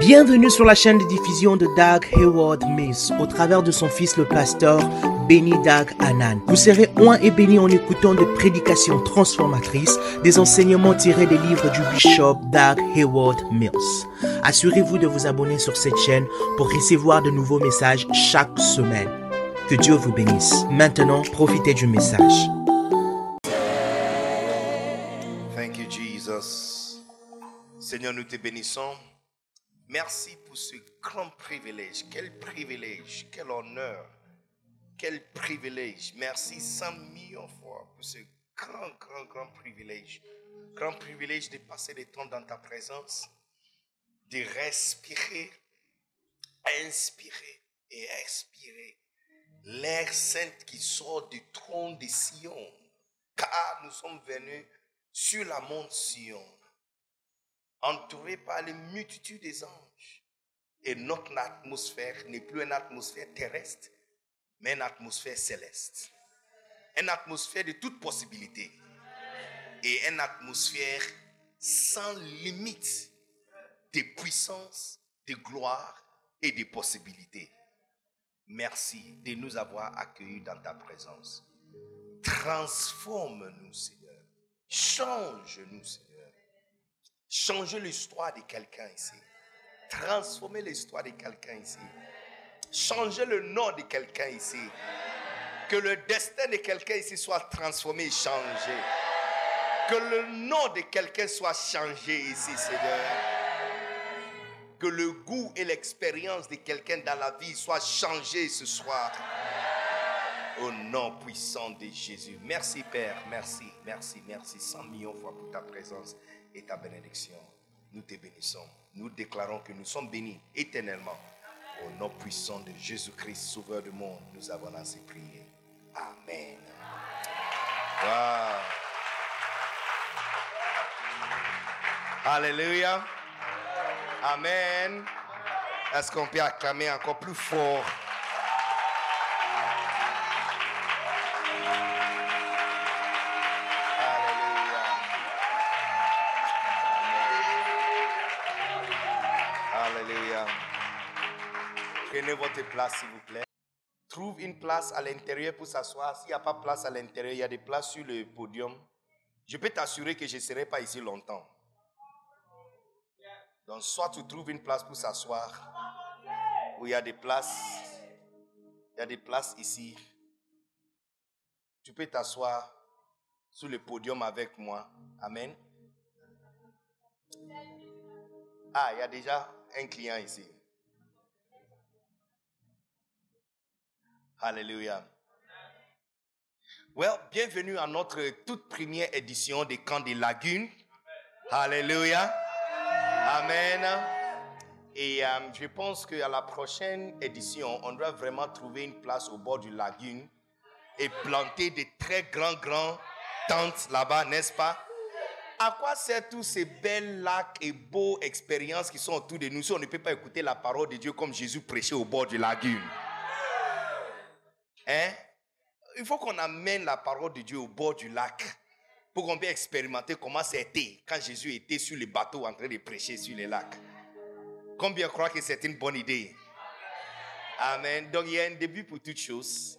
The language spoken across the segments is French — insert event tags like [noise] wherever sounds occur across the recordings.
Bienvenue sur la chaîne de diffusion de Doug Hayward Mills au travers de son fils le pasteur Benny Doug Anan. Vous serez oint et béni en écoutant des prédications transformatrices, des enseignements tirés des livres du bishop Doug Hayward Mills. Assurez-vous de vous abonner sur cette chaîne pour recevoir de nouveaux messages chaque semaine. Que Dieu vous bénisse. Maintenant, profitez du message. Thank you, Jesus. Seigneur, nous te bénissons. Merci pour ce grand privilège. Quel privilège, quel honneur, quel privilège. Merci cent millions de fois pour ce grand, grand, grand privilège. Grand privilège de passer du temps dans ta présence, de respirer, inspirer et expirer l'air saint qui sort du trône de Sion. Car nous sommes venus sur la monte Sion entouré par les multitudes des anges. Et notre atmosphère n'est plus une atmosphère terrestre, mais une atmosphère céleste. Une atmosphère de toute possibilité. Et une atmosphère sans limite de puissance, de gloire et de possibilités. Merci de nous avoir accueillis dans ta présence. Transforme-nous, Seigneur. Change-nous, Seigneur. Changer l'histoire de quelqu'un ici. Transformer l'histoire de quelqu'un ici. Changer le nom de quelqu'un ici. Que le destin de quelqu'un ici soit transformé et changé. Que le nom de quelqu'un soit changé ici, Seigneur. Que le goût et l'expérience de quelqu'un dans la vie soit changé ce soir. Au nom puissant de Jésus. Merci Père, merci, merci, merci. 100 millions de fois pour ta présence et ta bénédiction. Nous te bénissons. Nous déclarons que nous sommes bénis éternellement. Au nom puissant de Jésus-Christ, Sauveur du monde, nous avons ainsi prié. Amen. Wow. Alléluia. Amen. Est-ce qu'on peut acclamer encore plus fort? Prenez votre place, s'il vous plaît. Trouve une place à l'intérieur pour s'asseoir. S'il n'y a pas de place à l'intérieur, il y a des places sur le podium. Je peux t'assurer que je ne serai pas ici longtemps. Donc, soit tu trouves une place pour s'asseoir, ou il y a des places, il y a des places ici. Tu peux t'asseoir sur le podium avec moi. Amen. Ah, il y a déjà un client ici. Alléluia. Well, bienvenue à notre toute première édition des camps des lagunes. Alléluia. Amen. Et euh, je pense qu'à la prochaine édition, on doit vraiment trouver une place au bord du lagune et planter des très grands, grands tentes là-bas, n'est-ce pas? À quoi servent tous ces belles lacs et beaux expériences qui sont autour de nous si on ne peut pas écouter la parole de Dieu comme Jésus prêchait au bord du lagune? Hein? Il faut qu'on amène la parole de Dieu au bord du lac pour qu'on puisse expérimenter comment c'était quand Jésus était sur le bateau en train de prêcher sur les lacs. Combien croient que c'est une bonne idée? Amen. Donc il y a un début pour toutes choses.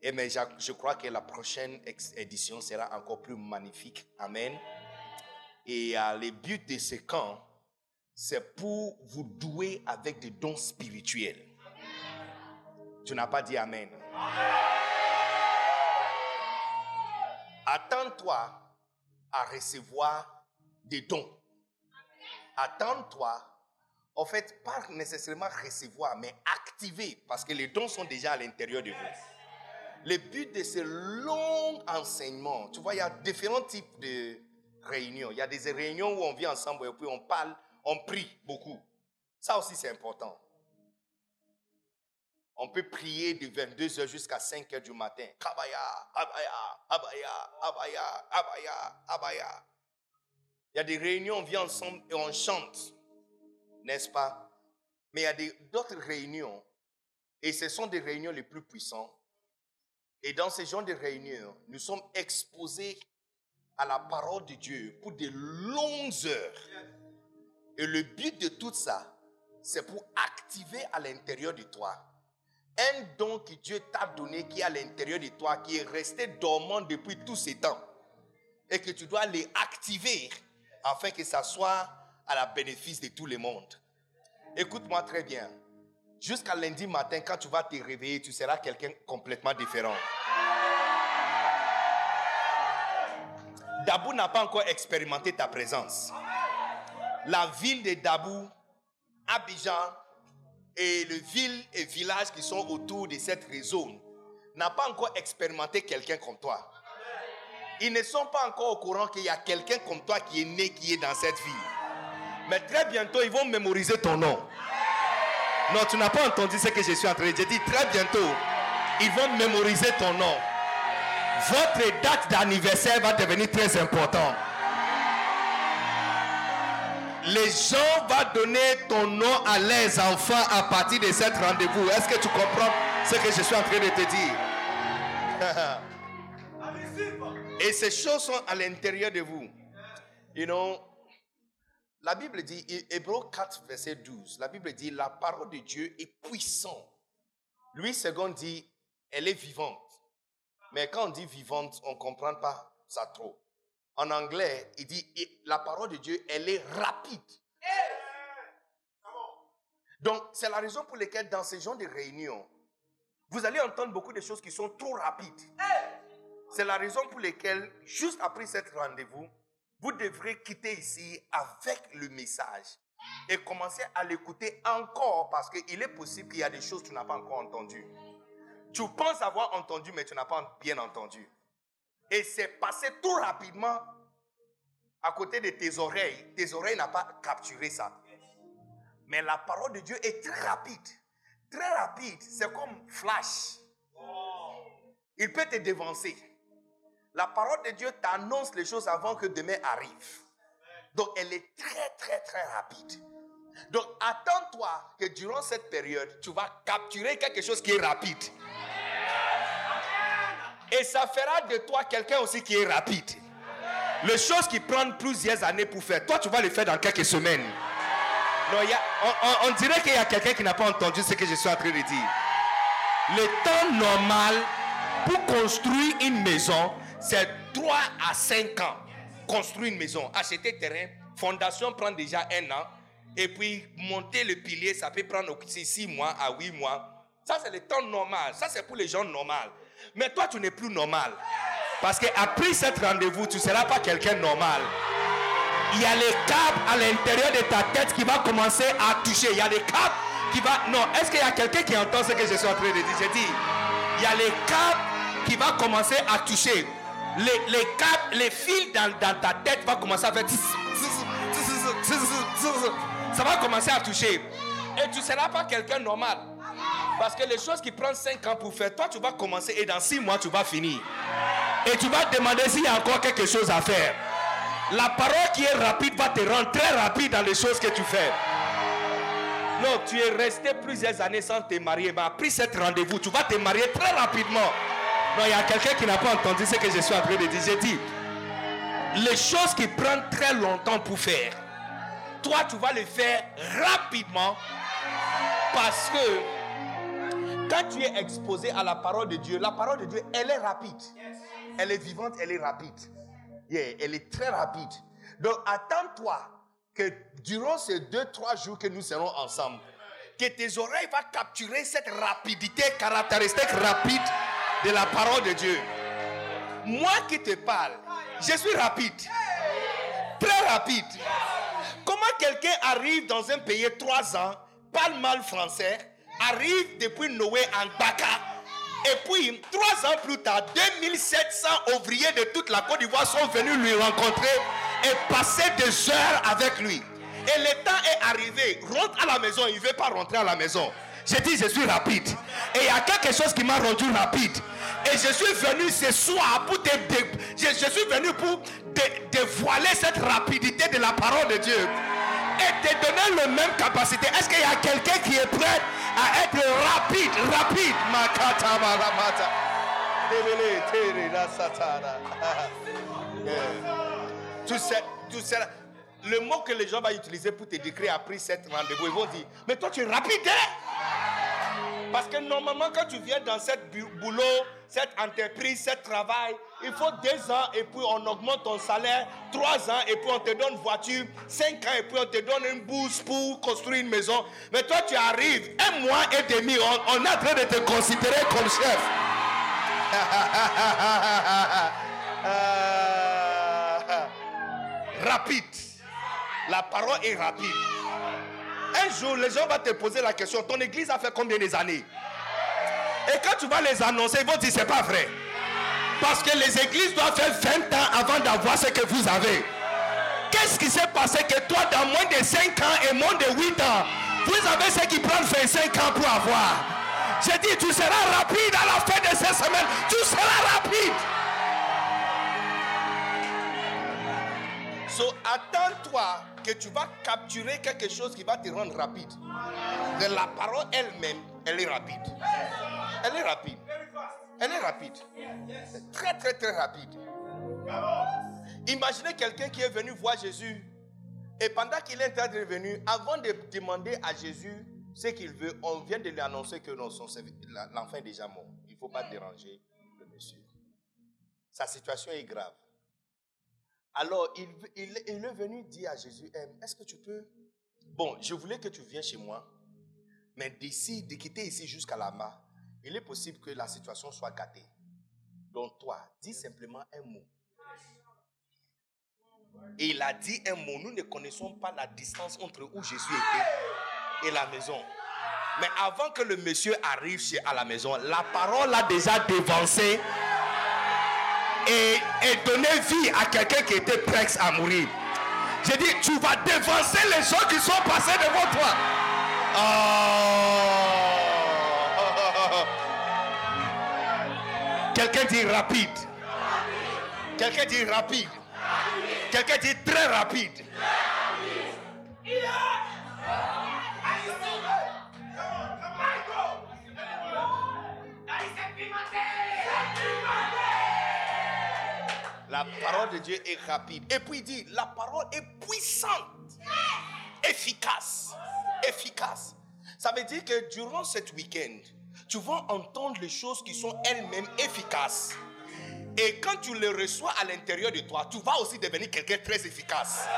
Et mais je, crois que la prochaine édition sera encore plus magnifique. Amen. Et euh, le but de ce camp, c'est pour vous douer avec des dons spirituels. Tu n'as pas dit Amen. Attends-toi à recevoir des dons. Attends-toi, en fait, pas nécessairement recevoir, mais activer, parce que les dons sont déjà à l'intérieur de vous. Le but de ce long enseignement, tu vois, il y a différents types de réunions. Il y a des réunions où on vient ensemble et puis on parle, on prie beaucoup. Ça aussi, c'est important. On peut prier de 22h jusqu'à 5h du matin. Kabaya, abaya, abaya, abaya, abaya, abaya. Il y a des réunions, on vient ensemble et on chante. N'est-ce pas? Mais il y a d'autres réunions. Et ce sont des réunions les plus puissantes. Et dans ces genres de réunions, nous sommes exposés à la parole de Dieu pour de longues heures. Et le but de tout ça, c'est pour activer à l'intérieur de toi un don que Dieu t'a donné qui est à l'intérieur de toi, qui est resté dormant depuis tous ces temps. Et que tu dois les activer afin que ça soit à la bénéfice de tout le monde. Écoute-moi très bien. Jusqu'à lundi matin, quand tu vas te réveiller, tu seras quelqu'un complètement différent. Dabou n'a pas encore expérimenté ta présence. La ville de Dabou, Abidjan et le ville et village qui sont autour de cette zone n'a pas encore expérimenté quelqu'un comme toi. Ils ne sont pas encore au courant qu'il y a quelqu'un comme toi qui est né, qui est dans cette ville. Mais très bientôt, ils vont mémoriser ton nom. Non, tu n'as pas entendu ce que je suis en train de dire. Très bientôt, ils vont mémoriser ton nom. Votre date d'anniversaire va devenir très importante. Les gens vont donner ton nom à leurs enfants à partir de cet rendez-vous. Est-ce que tu comprends ce que je suis en train de te dire? [laughs] Et ces choses sont à l'intérieur de vous. You know, la Bible dit, Hébreu 4, verset 12, la Bible dit, la parole de Dieu est puissante. Louis II dit, elle est vivante. Mais quand on dit vivante, on ne comprend pas ça trop. En anglais, il dit, la parole de Dieu, elle est rapide. Donc, c'est la raison pour laquelle dans ces genres de réunions, vous allez entendre beaucoup de choses qui sont trop rapides. C'est la raison pour laquelle, juste après cet rendez-vous, vous devrez quitter ici avec le message et commencer à l'écouter encore parce qu'il est possible qu'il y a des choses que tu n'as pas encore entendues. Tu penses avoir entendu, mais tu n'as pas bien entendu. Et c'est passé tout rapidement à côté de tes oreilles. Tes oreilles n'ont pas capturé ça. Mais la parole de Dieu est très rapide. Très rapide. C'est comme flash. Il peut te dévancer. La parole de Dieu t'annonce les choses avant que demain arrive. Donc elle est très très très rapide. Donc attends-toi que durant cette période, tu vas capturer quelque chose qui est rapide. Et ça fera de toi quelqu'un aussi qui est rapide. Les choses qui prennent plusieurs années pour faire, toi tu vas les faire dans quelques semaines. On dirait qu'il y a quelqu'un qui n'a pas entendu ce que je suis en train de dire. Le temps normal pour construire une maison, c'est 3 à 5 ans. Construire une maison, acheter terrain, fondation prend déjà un an. Et puis monter le pilier, ça peut prendre 6 mois à 8 mois. Ça, c'est le temps normal. Ça, c'est pour les gens normaux. Mais toi, tu n'es plus normal. Parce qu'après cet rendez-vous, tu ne seras pas quelqu'un normal. Il y a les câbles à l'intérieur de ta tête qui va commencer à toucher. Il y a les câbles qui va. Non, est-ce qu'il y a quelqu'un qui entend ce que je suis en train de dire? Je dis, il y a les câbles qui va commencer à toucher les, les câbles, les fils dans, dans ta tête vont commencer à faire. Ça va commencer à toucher. Et tu ne seras pas quelqu'un normal. Parce que les choses qui prennent 5 ans pour faire, toi tu vas commencer et dans 6 mois tu vas finir. Et tu vas demander s'il y a encore quelque chose à faire. La parole qui est rapide va te rendre très rapide dans les choses que tu fais. Non, tu es resté plusieurs années sans te marier, mais après cet rendez-vous, tu vas te marier très rapidement. Non, il y a quelqu'un qui n'a pas entendu ce que je suis en train de dire. J'ai dit, les choses qui prennent très longtemps pour faire, toi, tu vas les faire rapidement parce que quand tu es exposé à la parole de Dieu, la parole de Dieu, elle est rapide. Elle est vivante, elle est rapide. elle est très rapide. Donc, attends-toi que durant ces deux, trois jours que nous serons ensemble, que tes oreilles vont capturer cette rapidité caractéristique rapide de la parole de Dieu. Moi qui te parle, je suis rapide. Très rapide. Comment quelqu'un arrive dans un pays trois ans, parle mal français, arrive depuis Noé en Baka, et puis trois ans plus tard, 2700 ouvriers de toute la Côte d'Ivoire sont venus lui rencontrer et passer des heures avec lui. Et le temps est arrivé. Rentre à la maison, il ne veut pas rentrer à la maison. J'ai dit, je suis rapide. Et il y a quelque chose qui m'a rendu rapide. Et je suis venu ce soir pour te, je, suis venu pour dévoiler cette rapidité de la parole de Dieu. Et te donner la même capacité. Est-ce qu'il y a quelqu'un qui est prêt à être rapide, rapide? Le mot que les gens vont utiliser pour te décrire après cette rendez-vous, ils vont dire, mais toi tu es rapide, hein? Parce que normalement, quand tu viens dans cette boulot, cette entreprise, ce travail, il faut deux ans et puis on augmente ton salaire, trois ans et puis on te donne voiture, cinq ans et puis on te donne une bourse pour construire une maison. Mais toi, tu arrives, un mois et demi, on, on est en train de te considérer comme chef. [laughs] Euh, rapide. La parole est rapide. Un jour, les gens vont te poser la question, ton église a fait combien d'années Et quand tu vas les annoncer, ils vont dire, c'est pas vrai. Parce que les églises doivent faire 20 ans avant d'avoir ce que vous avez. Qu'est-ce qui s'est passé que toi, dans moins de 5 ans et moins de 8 ans, vous avez ce qui prend 25 ans pour avoir? J'ai dit, tu seras rapide à la fin de cette semaine. Tu seras rapide. So, attends-toi que tu vas capturer quelque chose qui va te rendre rapide. De la parole elle-même, elle est rapide. Elle est rapide. Elle est rapide. Très, très, très rapide. Imaginez quelqu'un qui est venu voir Jésus et pendant qu'il est intervenu, avant de demander à Jésus ce qu'il veut, on vient de lui annoncer que l'enfant est déjà mort. Il ne faut pas déranger le monsieur. Sa situation est grave. Alors, il, est venu dire à Jésus, eh, est-ce que tu peux... Bon, je voulais que tu viennes chez moi, mais d'ici, de quitter ici jusqu'à là-bas, il est possible que la situation soit gâtée. Donc toi, dis simplement un mot. Et il a dit un mot. Nous ne connaissons pas la distance entre où Jésus était et la maison. Mais avant que le monsieur arrive à la maison, la parole a déjà dévancé et, donné vie à quelqu'un qui était prêt à mourir. J'ai dit, tu vas dévancer les gens qui sont passés devant toi. Oh. Quelqu'un dit rapide. Quelqu'un dit rapide. Quelqu'un dit très rapide. La parole de Dieu est rapide. Et puis il dit, la parole est puissante, efficace, efficace. Ça veut dire que durant cet week-end, tu vas entendre les choses qui sont elles-mêmes efficaces. Et quand tu les reçois à l'intérieur de toi, tu vas aussi devenir quelqu'un très efficace.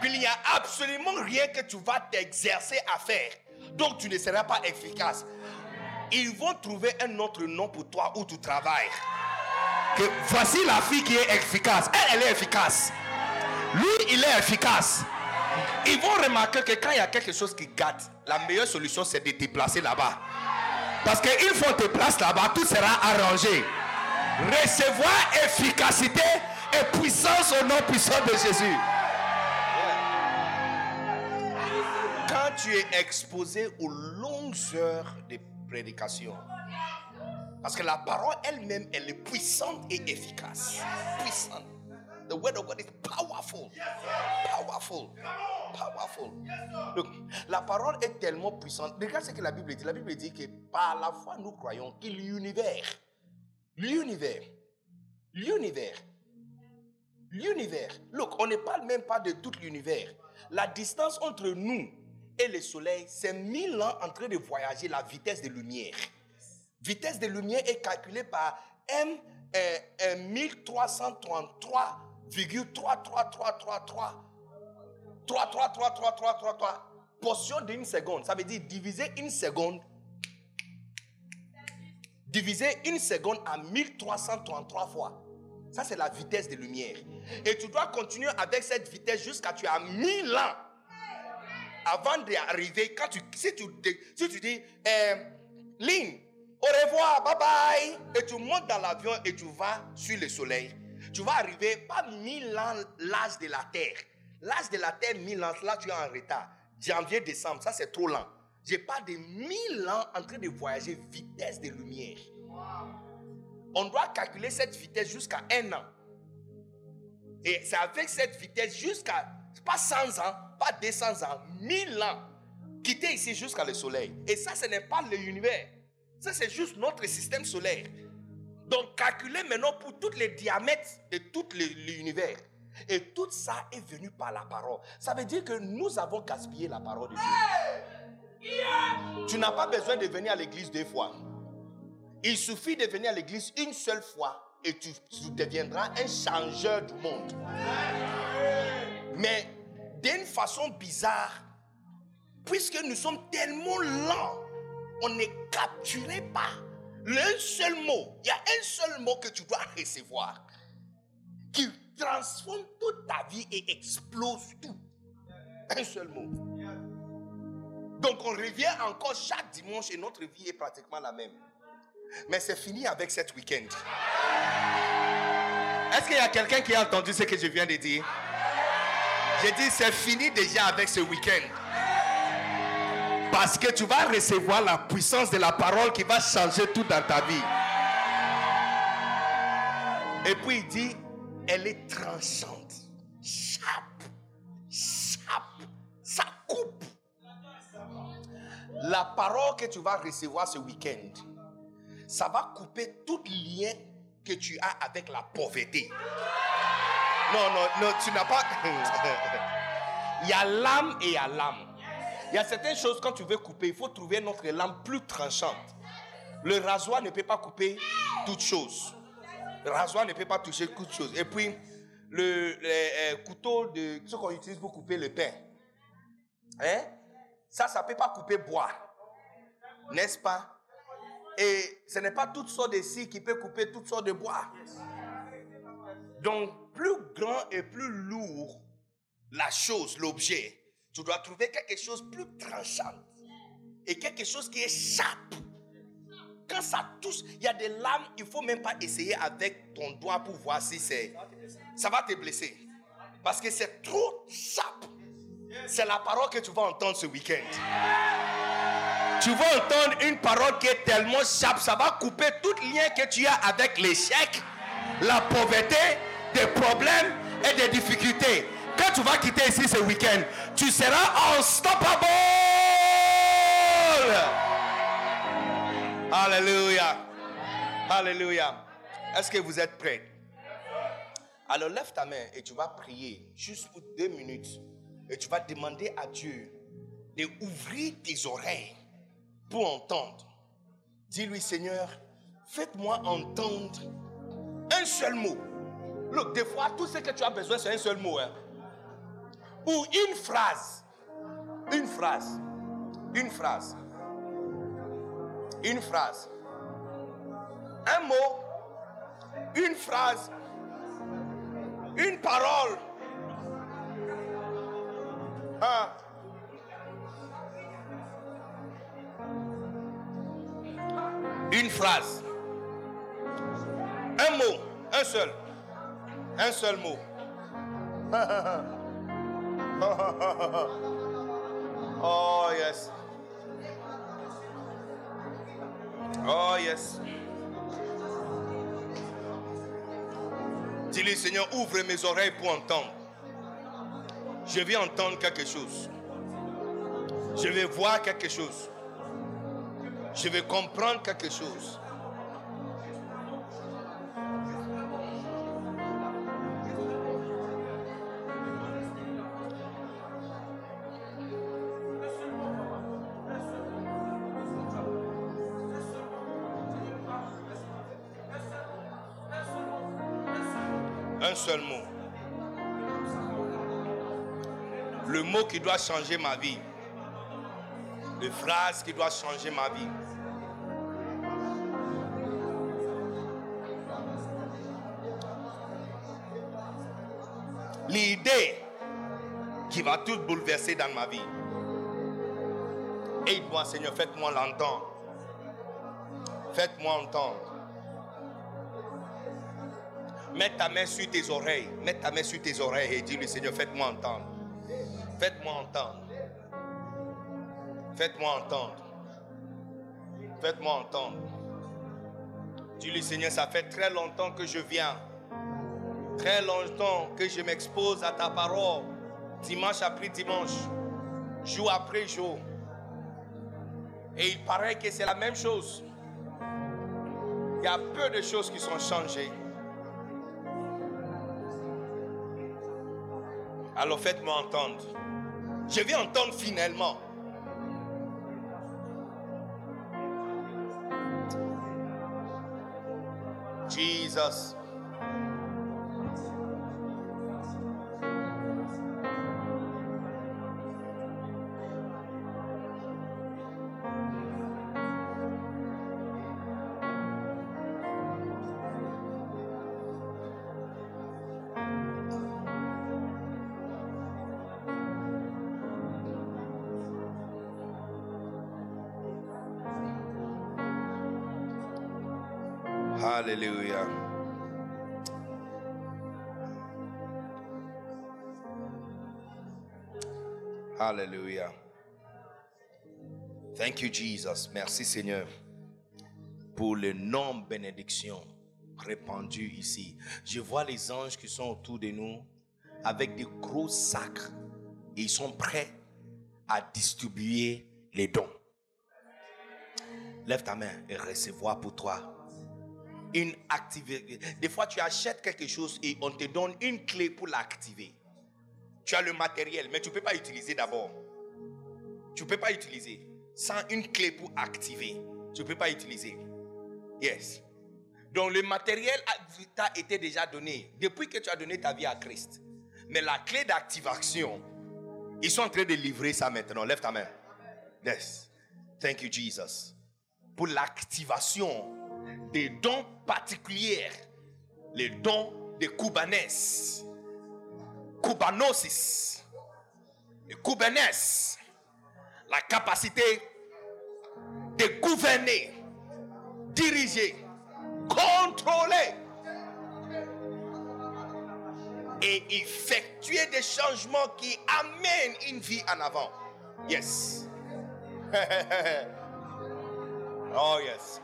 Puis il n'y a absolument rien que tu vas t'exercer à faire. Donc tu ne seras pas efficace. Ils vont trouver un autre nom pour toi où tu travailles. Voici la fille qui est efficace. Elle, elle est efficace. Lui, il est efficace. Ils vont remarquer que quand il y a quelque chose qui gâte, la meilleure solution c'est de te placer là-bas. Parce qu'une fois que tu te places là-bas, tout sera arrangé. Recevoir efficacité et puissance au nom puissant de Jésus. Quand tu es exposé aux longues heures de prédication, parce que la parole elle-même, elle est puissante et efficace. Puissante. The word of God is powerful. Powerful. Powerful. Donc, la parole est tellement puissante. Regarde ce que la Bible dit. La Bible dit que par la foi, nous croyons que l'univers, l'univers, l'univers, l'univers. Look, on ne parle même pas de tout l'univers. La distance entre nous et le soleil, c'est mille ans en train de voyager la vitesse de lumière. Vitesse de lumière est calculée par M, euh, 1333 33333 3, portion d'une seconde. Ça veut dire diviser une seconde. Diviser une seconde à 1333 fois. Ça, c'est la vitesse de lumière. Et tu dois continuer avec cette vitesse jusqu'à tu as 1000 ans. Avant d'arriver, quand tu, si tu, si tu dis, euh, Lynn, au revoir, bye bye, et tu montes dans l'avion et tu vas sur le soleil, tu vas arriver pas mille ans l'âge de la terre. L'âge de la terre, mille ans, là tu es en retard. Janvier, décembre, ça c'est trop lent. J'ai pas de mille ans en train de voyager vitesse de lumière. On doit calculer cette vitesse jusqu'à un an. Et c'est avec cette vitesse jusqu'à, pas 100 ans, pas 200 ans, 1000 ans, quitter ici jusqu'à le soleil. Et ça, ce n'est pas l'univers. Ça, c'est juste notre système solaire. Donc calculez maintenant pour tous les diamètres de tout l'univers. Et tout ça est venu par la parole. Ça veut dire que nous avons gaspillé la parole de Dieu. Tu n'as pas besoin de venir à l'église deux fois. Il suffit de venir à l'église une seule fois et tu, deviendras un changeur du monde. Mais d'une façon bizarre, puisque nous sommes tellement lents, on n'est capturé par le seul mot. Il y a un seul mot que tu dois recevoir qui transforme toute ta vie et explose tout. Un seul mot. Donc on revient encore chaque dimanche et notre vie est pratiquement la même. Mais c'est fini avec cet week-end. Est-ce qu'il y a quelqu'un qui a entendu ce que je viens de dire? J'ai dit c'est fini déjà avec ce week-end. Parce que tu vas recevoir la puissance de la parole qui va changer tout dans ta vie. Et puis il dit, elle est tranchante. Chape, chape, ça coupe. La parole que tu vas recevoir ce week-end, ça va couper tout lien que tu as avec la pauvreté. Non, non, non, tu n'as pas. [laughs] il y a l'âme et il y a l'âme. Il y a certaines choses, quand tu veux couper, il faut trouver notre lame plus tranchante. Le rasoir ne peut pas couper toutes choses. Le rasoir ne peut pas toucher toutes choses. Et puis, le, euh, couteau de ce qu'on utilise pour couper le pain, hein? ça, ça ne peut pas couper bois. N'est-ce pas? Et ce n'est pas toutes sortes de scies qui peuvent couper toutes sortes de bois. Donc, plus grand et plus lourd la chose, l'objet, tu dois trouver quelque chose de plus tranchant et quelque chose qui échappe. Quand ça touche, il y a des lames, il ne faut même pas essayer avec ton doigt pour voir si c'est. Ça va te blesser. Parce que c'est trop sharp. C'est la parole que tu vas entendre ce week-end. Tu vas entendre une parole qui est tellement sharp, ça va couper tout lien que tu as avec l'échec, la pauvreté, des problèmes et des difficultés. Quand tu vas quitter ici ce week-end, tu seras unstoppable. Alléluia. Alléluia. Est-ce que vous êtes prêts? Alors lève ta main et tu vas prier juste pour deux minutes. Et tu vas demander à Dieu d'ouvrir tes oreilles pour entendre. Dis-lui, Seigneur, faites-moi entendre un seul mot. Look, des fois, tout ce que tu as besoin, c'est un seul mot. Hein? Ou une phrase. Une phrase. Une phrase. Une phrase. Un mot. Une phrase. Une parole. Hein? Une phrase. Un mot. Un seul. Un seul mot. [laughs] [laughs] oh, yes. Oh, yes. Dis-lui, Seigneur, ouvre mes oreilles pour entendre. Je vais entendre quelque chose. Je vais voir quelque chose. Je vais comprendre quelque chose. Qui doit changer ma vie. Les phrases qui doivent changer ma vie. L'idée qui va tout bouleverser dans ma vie. Aide-moi, Seigneur, faites-moi l'entendre. Faites-moi entendre. Mets ta main sur tes oreilles. Mets ta main sur tes oreilles et dis-lui, Seigneur, faites-moi entendre. Faites-moi entendre. Faites-moi entendre. Faites-moi entendre. Dis-lui, Seigneur, ça fait très longtemps que je viens. Très longtemps que je m'expose à ta parole. Dimanche après dimanche. Jour après jour. Et il paraît que c'est la même chose. Il y a peu de choses qui sont changées. Alors faites-moi entendre. Je vais entendre finalement. Jesus. Hallelujah. Thank you, Jesus. Merci, Seigneur, pour le non-bénédiction répandue ici. Je vois les anges qui sont autour de nous avec des gros sacs et ils sont prêts à distribuer les dons. Lève ta main et recevoir pour toi une activité. Des fois, tu achètes quelque chose et on te donne une clé pour l'activer. Tu as le matériel, mais tu ne peux pas utiliser d'abord. Tu ne peux pas utiliser. Sans une clé pour activer, tu ne peux pas utiliser. Yes. Donc le matériel t'a été déjà donné depuis que tu as donné ta vie à Christ. Mais la clé d'activation, ils sont en train de livrer ça maintenant. Lève ta main. Yes. Thank you, Jesus. Pour l'activation des dons particuliers, les dons de Kubanes, Kubanosis, et Kubanes, la capacité de gouverner, diriger, contrôler et effectuer des changements qui amènent une vie en avant. Yes. [laughs] oh yes.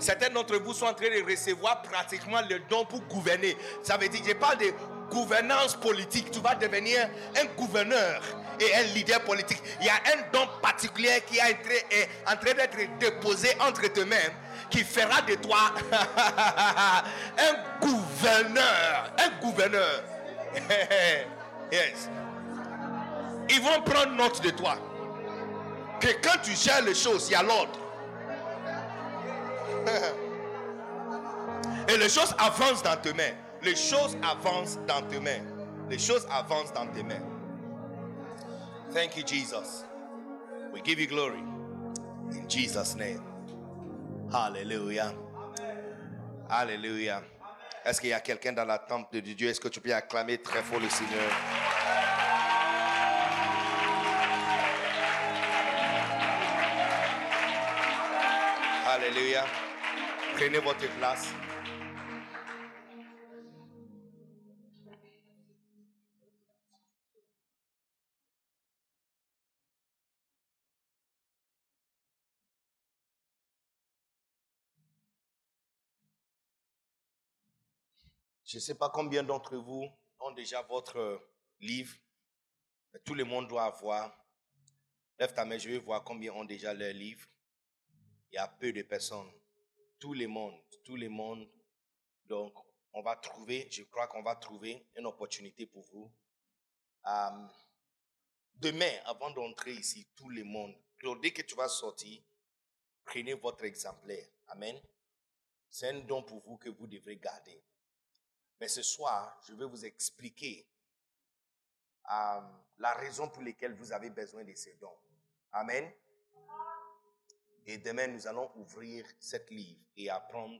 Certains d'entre vous sont en train de recevoir pratiquement le don pour gouverner. Ça veut dire, je parle de gouvernance politique. Tu vas devenir un gouverneur et un leader politique. Il y a un don particulier qui est en train d'être déposé entre tes mains qui fera de toi [laughs] un gouverneur. Un gouverneur. [laughs] yes. Ils vont prendre note de toi. Que quand tu gères les choses, il y a l'ordre. [laughs] Et les choses avancent dans tes mains. Les choses avancent dans tes mains. Les choses avancent dans tes mains. Thank you, Jesus. We give you glory. In Jesus' name. Hallelujah. Hallelujah. Est-ce qu'il y a quelqu'un dans la temple de Dieu? Est-ce que tu peux acclamer très fort le Seigneur? Hallelujah. Prenez votre place. Je ne sais pas combien d'entre vous ont déjà votre livre. tout le monde doit avoir. Lève ta main, je vais voir combien ont déjà leur livre. Il y a peu de personnes tout le monde, tout le monde. Donc, on va trouver, je crois qu'on va trouver une opportunité pour vous. Euh, demain, avant d'entrer ici, tout le monde, dès que tu vas sortir, prenez votre exemplaire. Amen. C'est un don pour vous que vous devrez garder. Mais ce soir, je vais vous expliquer euh, la raison pour laquelle vous avez besoin de ces dons. Amen. Et demain, nous allons ouvrir cette livre et apprendre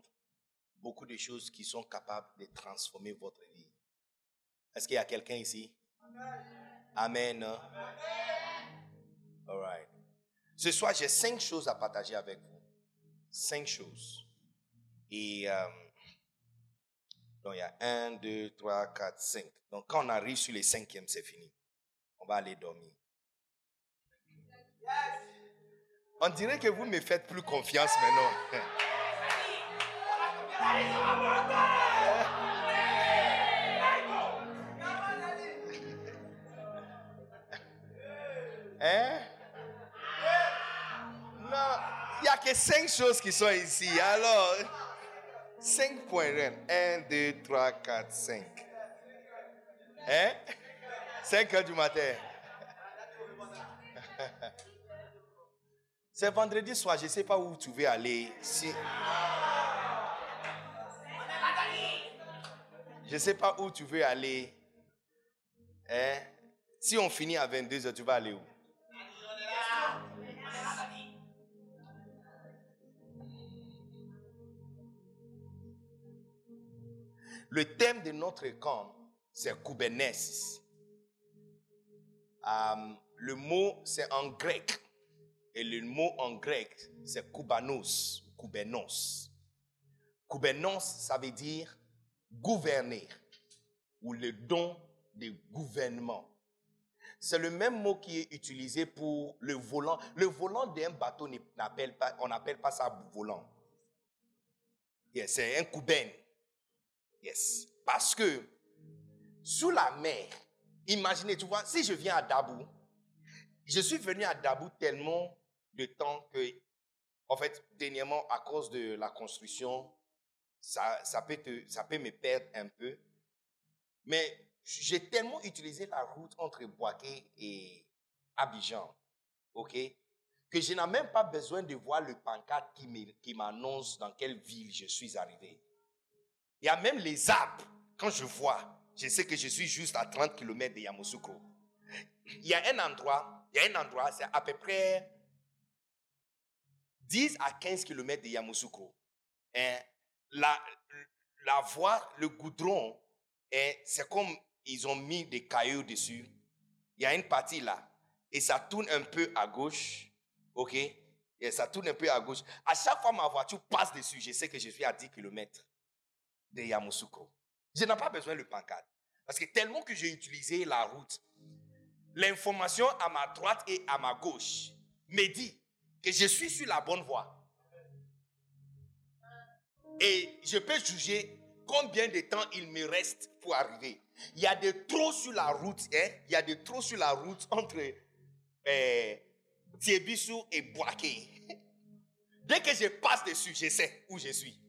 beaucoup de choses qui sont capables de transformer votre vie. Est-ce qu'il y a quelqu'un ici? Amen. Amen. All right. Ce soir, j'ai cinq choses à partager avec vous. Cinq choses. Et euh, donc, il y a un, deux, trois, quatre, cinq. Donc, quand on arrive sur les cinquièmes, c'est fini. On va aller dormir. On dirait que vous me faites plus confiance maintenant. [laughs] Hein? Non, il n'y a que cinq choses qui sont ici. Alors, cinq points. Un, deux, trois, quatre, cinq. Hein? 5 heures du matin. C'est vendredi soir, je ne sais pas où tu veux aller. Si... Je ne sais pas où tu veux aller. Hein? Si on finit à 22h, tu vas aller où? Le thème de notre camp, c'est Kubernetes. Euh, le mot, c'est en grec. Et le mot en grec, c'est Kubanos, Kubernos. Kubernos, ça veut dire gouverner ou le don de gouvernement. C'est le même mot qui est utilisé pour le volant. Le volant d'un bateau, on n'appelle pas ça volant. c'est un kuben. Yes. Parce que sous la mer, imaginez, tu vois, si je viens à Dabou, je suis venu à Dabou tellement de temps que, en fait, dernièrement, à cause de la construction, ça, ça, peut, ça peut me perdre un peu. Mais j'ai tellement utilisé la route entre Boaké et Abidjan, ok, que je n'ai même pas besoin de voir le pancarte qui m'annonce dans quelle ville je suis arrivé. Il y a même les arbres. Quand je vois, je sais que je suis juste à 30 km de Yamoussoukro. Il y a un endroit, il y a un endroit, c'est à peu près 10 à 15 km de Yamoussoukro. La, la voie, le goudron, c'est comme ils ont mis des cailloux dessus. Il y a une partie là. Et ça tourne un peu à gauche. OK? Et ça tourne un peu à gauche. À chaque fois ma voiture passe dessus, je sais que je suis à 10 km de Yamoussoukro. Je n'ai pas besoin de pancarte. Parce que tellement que j'ai utilisé la route, l'information à ma droite et à ma gauche me dit que je suis sur la bonne voie. Et je peux juger combien de temps il me reste pour arriver. Il y a des trous sur la route, hein? il y a des trous sur la route entre euh, et Boaké. [laughs] Dès que je passe dessus, je sais où je suis.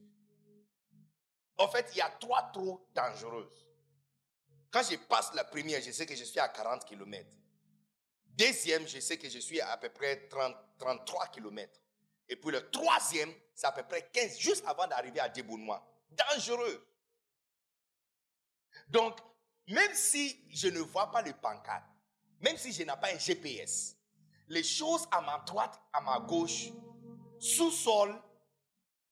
En fait, il y a trois trous dangereux. Quand je passe la première, je sais que je suis à 40 km. Deuxième, je sais que je suis à, à peu près 30, 33 km. Et puis le troisième, c'est à peu près 15, juste avant d'arriver à Débounois. Dangereux. Donc, même si je ne vois pas le pancarte, même si je n'ai pas un GPS, les choses à ma droite, à ma gauche, sous-sol,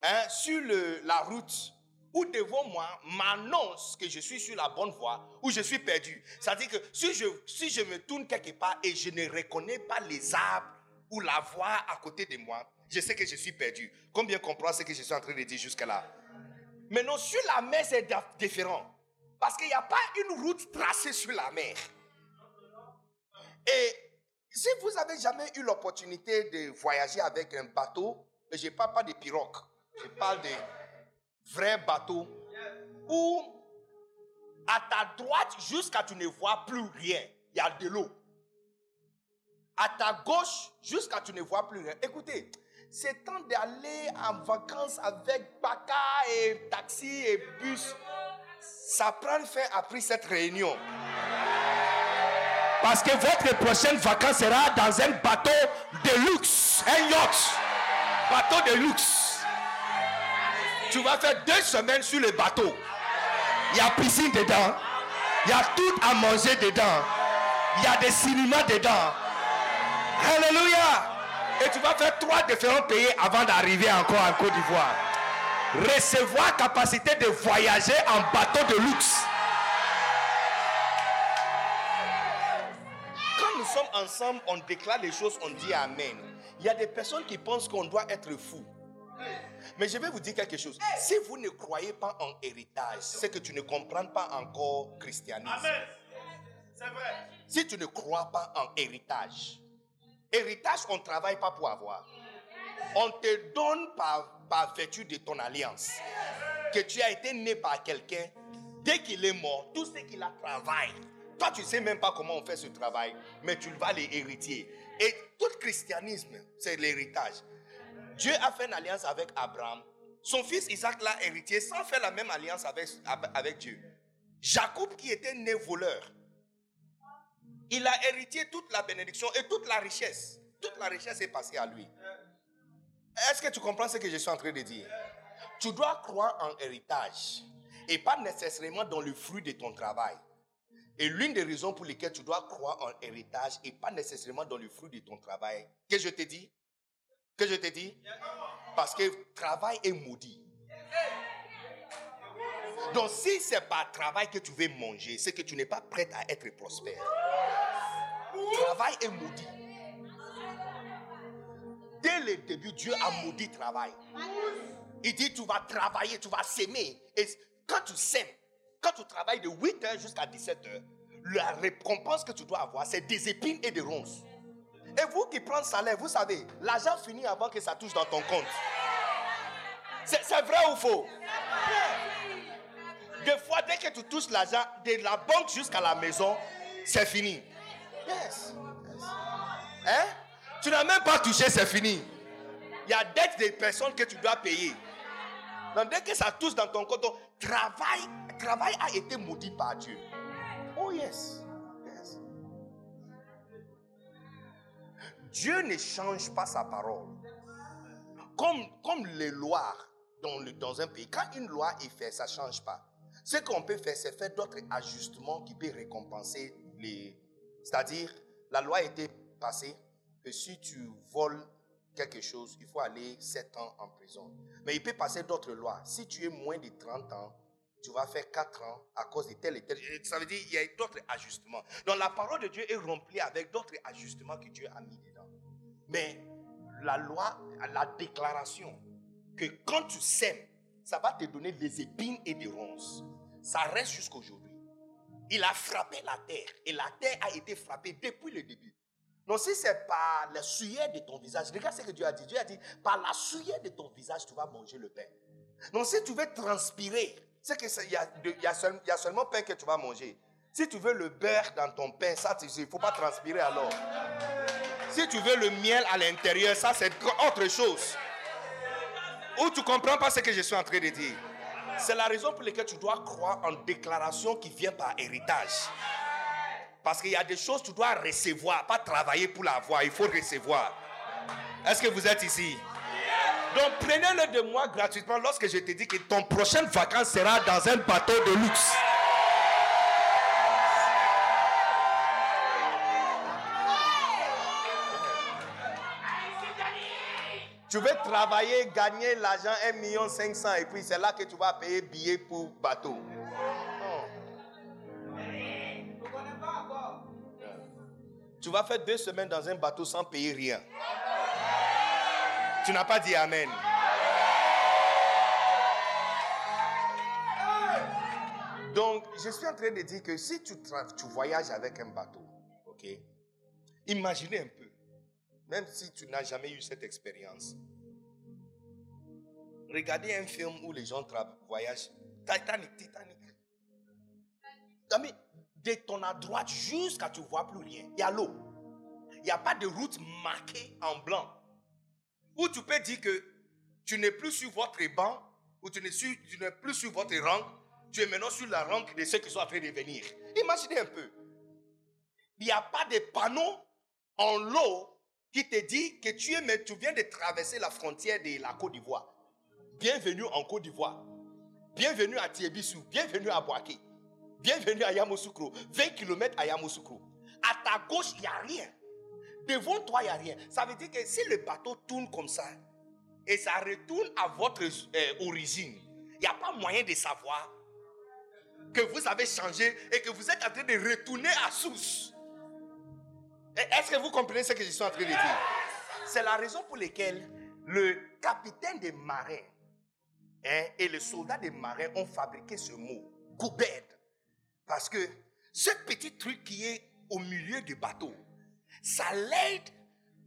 hein, sur la route, ou devant moi m'annonce que je suis sur la bonne voie ou je suis perdu. C'est-à-dire que si je, si je me tourne quelque part et je ne reconnais pas les arbres ou la voie à côté de moi, je sais que je suis perdu. Combien comprend ce que je suis en train de dire jusqu'à là? Maintenant, sur la mer, c'est différent. Parce qu'il n'y a pas une route tracée sur la mer. Et si vous avez jamais eu l'opportunité de voyager avec un bateau, je ne parle pas de pirogues, je parle de vrai bateau où à ta droite, jusqu'à tu ne vois plus rien, il y a de l'eau. À ta gauche, jusqu'à tu ne vois plus rien. Écoutez, c'est temps d'aller en vacances avec Baka et taxi et bus. Ça prend fin après cette réunion. Parce que votre prochaine vacances sera dans un bateau de luxe, un yacht. Bateau de luxe. Tu vas faire deux semaines sur le bateau. Il y a piscine dedans. Il y a tout à manger dedans. Il y a des cinémas dedans. Alléluia. Et tu vas faire trois différents pays avant d'arriver encore en Côte d'Ivoire. Recevoir capacité de voyager en bateau de luxe. Quand nous sommes ensemble, on déclare les choses, on dit Amen. Il y a des personnes qui pensent qu'on doit être fou. Mais je vais vous dire quelque chose. Si vous ne croyez pas en héritage, c'est que tu ne comprends pas encore christianisme. Amen. C'est vrai. Si tu ne crois pas en héritage, héritage, on ne travaille pas pour avoir. On te donne par, par vertu de ton alliance. Que tu as été né par quelqu'un. Dès qu'il est mort, tout ce qu'il a travaillé. Toi, tu ne sais même pas comment on fait ce travail, mais tu vas les hériter. Et tout christianisme, c'est l'héritage. Dieu a fait une alliance avec Abraham. Son fils Isaac l'a hérité sans faire la même alliance avec, Dieu. Jacob qui était né voleur. Il a hérité toute la bénédiction et toute la richesse. Toute la richesse est passée à lui. Est-ce que tu comprends ce que je suis en train de dire? Tu dois croire en héritage et pas nécessairement dans le fruit de ton travail. Et l'une des raisons pour lesquelles tu dois croire en héritage et pas nécessairement dans le fruit de ton travail, que je te dis? Que je te dis Parce que travail est maudit. Donc si c'est pas travail que tu veux manger, c'est que tu n'es pas prêt à être prospère. Travail est maudit. Dès le début, Dieu a maudit travail. Il dit, tu vas travailler, tu vas s'aimer. Et quand tu sèmes, quand tu travailles de 8h jusqu'à 17h, la récompense que tu dois avoir, c'est des épines et des ronces. Et vous qui prenez salaire, vous savez, l'argent finit avant que ça touche dans ton compte. C'est vrai ou faux? Des fois, dès que tu touches l'argent, de la banque jusqu'à la maison, c'est fini. Yes. Hein? Tu n'as même pas touché, c'est fini. Il y a dette des personnes que tu dois payer. Donc dès que ça touche dans ton compte, travail, travail a été maudit par Dieu. Oh yes. yes. Dieu ne change pas sa parole. Comme, comme les lois dans, dans un pays, quand une loi est faite, ça ne change pas. Ce qu'on peut faire, c'est faire d'autres ajustements qui peuvent récompenser les... C'est-à-dire, la loi été passée, que si tu voles quelque chose, il faut aller 7 ans en prison. Mais il peut passer d'autres lois. Si tu es moins de 30 ans, tu vas faire 4 ans à cause de tel et tel. Ça veut dire qu'il y a d'autres ajustements. Donc la parole de Dieu est remplie avec d'autres ajustements que Dieu a mis. Mais la loi, la déclaration que quand tu sèmes, ça va te donner des épines et des ronces. Ça reste jusqu'aujourd'hui. Il a frappé la terre et la terre a été frappée depuis le début. Donc si c'est par la sueur de ton visage, regarde ce que Dieu a dit. Dieu a dit, par la sueur de ton visage, tu vas manger le pain. Donc si tu veux transpirer, c'est qu'il y, y, a seulement pain que tu vas manger. Si tu veux le beurre dans ton pain, ça, il ne faut pas transpirer alors. Si tu veux le miel à l'intérieur, ça, c'est autre chose. Ou tu comprends pas ce que je suis en train de dire. C'est la raison pour laquelle tu dois croire en déclaration qui vient par héritage. Parce qu'il y a des choses que tu dois recevoir, pas travailler pour l'avoir, il faut recevoir. Est-ce que vous êtes ici? Donc prenez-le de moi gratuitement lorsque je te dis que ton prochaine vacances sera dans un bateau de luxe. Tu veux travailler, gagner l'argent 1 million 500 et puis c'est là que tu vas payer billet pour bateau. Tu vas faire deux semaines dans un bateau sans payer rien. Tu n'as pas dit Amen. Donc, je suis en train de dire que si tu, tu voyages avec un bateau, ok, imaginez un peu, même si tu n'as jamais eu cette expérience, regardez un film où les gens voyagent, Titanic, Titanic. de ton à droite jusqu'à tu vois plus rien, il y a l'eau. Il n'y a pas de route marquée en blanc. Où tu peux dire que tu n'es plus sur votre banc, ou tu n'es plus sur votre rang, tu es maintenant sur la rang de ceux qui sont en train de venir. Imaginez un peu. Il n'y a pas de panneau en l'eau qui te dit que tu, es, tu viens de traverser la frontière de la Côte d'Ivoire. Bienvenue en Côte d'Ivoire. Bienvenue à Tiebissou. Bienvenue à Boaké. Bienvenue à Yamoussoukro. 20 km à Yamoussoukro. À ta gauche, il n'y a rien. Devant toi, il n'y a rien. Ça veut dire que si le bateau tourne comme ça et ça retourne à votre euh, origine, il n'y a pas moyen de savoir que vous avez changé et que vous êtes en train de retourner à source. Est-ce que vous comprenez ce que je suis en train de dire? C'est la raison pour laquelle le capitaine des marins hein, et le soldat des marins ont fabriqué ce mot, goubed. Parce que ce petit truc qui est au milieu du bateau, ça l'aide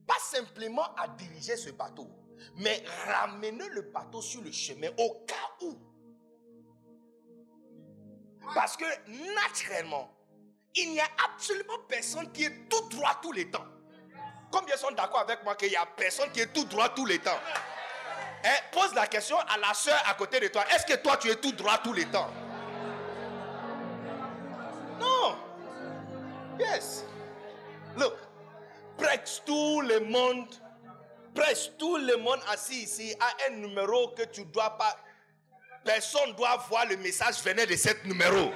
pas simplement à diriger ce bateau, mais ramener le bateau sur le chemin au cas où. Parce que naturellement, il n'y a absolument personne qui est tout droit tous les temps. Combien sont d'accord avec moi qu'il n'y a personne qui est tout droit tous les temps? Hein, Pose la question à la soeur à côté de toi. Est-ce que toi tu es tout droit tous les temps? Non. Yes. presque tout le monde, presque tout le monde assis ici a un numéro que tu dois pas. Personne doit voir le message venant de ce numéro.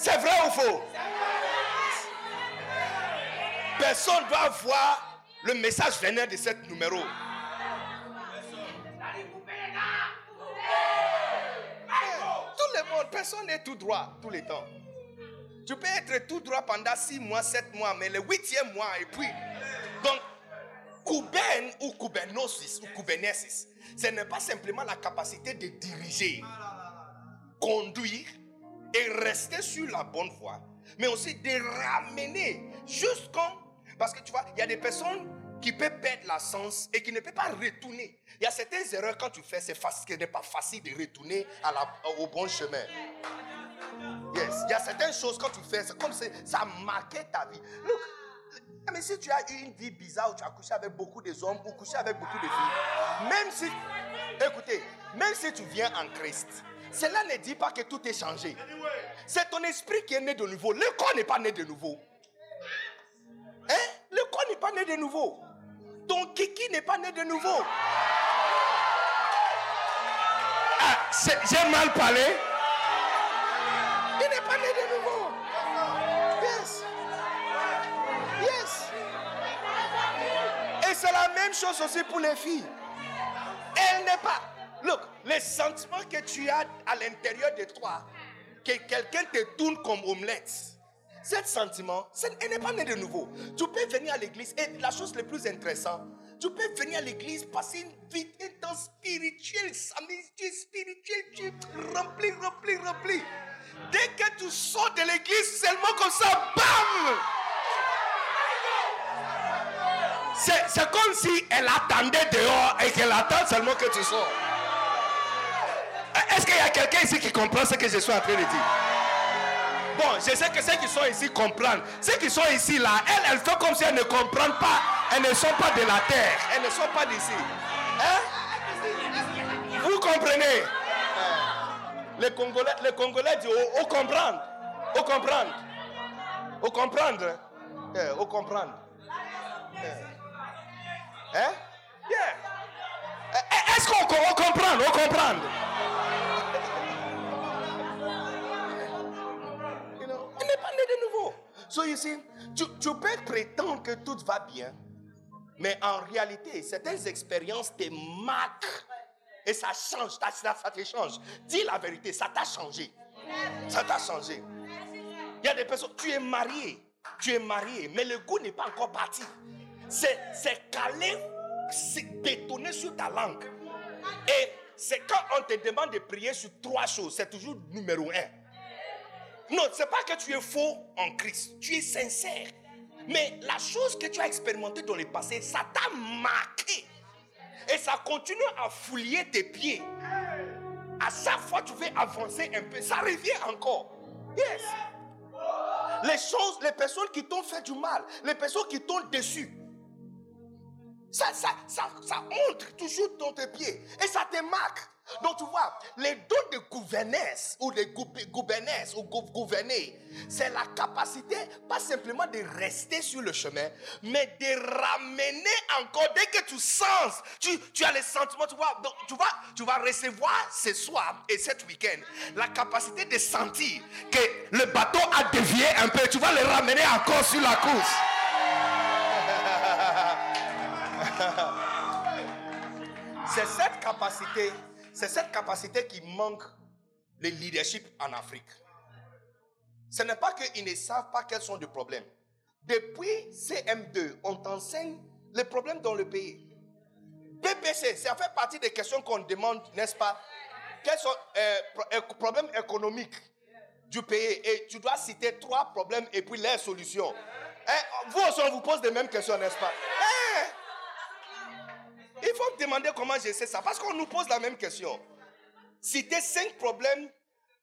C'est vrai ou faux? Personne doit voir le message venant de ce numéro. Tout le monde, personne n'est tout droit tout le temps. Tu peux être tout droit pendant six mois, sept mois, mais le huitième mois, et puis. Donc, Kuben ou Kubenosis ou Kubenesis, ce n'est pas simplement la capacité de diriger, conduire et rester sur la bonne voie, mais aussi de ramener jusqu'en. Parce que tu vois, il y a des personnes qui peuvent perdre la sens et qui ne peuvent pas retourner. Il y a certaines erreurs quand tu fais, c'est ce n'est pas facile de retourner au bon chemin. Yes. Il y a certaines choses quand tu fais, c'est comme si ça a marqué ta vie. Look, mais si tu as eu une vie bizarre où tu as couché avec beaucoup de hommes ou couché avec beaucoup de filles, même si, écoutez, même si tu viens en Christ, cela ne dit pas que tout est changé. C'est ton esprit qui est né de nouveau. Le corps n'est pas né de nouveau. Hein? Le corps n'est pas né de nouveau. Ton kiki n'est pas né de nouveau. Ah, j'ai mal parlé. Il n'est pas né de nouveau. Yes. Yes. Et c'est la même chose aussi pour les filles. Elle n'est pas. Look, les sentiments que tu as à l'intérieur de toi, que quelqu'un te tourne comme omelette, ce sentiment, elle n'est pas né de nouveau. Tu peux venir à l'église et la chose la plus intéressante, tu peux venir à l'église, passer une vie, un temps spirituel, spirituel, tu rempli, rempli, rempli. Dès que tu sors de l'église, seulement comme ça, bam! C'est comme si elle attendait dehors et qu'elle attend seulement que tu sors. Quelqu'un ici qui comprend ce que je suis en train de dire? Bon, je sais que ceux qui sont ici comprennent. Ceux qui sont ici là, elles, elles font comme si elles ne comprennent pas. Elles ne sont pas de la terre. Elles ne sont pas d'ici. Hein? Vous comprenez? Les Congolais, les Congolais disent au, comprendre. Au comprendre. Au comprendre. Eh, au comprendre. Eh? Hein? Yeah. Eh, est-ce qu'on comprend? Au comprendre. Il So you see, tu, peux prétendre que tout va bien, mais en réalité, certaines expériences te marquent et ça change, ça, ça te change. Dis la vérité, ça t'a changé. Ça t'a changé. Il y a des personnes, tu es marié, tu es marié, mais le goût n'est pas encore parti. C'est, calé, c'est bétonné sur ta langue. Et c'est quand on te demande de prier sur trois choses, c'est toujours numéro un. Non, c'est pas que tu es faux en Christ, tu es sincère. Mais la chose que tu as expérimentée dans le passé, ça t'a marqué. Et ça continue à fouiller tes pieds. À chaque fois tu veux avancer un peu, ça revient encore. Yes. Les choses, les personnes qui t'ont fait du mal, les personnes qui t'ont déçu, ça, ça, ça entre toujours dans tes pieds et ça te marque. Donc tu vois, les dons de gouvernance ou de gouvernance ou gouverner, c'est la capacité pas simplement de rester sur le chemin, mais de ramener encore dès que tu sens, tu, tu as les sentiments, tu vois, donc, tu, vas, tu vas recevoir ce soir et cet week-end la capacité de sentir que le bateau a dévié un peu, tu vas le ramener encore sur la course. [laughs] c'est cette capacité c'est cette capacité qui manque le leadership en Afrique. Ce n'est pas qu'ils ne savent pas quels sont les problèmes. Depuis CM2, on t'enseigne les problèmes dans le pays. PPC, ça fait partie des questions qu'on demande, n'est-ce pas? Quels sont les euh, problèmes économiques du pays? Et tu dois citer trois problèmes et puis les solutions. Eh, vous aussi, on vous pose les mêmes questions, n'est-ce pas? Eh, il faut me demander comment je sais ça. Parce qu'on nous pose la même question. Citer cinq problèmes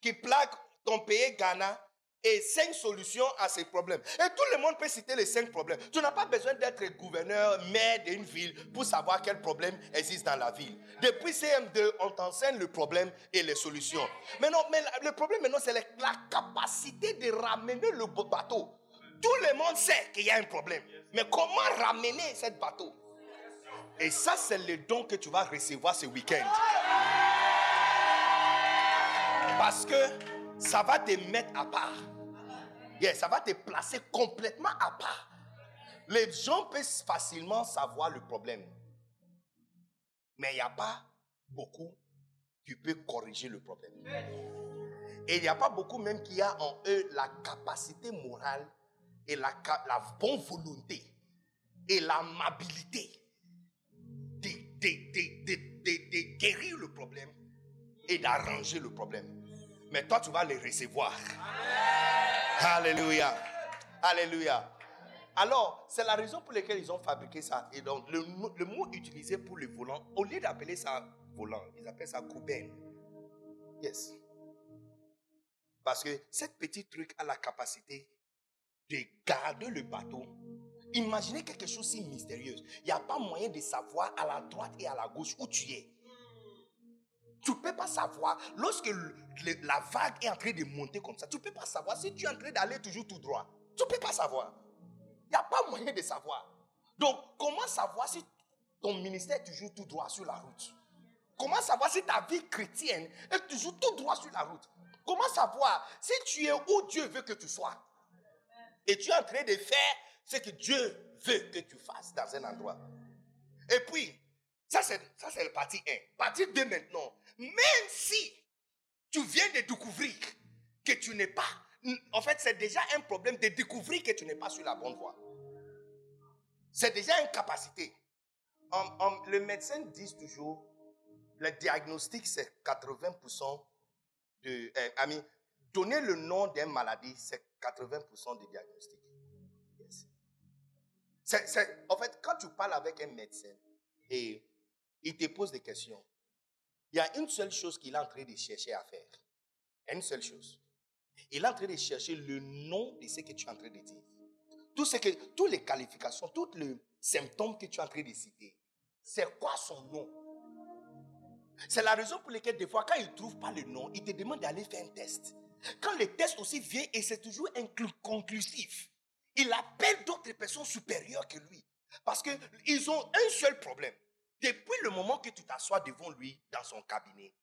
qui plaquent ton pays Ghana et cinq solutions à ces problèmes. Et tout le monde peut citer les cinq problèmes. Tu n'as pas besoin d'être gouverneur, maire d'une ville pour savoir quels problèmes existent dans la ville. Depuis CM2, on t'enseigne le problème et les solutions. Mais non, mais le problème maintenant, c'est la capacité de ramener le bateau Tout le monde sait qu'il y a un problème. Mais comment ramener cette bateau? Et ça, c'est le don que tu vas recevoir ce week-end. Parce que ça va te mettre à part. Yes, ça va te placer complètement à part. Les gens peuvent facilement savoir le problème. Mais il n'y a pas beaucoup qui peuvent corriger le problème. Et il n'y a pas beaucoup même qui a en eux la capacité morale et la bonne volonté et l'amabilité de, de, guérir le problème et d'arranger le problème. Mais toi, tu vas les recevoir. Alléluia. Alléluia. Alors, c'est la raison pour laquelle ils ont fabriqué ça. Et donc, le, le mot utilisé pour le volant, au lieu d'appeler ça volant, ils appellent ça couben. Yes. Parce que cette petite truc a la capacité de garder le bateau. Imaginez quelque chose si mystérieux. Il n'y a pas moyen de savoir à la droite et à la gauche où tu es. Tu ne peux pas savoir, lorsque la vague est en train de monter comme ça, tu ne peux pas savoir si tu es en train d'aller toujours tout droit. Tu ne peux pas savoir. Il n'y a pas moyen de savoir. Donc, comment savoir si ton ministère est toujours tout droit sur la route? Comment savoir si ta vie chrétienne est toujours tout droit sur la route? Comment savoir si tu es où Dieu veut que tu sois? Et tu es en train de faire ce que Dieu veut que tu fasses dans un endroit. Et puis, ça c'est, ça c'est le partie 1. Partie 2 maintenant. Même si tu viens de découvrir que tu n'es pas, en fait c'est déjà un problème de découvrir que tu n'es pas sur la bonne voie. C'est déjà une capacité. le médecin dit toujours, le diagnostic c'est 80% de, euh, donner le nom d'une maladie, c'est 80% du diagnostic. En fait, quand tu parles avec un médecin et il te pose des questions, il y a une seule chose qu'il est en train de chercher à faire. Une seule chose. Il est en train de chercher le nom de ce que tu es en train de dire. Tout toutes les qualifications, tous les symptômes que tu es en train de citer, c'est quoi son nom? C'est la raison pour laquelle des fois, quand il ne trouve pas le nom, il te demande d'aller faire un test. Quand le test aussi vient et c'est toujours conclusif, il appelle d'autres personnes supérieures que lui. Parce qu'ils ont un seul problème. Depuis le moment que tu t'assois devant lui dans son cabinet,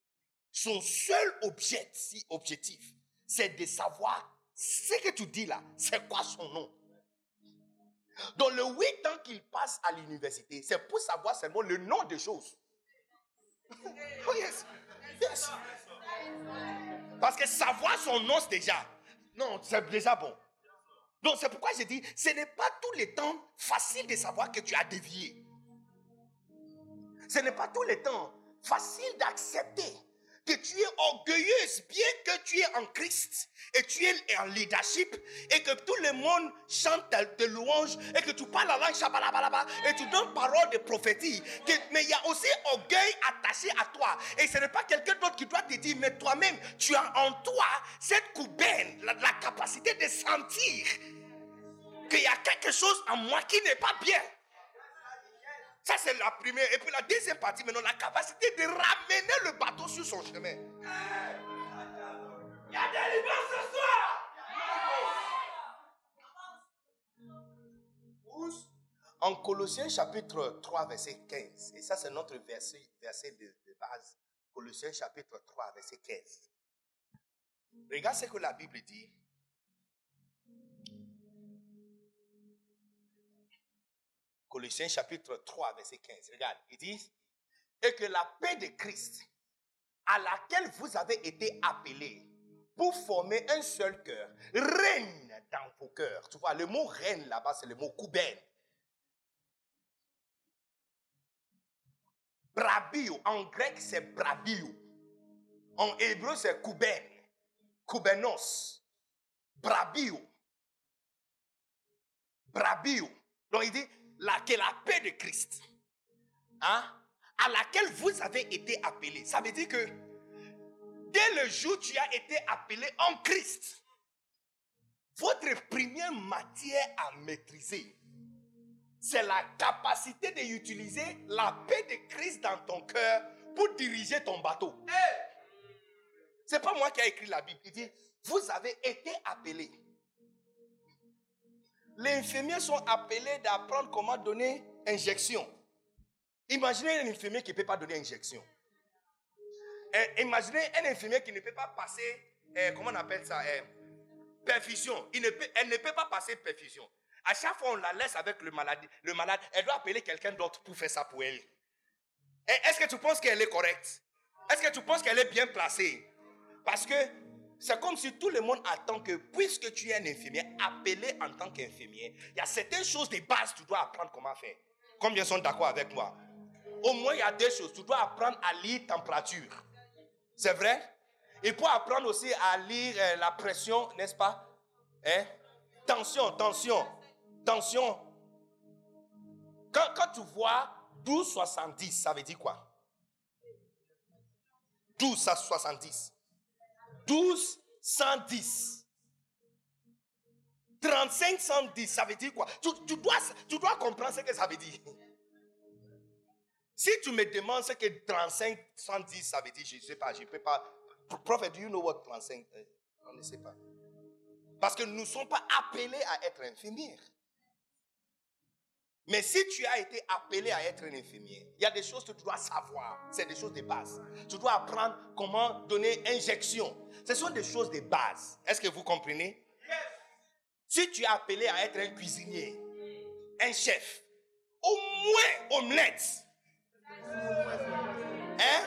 son seul objectif, objectif c'est de savoir ce que tu dis là, c'est quoi son nom. Dans le huit ans qu'il passe à l'université, c'est pour savoir seulement le nom des choses. [laughs] Oh yes. Yes. Parce que savoir son nom, c'est déjà. Non, c'est déjà bon. Donc c'est pourquoi j'ai dit, ce n'est pas tous les temps facile de savoir que tu as dévié. Ce n'est pas tous les temps facile d'accepter que tu es orgueilleuse, bien que tu es en Christ et tu es en leadership et que tout le monde chante de louanges et que tu parles la langue et tu donnes parole de prophétie. mais il y a aussi orgueil attaché à toi. Et ce n'est pas quelqu'un d'autre qui doit te dire, mais toi-même, tu as en toi cette coubaine, la capacité de sentir qu'il y a quelque chose en moi qui n'est pas bien. Ça, c'est la première. Et puis la deuxième partie, maintenant, la capacité de ramener le bateau sur son chemin. Il y a des libres ce soir. En Colossiens chapitre 3, verset 15. Et ça, c'est notre verset, verset de, de base. Colossiens chapitre 3, verset 15. Regarde ce que la Bible dit. Colossiens chapitre 3, verset 15. Regarde, il dit, et que la paix de Christ, à laquelle vous avez été appelés pour former un seul cœur, règne dans vos cœurs. Tu vois, le mot règne là-bas, c'est le mot kuben. Brabio, en grec c'est brabio. En hébreu c'est kuben. Kubenos. Brabio. Brabio. Donc il dit, la, que la paix de Christ, hein, à laquelle vous avez été appelés. Ça veut dire que dès le jour où tu as été appelé en Christ, votre première matière à maîtriser, c'est la capacité d'utiliser la paix de Christ dans ton cœur pour diriger ton bateau. C'est pas moi qui ai écrit la Bible. Il dit, vous avez été appelés les infirmiers sont appelés d'apprendre comment donner injection. Imaginez un infirmier qui ne peut pas donner injection. Eh, imaginez un infirmier qui ne peut pas passer, eh, comment on appelle ça, eh, perfusion. Elle ne peut pas passer perfusion. À chaque fois, on la laisse avec. Le malade, elle doit appeler quelqu'un d'autre pour faire ça pour elle. Est-ce que tu penses qu'elle est correcte? Est-ce que tu penses qu'elle est bien placée? Parce que c'est comme si tout le monde attend que, puisque tu es un infirmier, appelé en tant qu'infirmier, il y a certaines choses de base que tu dois apprendre comment faire. Combien sont d'accord avec moi Au moins, il y a deux choses. Tu dois apprendre à lire température. C'est vrai? Il faut apprendre aussi à lire euh, la pression, n'est-ce pas? Hein? Tension, tension, tension. Quand, tu vois 12,70, ça veut dire quoi? 12 à 70. 12, 110. 35, 110, ça veut dire quoi? Tu, tu, dois, tu dois comprendre ce que ça veut dire. Si tu me demandes ce que 35, 110, ça veut dire, je ne sais pas, je ne peux pas. Prophet, do you know what 35 euh, On ne sait pas. Parce que nous ne sommes pas appelés à être infirmières. Mais si tu as été appelé à être un infirmier, il y a des choses que tu dois savoir. C'est des choses de base. Tu dois apprendre comment donner injection. Ce sont des choses de base. Est-ce que vous comprenez? Si tu es appelé à être un cuisinier, un chef, au moins omelette. Hein?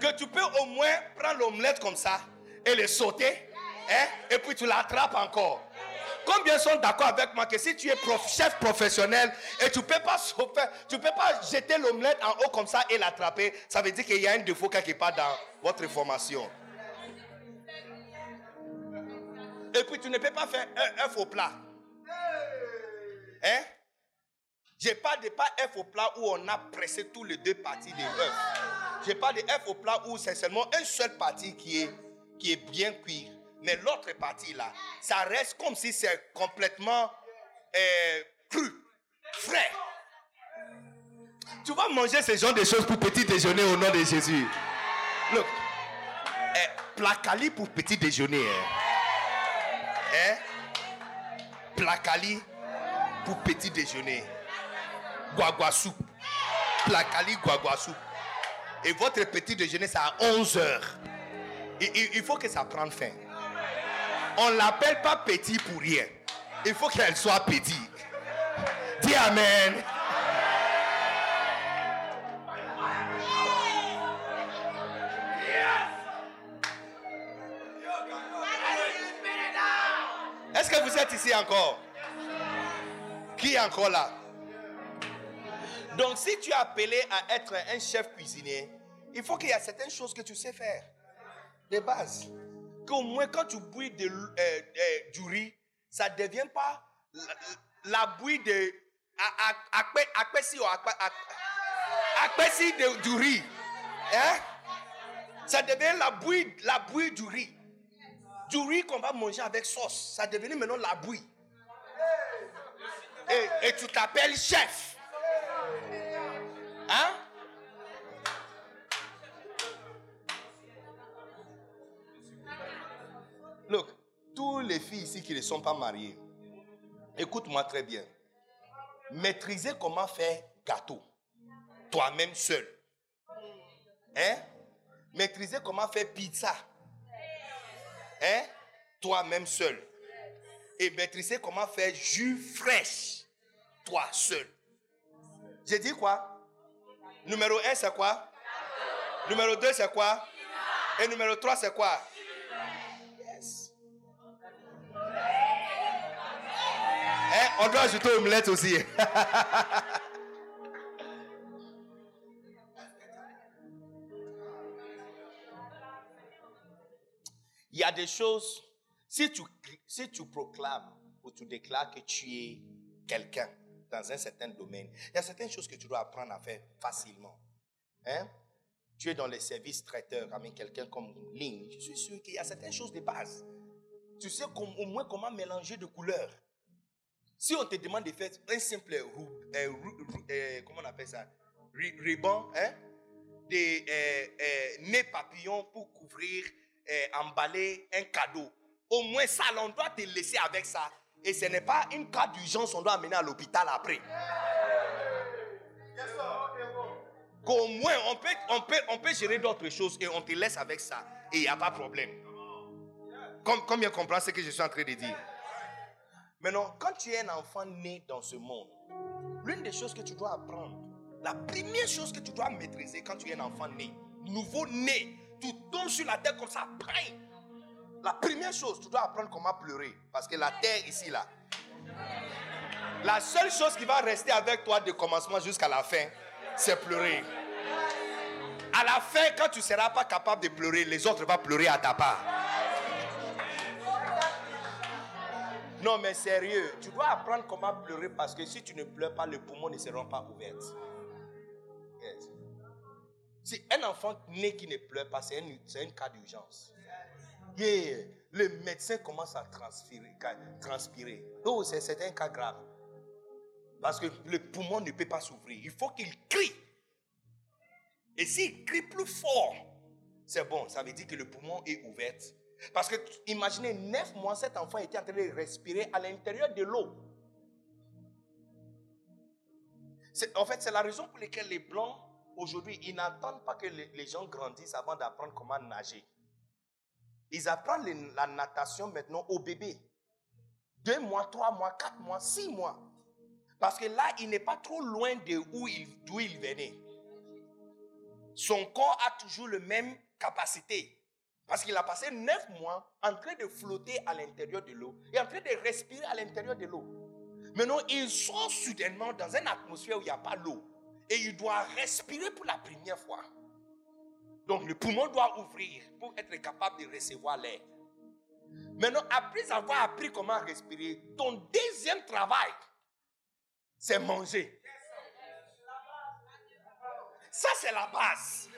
Que tu peux au moins prendre l'omelette comme ça et le sauter. Hein? Et puis tu l'attrapes encore. Combien sont d'accord avec moi que si tu es chef professionnel et tu ne peux pas tu peux pas jeter l'omelette en haut comme ça et l'attraper, ça veut dire qu'il y a un défaut quelque part dans votre formation. Et puis tu ne peux pas faire un œuf au plat. Hein? Je parle de pas œuf au plat où on a pressé tous les deux parties de l'œuf. Je parle de œuf au plat où c'est seulement une seule partie qui est, qui est bien cuite. Mais l'autre partie là, ça reste comme si c'est complètement euh, cru, frais. Tu vas manger ce genre de choses pour petit déjeuner au nom de Jésus. Look, eh, placali pour petit déjeuner. Hein? eh? Placali pour petit déjeuner. Guagua soupe. Placali guagua soupe. Et votre petit déjeuner, c'est à 11 heures. il faut que ça prenne fin. On ne l'appelle pas petit pour rien. Il faut qu'elle soit petite. Dis Amen. Est-ce que vous êtes ici encore? Qui est encore là? Donc si tu es appelé à être un chef cuisinier, il faut qu'il y ait certaines choses que tu sais faire. De base qu'au moins quand tu bouilles de, euh, euh, du riz, ça ne devient pas la, bouille de akpesi de, du riz. Hein? Ça devient la bouille, la bouille du riz. Du riz qu'on va manger avec sauce. Ça devient maintenant la bouille. Et, et tu t'appelles chef. Hein? Look, tous les filles ici qui ne sont pas mariées, écoute-moi très bien. Maîtriser comment faire gâteau, toi-même seul. Hein? Comment faire pizza. Hein? Toi-même seul. Et maîtriser comment faire jus fraîche, toi seul. J'ai dit quoi? Numéro 1, c'est quoi? Numéro 2, c'est quoi? Et numéro 3, c'est quoi? Eh, on doit ajouter omelette aussi. [laughs] Il y a des choses, si tu, si tu proclames ou tu déclares que tu es quelqu'un dans un certain domaine, il y a certaines choses que tu dois apprendre à faire facilement. Hein? Tu es dans les services traiteurs avec quelqu'un comme ligne. Je suis sûr qu'il y a certaines choses de base. Tu sais au moins comment mélanger de couleurs. Si on te demande de faire un simple euh, euh, comment on appelle ça, ruban, hein, des euh, nez papillons pour couvrir, emballer un cadeau, Au moins ça, on doit te laisser avec ça. Et ce n'est pas une cas d'urgence, on doit amener à l'hôpital après. Qu'au moins, on peut, on, peut, on peut gérer d'autres choses et on te laisse avec ça. Et il n'y a pas de problème. Comme, combien comprend ce que je suis en train de dire Maintenant, quand tu es un enfant né dans ce monde, l'une des choses que tu dois apprendre, la première chose que tu dois maîtriser quand tu es un enfant né, nouveau né, tu tombes sur la terre comme ça, La première chose, tu dois apprendre comment pleurer. Parce que la terre ici, là, la seule chose qui va rester avec toi de commencement jusqu'à la fin, c'est pleurer. À la fin, quand tu ne seras pas capable de pleurer, les autres vont pleurer à ta part. Non, mais sérieux, tu dois apprendre comment pleurer parce que si tu ne pleures pas, les poumons ne seront pas ouverts. Si un enfant né qui ne pleure pas, c'est un, cas d'urgence. Le médecin commence à transpirer. transpirer. Oh, c'est un cas grave. Parce que le poumon ne peut pas s'ouvrir. Il faut qu'il crie. Et s'il crie plus fort, c'est bon. Ça veut dire que le poumon est ouvert. Parce que imaginez, neuf mois, cet enfant était en train de respirer à l'intérieur de l'eau. En fait, c'est la raison pour laquelle les blancs, aujourd'hui, ils n'attendent pas que les, gens grandissent avant d'apprendre comment nager. Ils apprennent la natation maintenant au bébé. Deux mois, trois mois, quatre mois, six mois. Parce que là, il n'est pas trop loin de où il, d'où il venait. Son corps a toujours la même capacité. Parce qu'il a passé neuf mois en train de flotter à l'intérieur de l'eau et en train de respirer à l'intérieur de l'eau. Maintenant, il sort soudainement dans une atmosphère où il n'y a pas l'eau. Et il doit respirer pour la première fois. Donc le poumon doit ouvrir pour être capable de recevoir l'air. Maintenant, après avoir appris comment respirer, ton deuxième travail, c'est manger. Ça, c'est la base.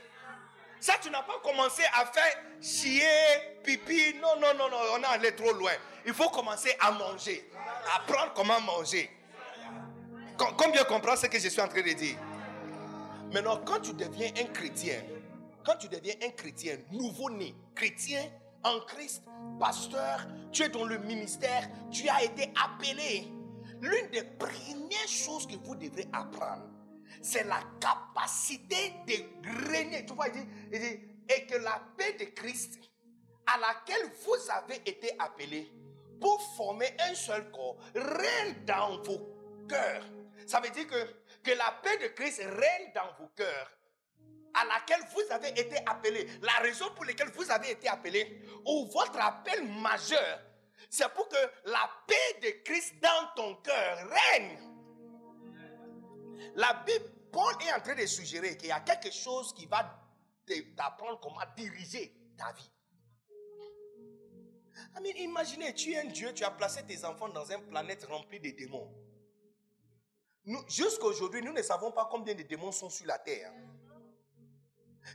Ça, tu n'as pas commencé à faire chier, pipi. Non, non, non, non, on est allé trop loin. Il faut commencer à manger. Apprendre comment manger. Combien comprend ce que je suis en train de dire? Maintenant, quand tu deviens un chrétien, quand tu deviens un chrétien nouveau-né, chrétien en Christ, pasteur, tu es dans le ministère, tu as été appelé. L'une des premières choses que vous devrez apprendre, c'est la capacité de régner. Tu vois, il dit, et que la paix de Christ, à laquelle vous avez été appelés pour former un seul corps, règne dans vos cœurs. Ça veut dire que, que la paix de Christ règne dans vos cœurs à laquelle vous avez été appelés, la raison pour laquelle vous avez été appelés, ou votre appel majeur, c'est pour que la paix de Christ dans ton cœur règne. La Bible, Paul est en train de suggérer qu'il y a quelque chose qui va t'apprendre comment diriger ta vie. imaginez, tu es un Dieu, tu as placé tes enfants dans une planète remplie de démons. Jusqu'à aujourd'hui, nous ne savons pas combien de démons sont sur la terre.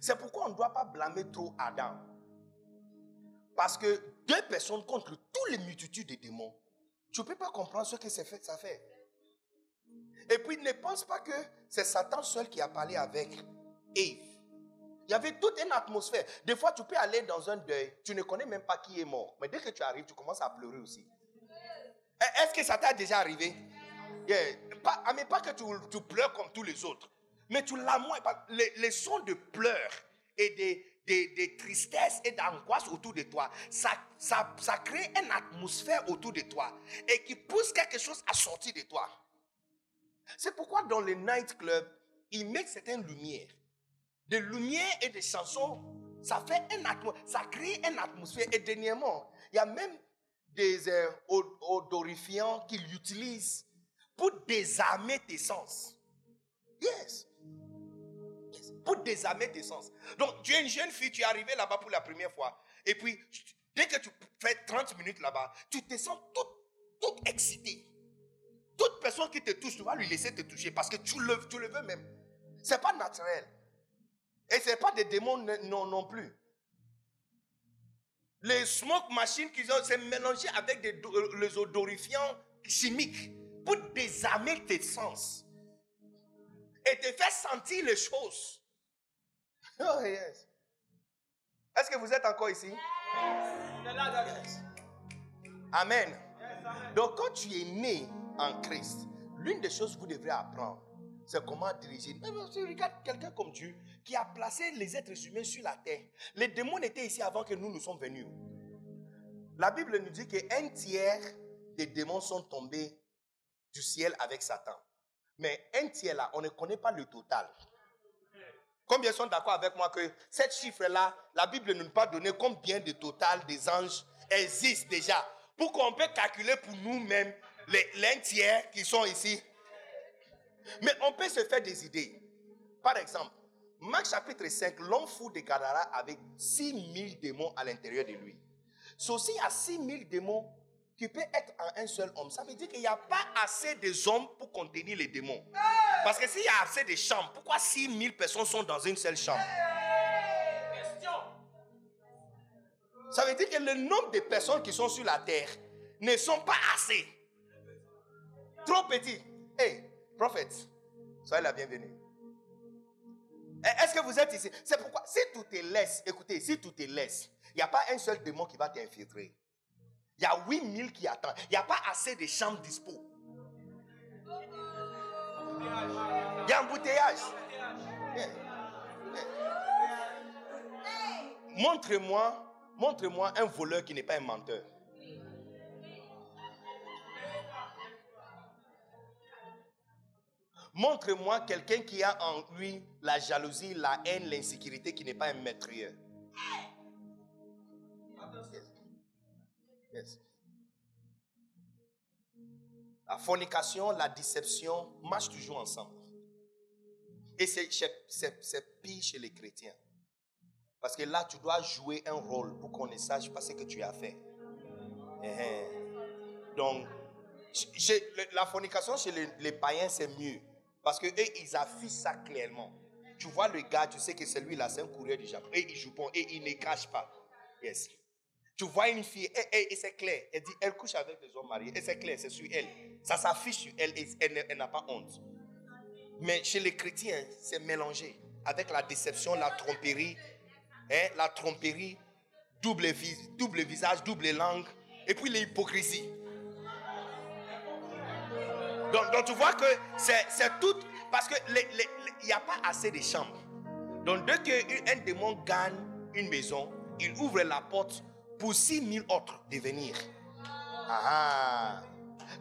C'est pourquoi on ne doit pas blâmer trop Adam. Parce que deux personnes contre toutes les multitudes de démons, tu ne peux pas comprendre ce que ça fait. Et puis ne pense pas que c'est Satan seul qui a parlé avec Eve. Il y avait toute une atmosphère. Des fois, tu peux aller dans un deuil, tu ne connais même pas qui est mort. Mais dès que tu arrives, tu commences à pleurer aussi. Eh, est-ce que ça t'a déjà arrivé? Pas, ah, mais pas que tu, pleures comme tous les autres. Mais tu l'as moins. Les, les, sons de pleurs et des, des, tristesses et d'angoisse autour de toi, ça crée une atmosphère autour de toi et qui pousse quelque chose à sortir de toi. C'est pourquoi dans les nightclubs, ils mettent certaines lumières. Des lumières et des chansons, ça fait un ça crée une atmosphère. Et dernièrement, il y a même des euh, odorifiants qu'ils utilisent pour désarmer tes sens. Yes pour désarmer tes sens. Donc, tu es une jeune fille, tu es arrivée là-bas pour la première fois. Et puis, dès que tu fais 30 minutes là-bas, tu te sens toute, toute excitée. Toute personne qui te touche, tu vas lui laisser te toucher parce que tu le, tu le veux même. C'est pas naturel. Et ce n'est pas des démons non, non plus. Les smoke machines qu'ils ont, c'est mélangé avec des, les odorifiants chimiques pour désarmer tes sens et te faire sentir les choses. [laughs] Oh, yes. Est-ce que vous êtes encore ici? Yes. Amen. Donc quand tu es né en Christ, l'une des choses que vous devrez apprendre, c'est comment diriger. regarde quelqu'un comme Dieu qui a placé les êtres humains sur la terre. Les démons étaient ici avant que nous nous sommes venus. La Bible nous dit qu'un tiers des démons sont tombés du ciel avec Satan. Mais un tiers là, on ne connaît pas le total. Combien sont d'accord avec moi que cette chiffre-là, la Bible ne nous pas donné combien de total des anges existent déjà pour qu'on puisse calculer pour nous-mêmes les, tiers qui sont ici. Mais on peut se faire des idées. Par exemple, Marc chapitre 5, l'homme fou de Gadara avec 6000 démons à l'intérieur de lui. Ceci a 6000 démons qui peut être en un seul homme. Ça veut dire qu'il n'y a pas assez de hommes pour contenir les démons. Parce que s'il y a assez de chambres, pourquoi 6000 personnes sont dans une seule chambre? Ça veut dire que le nombre de personnes qui sont sur la terre ne sont pas assez. Trop petits. Hé, prophète, soyez la bienvenue. Eh, est-ce que vous êtes ici? C'est pourquoi, si tout est laisse, écoutez, si tout est laisse, il n'y a pas un seul démon qui va t'infiltrer. Il y a 8000 qui attendent. Il n'y a pas assez de chambres dispo. Il y a un bouteillage. Montre-moi, montre-moi un voleur qui n'est pas un menteur. Montre-moi quelqu'un qui a en lui la jalousie, la haine, l'insécurité, qui n'est pas un maîtrieux. La fornication, la déception marchent toujours ensemble. Et c'est pire chez les chrétiens. Parce que là, tu dois jouer un rôle pour qu'on ne sache pas ce que tu as fait. Eh, eh. Donc, la fornication chez les, païens, c'est mieux. Parce que ils affichent ça clairement. Tu vois le gars, tu sais que celui-là, c'est un courrier du Japon. Et il joue bon, et il ne cache pas. Yes. Tu vois une fille, et, c'est clair. Elle dit, elle couche avec des hommes mariés. Et c'est clair, c'est sur elle. Ça s'affiche sur elle et elle, n'a pas honte. Mais chez les chrétiens, c'est mélangé. Avec la déception, la tromperie. Hein, la tromperie, double, double visage, double langue. Et puis l'hypocrisie. Donc, donc, tu vois que c'est tout. Parce qu'il n'y a pas assez de chambres. Donc dès qu'un démon gagne une maison, il ouvre la porte pour 6000 autres de venir. Ah.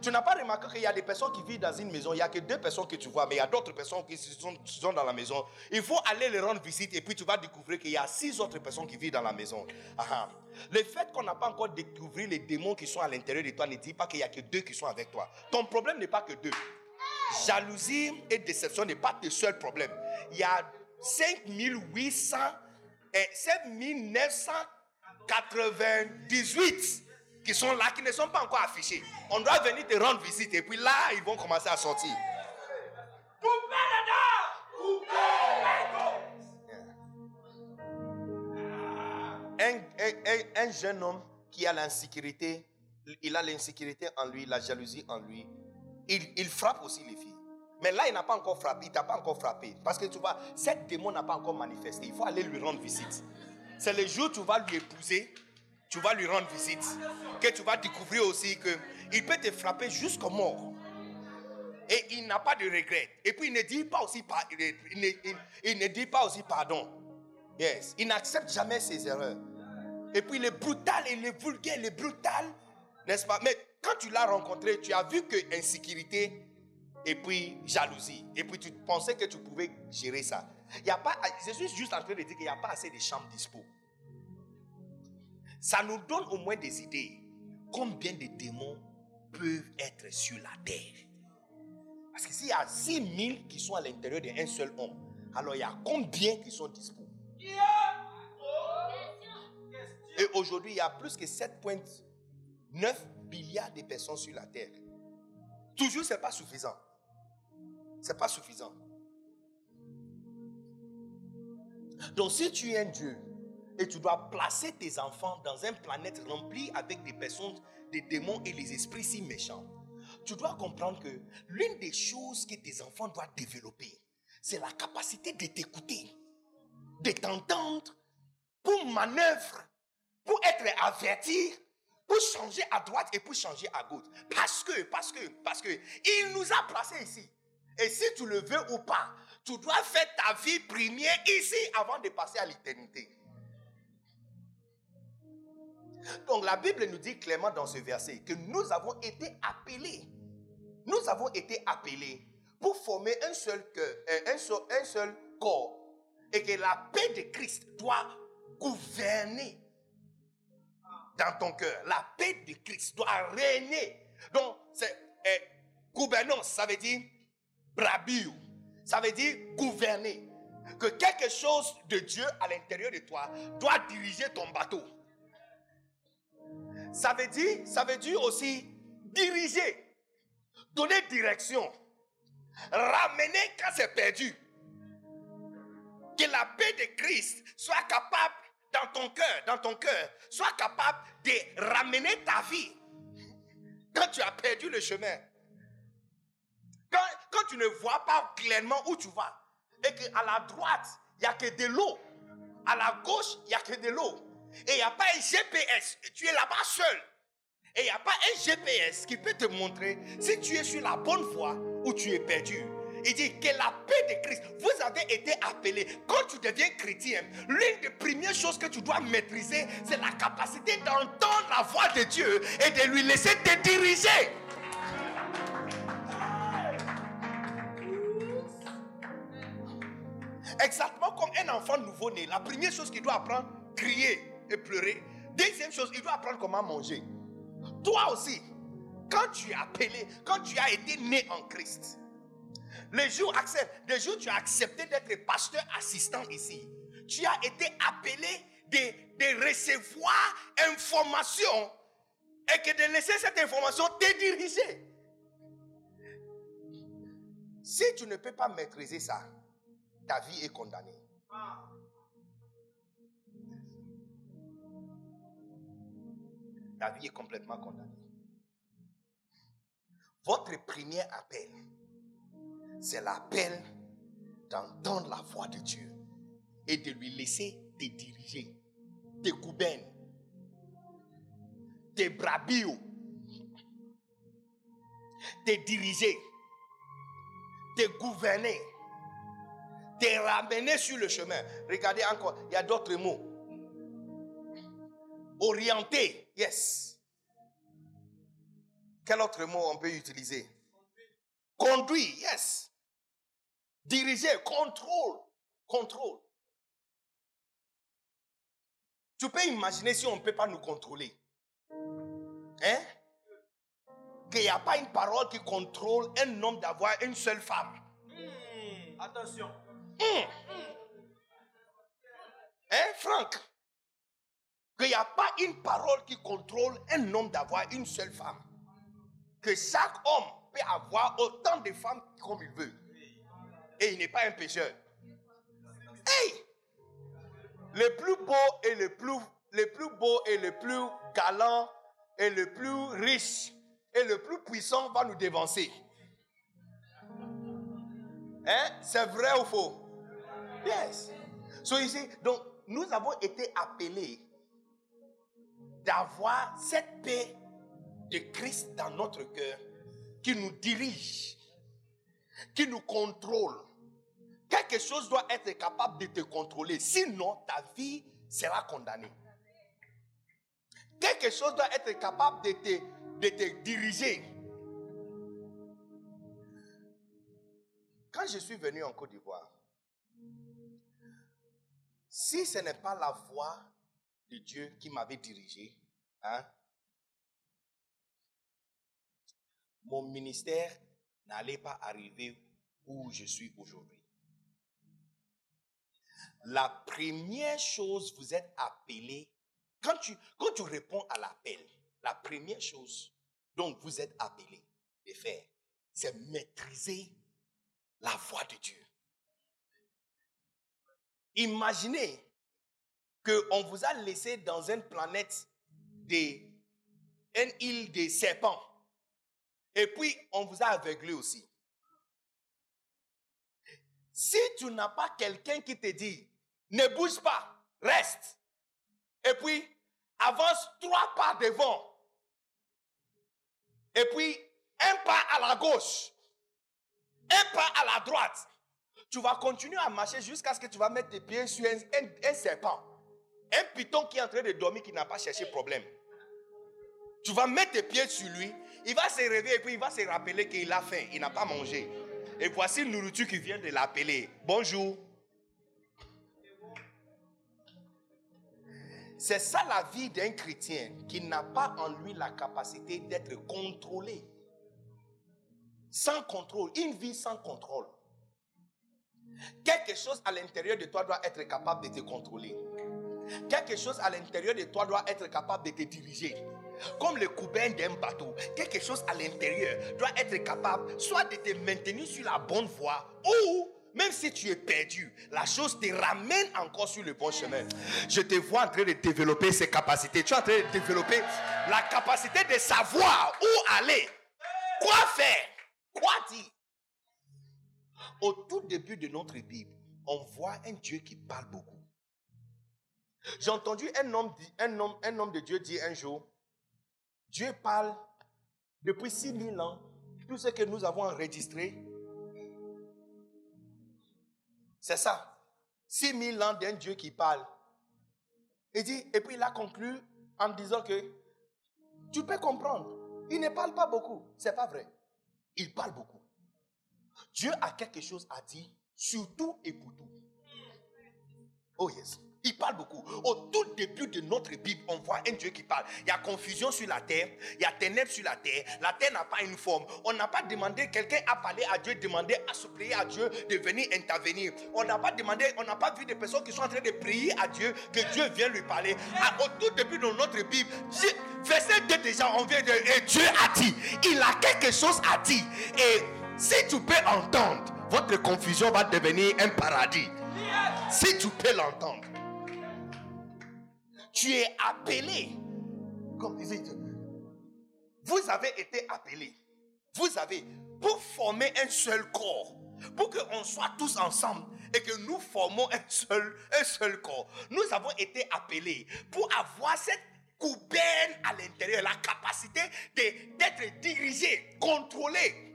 Tu n'as pas remarqué qu'il y a des personnes qui vivent dans une maison, il n'y a que deux personnes que tu vois, mais il y a d'autres personnes qui sont, dans la maison. Il faut aller les rendre visite et puis tu vas découvrir qu'il y a six autres personnes qui vivent dans la maison. Ah. Le fait qu'on n'a pas encore découvert les démons qui sont à l'intérieur de toi ne dit pas qu'il n'y a que deux qui sont avec toi. Ton problème n'est pas que deux. Jalousie et déception n'est pas tes seuls problèmes. Il y a 5800 et 7900 98 qui sont là, qui ne sont pas encore affichés. On doit venir te rendre visite et puis là, ils vont commencer à sortir. Un, un, jeune homme qui a l'insécurité, il a l'insécurité en lui, la jalousie en lui, il, il frappe aussi les filles. Mais là, il n'a pas encore frappé, il t'a pas encore frappé. Parce que tu vois, cette démon n'a pas encore manifesté. Il faut aller lui rendre visite. C'est le jour où tu vas lui épouser, tu vas lui rendre visite, que tu vas découvrir aussi que il peut te frapper jusqu'au mort. Et il n'a pas de regret. Et puis il ne dit pas aussi, il ne, dit pas aussi pardon. Yes. Il n'accepte jamais ses erreurs. Et puis il est brutal, il est vulgaire, il est brutal. N'est-ce pas? Mais quand tu l'as rencontré, tu as vu que insécurité et puis jalousie. Et puis tu pensais que tu pouvais gérer ça. Il y a pas, je suis juste en train de dire qu'il n'y a pas assez de chambres dispo. Ça nous donne au moins des idées. Combien de démons peuvent être sur la terre? Parce que s'il y a 6000 qui sont à l'intérieur d'un seul homme, alors il y a combien qui sont dispo? Et aujourd'hui, il y a plus que 7,9 milliards de personnes sur la terre. Toujours, ce n'est pas suffisant. Ce n'est pas suffisant. Donc si tu es un Dieu et tu dois placer tes enfants dans une planète remplie avec des personnes, des démons et les esprits si méchants, tu dois comprendre que l'une des choses que tes enfants doivent développer, c'est la capacité de t'écouter, de t'entendre pour manœuvre, pour être averti, pour changer à droite et pour changer à gauche. Parce que, parce que, parce que, il nous a placés ici. Et si tu le veux ou pas, tu dois faire ta vie première ici avant de passer à l'éternité. Donc la Bible nous dit clairement dans ce verset que nous avons été appelés. Nous avons été appelés pour former un seul, cœur, un seul, corps. Et que la paix de Christ doit gouverner dans ton cœur. La paix de Christ doit régner. Donc, c'est eh, gouvernance, ça veut dire brabio. Ça veut dire gouverner. Que quelque chose de Dieu à l'intérieur de toi doit diriger ton bateau. Ça veut dire, ça veut aussi diriger, donner direction, ramener quand c'est perdu. Que la paix de Christ soit capable dans ton cœur, dans ton cœur, soit capable de ramener ta vie quand tu as perdu le chemin. Quand, quand tu ne vois pas clairement où tu vas, et qu'à la droite, il n'y a que de l'eau, à la gauche, il n'y a que de l'eau, et il n'y a pas un GPS, tu es là-bas seul, et il n'y a pas un GPS qui peut te montrer si tu es sur la bonne voie ou tu es perdu. Il dit que la paix de Christ, vous avez été appelés. Quand tu deviens chrétien, l'une des premières choses que tu dois maîtriser, c'est la capacité d'entendre la voix de Dieu et de lui laisser te diriger. Exactement comme un enfant nouveau-né, la première chose qu'il doit apprendre, crier pleurer. Deuxième chose, il doit apprendre comment manger. Toi aussi, quand tu es appelé, quand tu as été né en Christ, les jours, accepte, les jours tu as accepté d'être pasteur assistant ici, tu as été appelé de, recevoir information et que de laisser cette information te diriger. Si tu ne peux pas maîtriser ça, ta vie est condamnée. Ta vie est complètement condamnée. Votre premier appel, c'est l'appel d'entendre la voix de Dieu et de lui laisser te diriger, te gouverner, te brabio, te diriger, te gouverner, te ramener sur le chemin. Regardez encore, il y a d'autres mots. Orienter, yes. Quel autre mot on peut utiliser? Conduire, yes. Diriger, contrôle, contrôle. Tu peux imaginer si on ne peut pas nous contrôler? Hein? Qu'il n'y a pas une parole qui contrôle un homme d'avoir une seule femme. Hmm, attention. Hmm. Hein, Franck? Qu'il n'y a pas une parole qui contrôle un homme d'avoir une seule femme. Que chaque homme peut avoir autant de femmes comme il veut et il n'est pas un pécheur. Hey! Le plus beau et le plus, le plus beau et le plus galant et le plus riche et le plus puissant va nous dévancer. Hein? C'est vrai ou faux? Yes. So ici, donc, nous avons été appelés d'avoir cette paix de Christ dans notre cœur qui nous dirige, qui nous contrôle, Quelque chose doit être capable de te contrôler. Sinon, ta vie sera condamnée. Quelque chose doit être capable de te, de te diriger. Quand je suis venu en Côte d'Ivoire, si ce n'est pas la voix de Dieu qui m'avait dirigé, hein, mon ministère n'allait pas arriver où je suis aujourd'hui. La première chose, vous êtes appelé, quand tu, quand tu réponds à l'appel, la première chose dont vous êtes appelé de faire, c'est maîtriser la voix de Dieu. Imaginez qu'on vous a laissé dans une planète de, une île des serpents. Et puis, on vous a aveuglé aussi. Si tu n'as pas quelqu'un qui te dit, ne bouge pas, reste. Et puis, avance trois pas devant Et puis, un pas à la gauche, un pas à la droite. Tu vas continuer à marcher jusqu'à ce que tu vas mettre tes pieds sur un, un serpent. Un python qui est en train de dormir, qui n'a pas cherché problème. Tu vas mettre tes pieds sur lui, il va se réveiller et puis il va se rappeler qu'il a faim, il n'a pas mangé. Et voici une nourriture qui vient de l'appeler. Bonjour. C'est ça la vie d'un chrétien qui n'a pas en lui la capacité d'être contrôlé. Sans contrôle, une vie sans contrôle. Quelque chose à l'intérieur de toi doit être capable de te contrôler. Quelque chose à l'intérieur de toi doit être capable de te diriger. Comme le coubin d'un bateau, quelque chose à l'intérieur doit être capable soit de te maintenir sur la bonne voie ou même si tu es perdu, la chose te ramène encore sur le bon chemin. Je te vois en train de développer ces capacités. Tu es en train de développer la capacité de savoir où aller, quoi faire, quoi dire? Au tout début de notre Bible, on voit un Dieu qui parle beaucoup. J'ai entendu un homme, un, homme, un homme de Dieu dire un jour, Dieu parle depuis 6000 ans, tout ce que nous avons enregistré. C'est ça. 6000 ans d'un Dieu qui parle. Et, puis il a conclu en disant que tu peux comprendre. Il ne parle pas beaucoup. C'est pas vrai. Il parle beaucoup. Dieu a quelque chose à dire, surtout et pour tout. Oh yes. Il parle beaucoup. Au tout début de notre Bible, on voit un Dieu qui parle. Il y a confusion sur la terre, il y a ténèbres sur la terre. La terre n'a pas une forme. On n'a pas demandé, quelqu'un a parlé à Dieu, demandé à supplier à Dieu de venir intervenir. On n'a pas demandé, on n'a pas vu des personnes qui sont en train de prier à Dieu, que Dieu vienne lui parler. au tout début de notre Bible, verset 2 déjà, on vient de. Et Dieu a dit, il a quelque chose à dire. Et si tu peux entendre, votre confusion va devenir un paradis. Si tu peux l'entendre. Tu es appelé. Comme disait Vous avez été appelé. Vous avez pour former un seul corps. Pour qu'on soit tous ensemble et que nous formons un seul, un seul corps. Nous avons été appelés pour avoir cette coubaine à l'intérieur, la capacité d'être dirigé, contrôlé.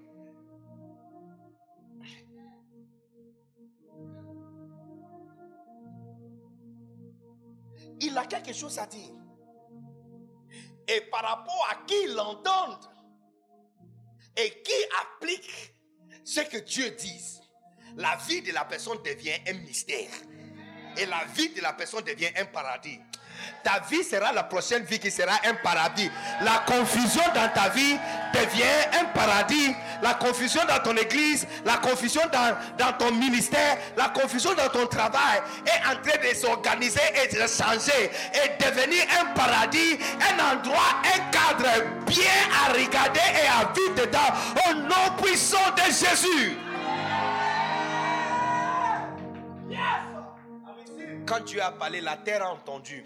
Il a quelque chose à dire. Et par rapport à qui l'entend et qui applique ce que Dieu dit, la vie de la personne devient un mystère. Et la vie de la personne devient un paradis. Ta vie sera la prochaine vie qui sera un paradis. La confusion dans ta vie devient un paradis. La confusion dans ton église, la confusion dans, dans ton ministère, la confusion dans ton travail est en train de s'organiser et de changer et devenir un paradis, un endroit, un cadre bien à regarder et à vivre dedans au nom puissant de Jésus. Quand Dieu a parlé, la terre a entendu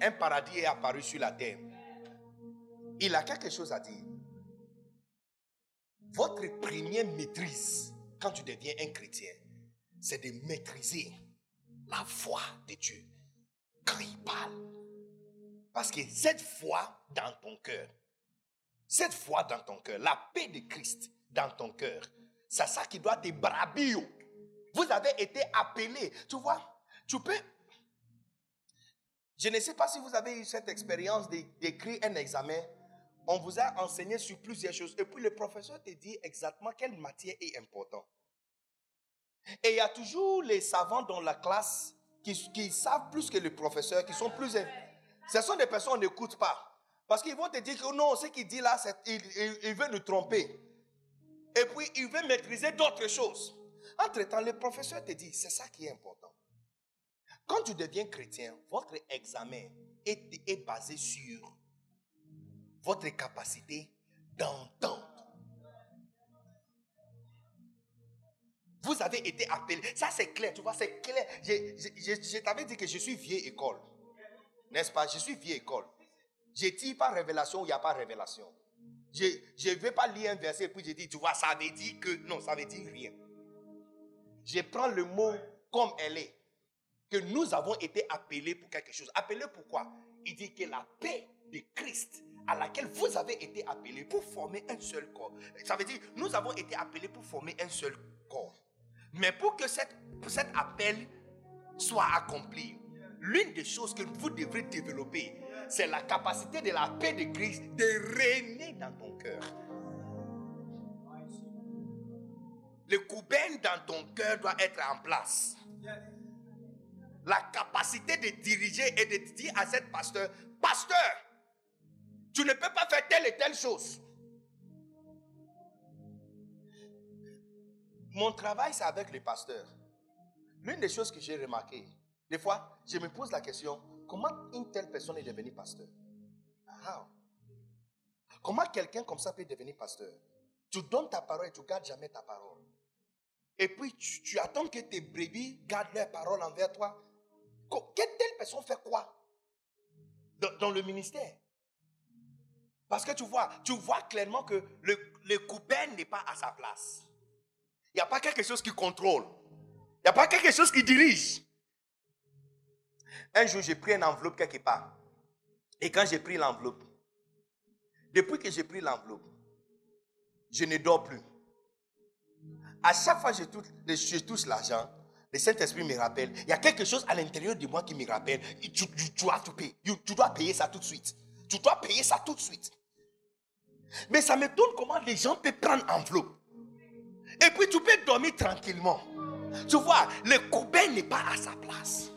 un paradis est apparu sur la terre. Il a quelque chose à dire. Votre première maîtrise, quand tu deviens un chrétien, c'est de maîtriser la voix de Dieu quand il parle. Parce que cette foi dans ton cœur, cette foi dans ton cœur, la paix de Christ dans ton cœur, c'est ça qui doit te brabir. Vous avez été appelé. Tu vois, tu peux je ne sais pas si vous avez eu cette expérience d'écrire un examen. On vous a enseigné sur plusieurs choses. Et puis le professeur te dit exactement quelle matière est importante. Et il y a toujours les savants dans la classe qui, savent plus que le professeur, qui sont plus... Ce sont des personnes qu'on n'écoute pas. Parce qu'ils vont te dire que non, ce qu'il dit là, il, il veut nous tromper. Et puis, il veut maîtriser d'autres choses. Entre-temps, le professeur te dit, c'est ça qui est important. Quand tu deviens chrétien, votre examen est, basé sur votre capacité d'entendre. Vous avez été appelé. Ça, c'est clair. Tu vois, c'est clair. Je, t'avais dit que je suis vieille école. N'est-ce pas? Je suis vieille école. Je dis pas révélation, il n'y a pas révélation. Je ne vais pas lire un verset et puis je dis, tu vois, ça veut dire que. Non, ça veut dire rien. Je prends le mot comme elle est que nous avons été appelés pour quelque chose. Appelés pourquoi Il dit que la paix de Christ à laquelle vous avez été appelés pour former un seul corps. Ça veut dire, nous avons été appelés pour former un seul corps. Mais pour que cette, cet appel soit accompli, l'une des choses que vous devrez développer, c'est la capacité de la paix de Christ de régner dans ton cœur. Le couben dans ton cœur doit être en place. La capacité de diriger et de dire à cette pasteur, pasteur, tu ne peux pas faire telle et telle chose. Mon travail, c'est avec les pasteurs. L'une des choses que j'ai remarqué, des fois, je me pose la question, comment une telle personne est devenue pasteur? Comment quelqu'un comme ça peut devenir pasteur? Tu donnes ta parole et tu gardes jamais ta parole. Et puis tu, attends que tes brebis gardent leur parole envers toi. Quelle telle personne fait quoi dans, le ministère? Parce que tu vois, tu vois clairement que le, le n'est pas à sa place. Il n'y a pas quelque chose qui contrôle. Il n'y a pas quelque chose qui dirige. Un jour, j'ai pris une enveloppe quelque part. Et quand j'ai pris l'enveloppe, depuis que j'ai pris l'enveloppe, je ne dors plus. À chaque fois que je touche, l'argent, le Saint-Esprit me rappelle. Il y a quelque chose à l'intérieur de moi qui me rappelle. Tu, dois payer. Tu dois payer ça tout de suite. Tu dois payer ça tout de suite. Mais ça me donne comment les gens peuvent prendre enveloppe. Et puis tu peux dormir tranquillement. Tu vois, le coupé n'est pas à sa place.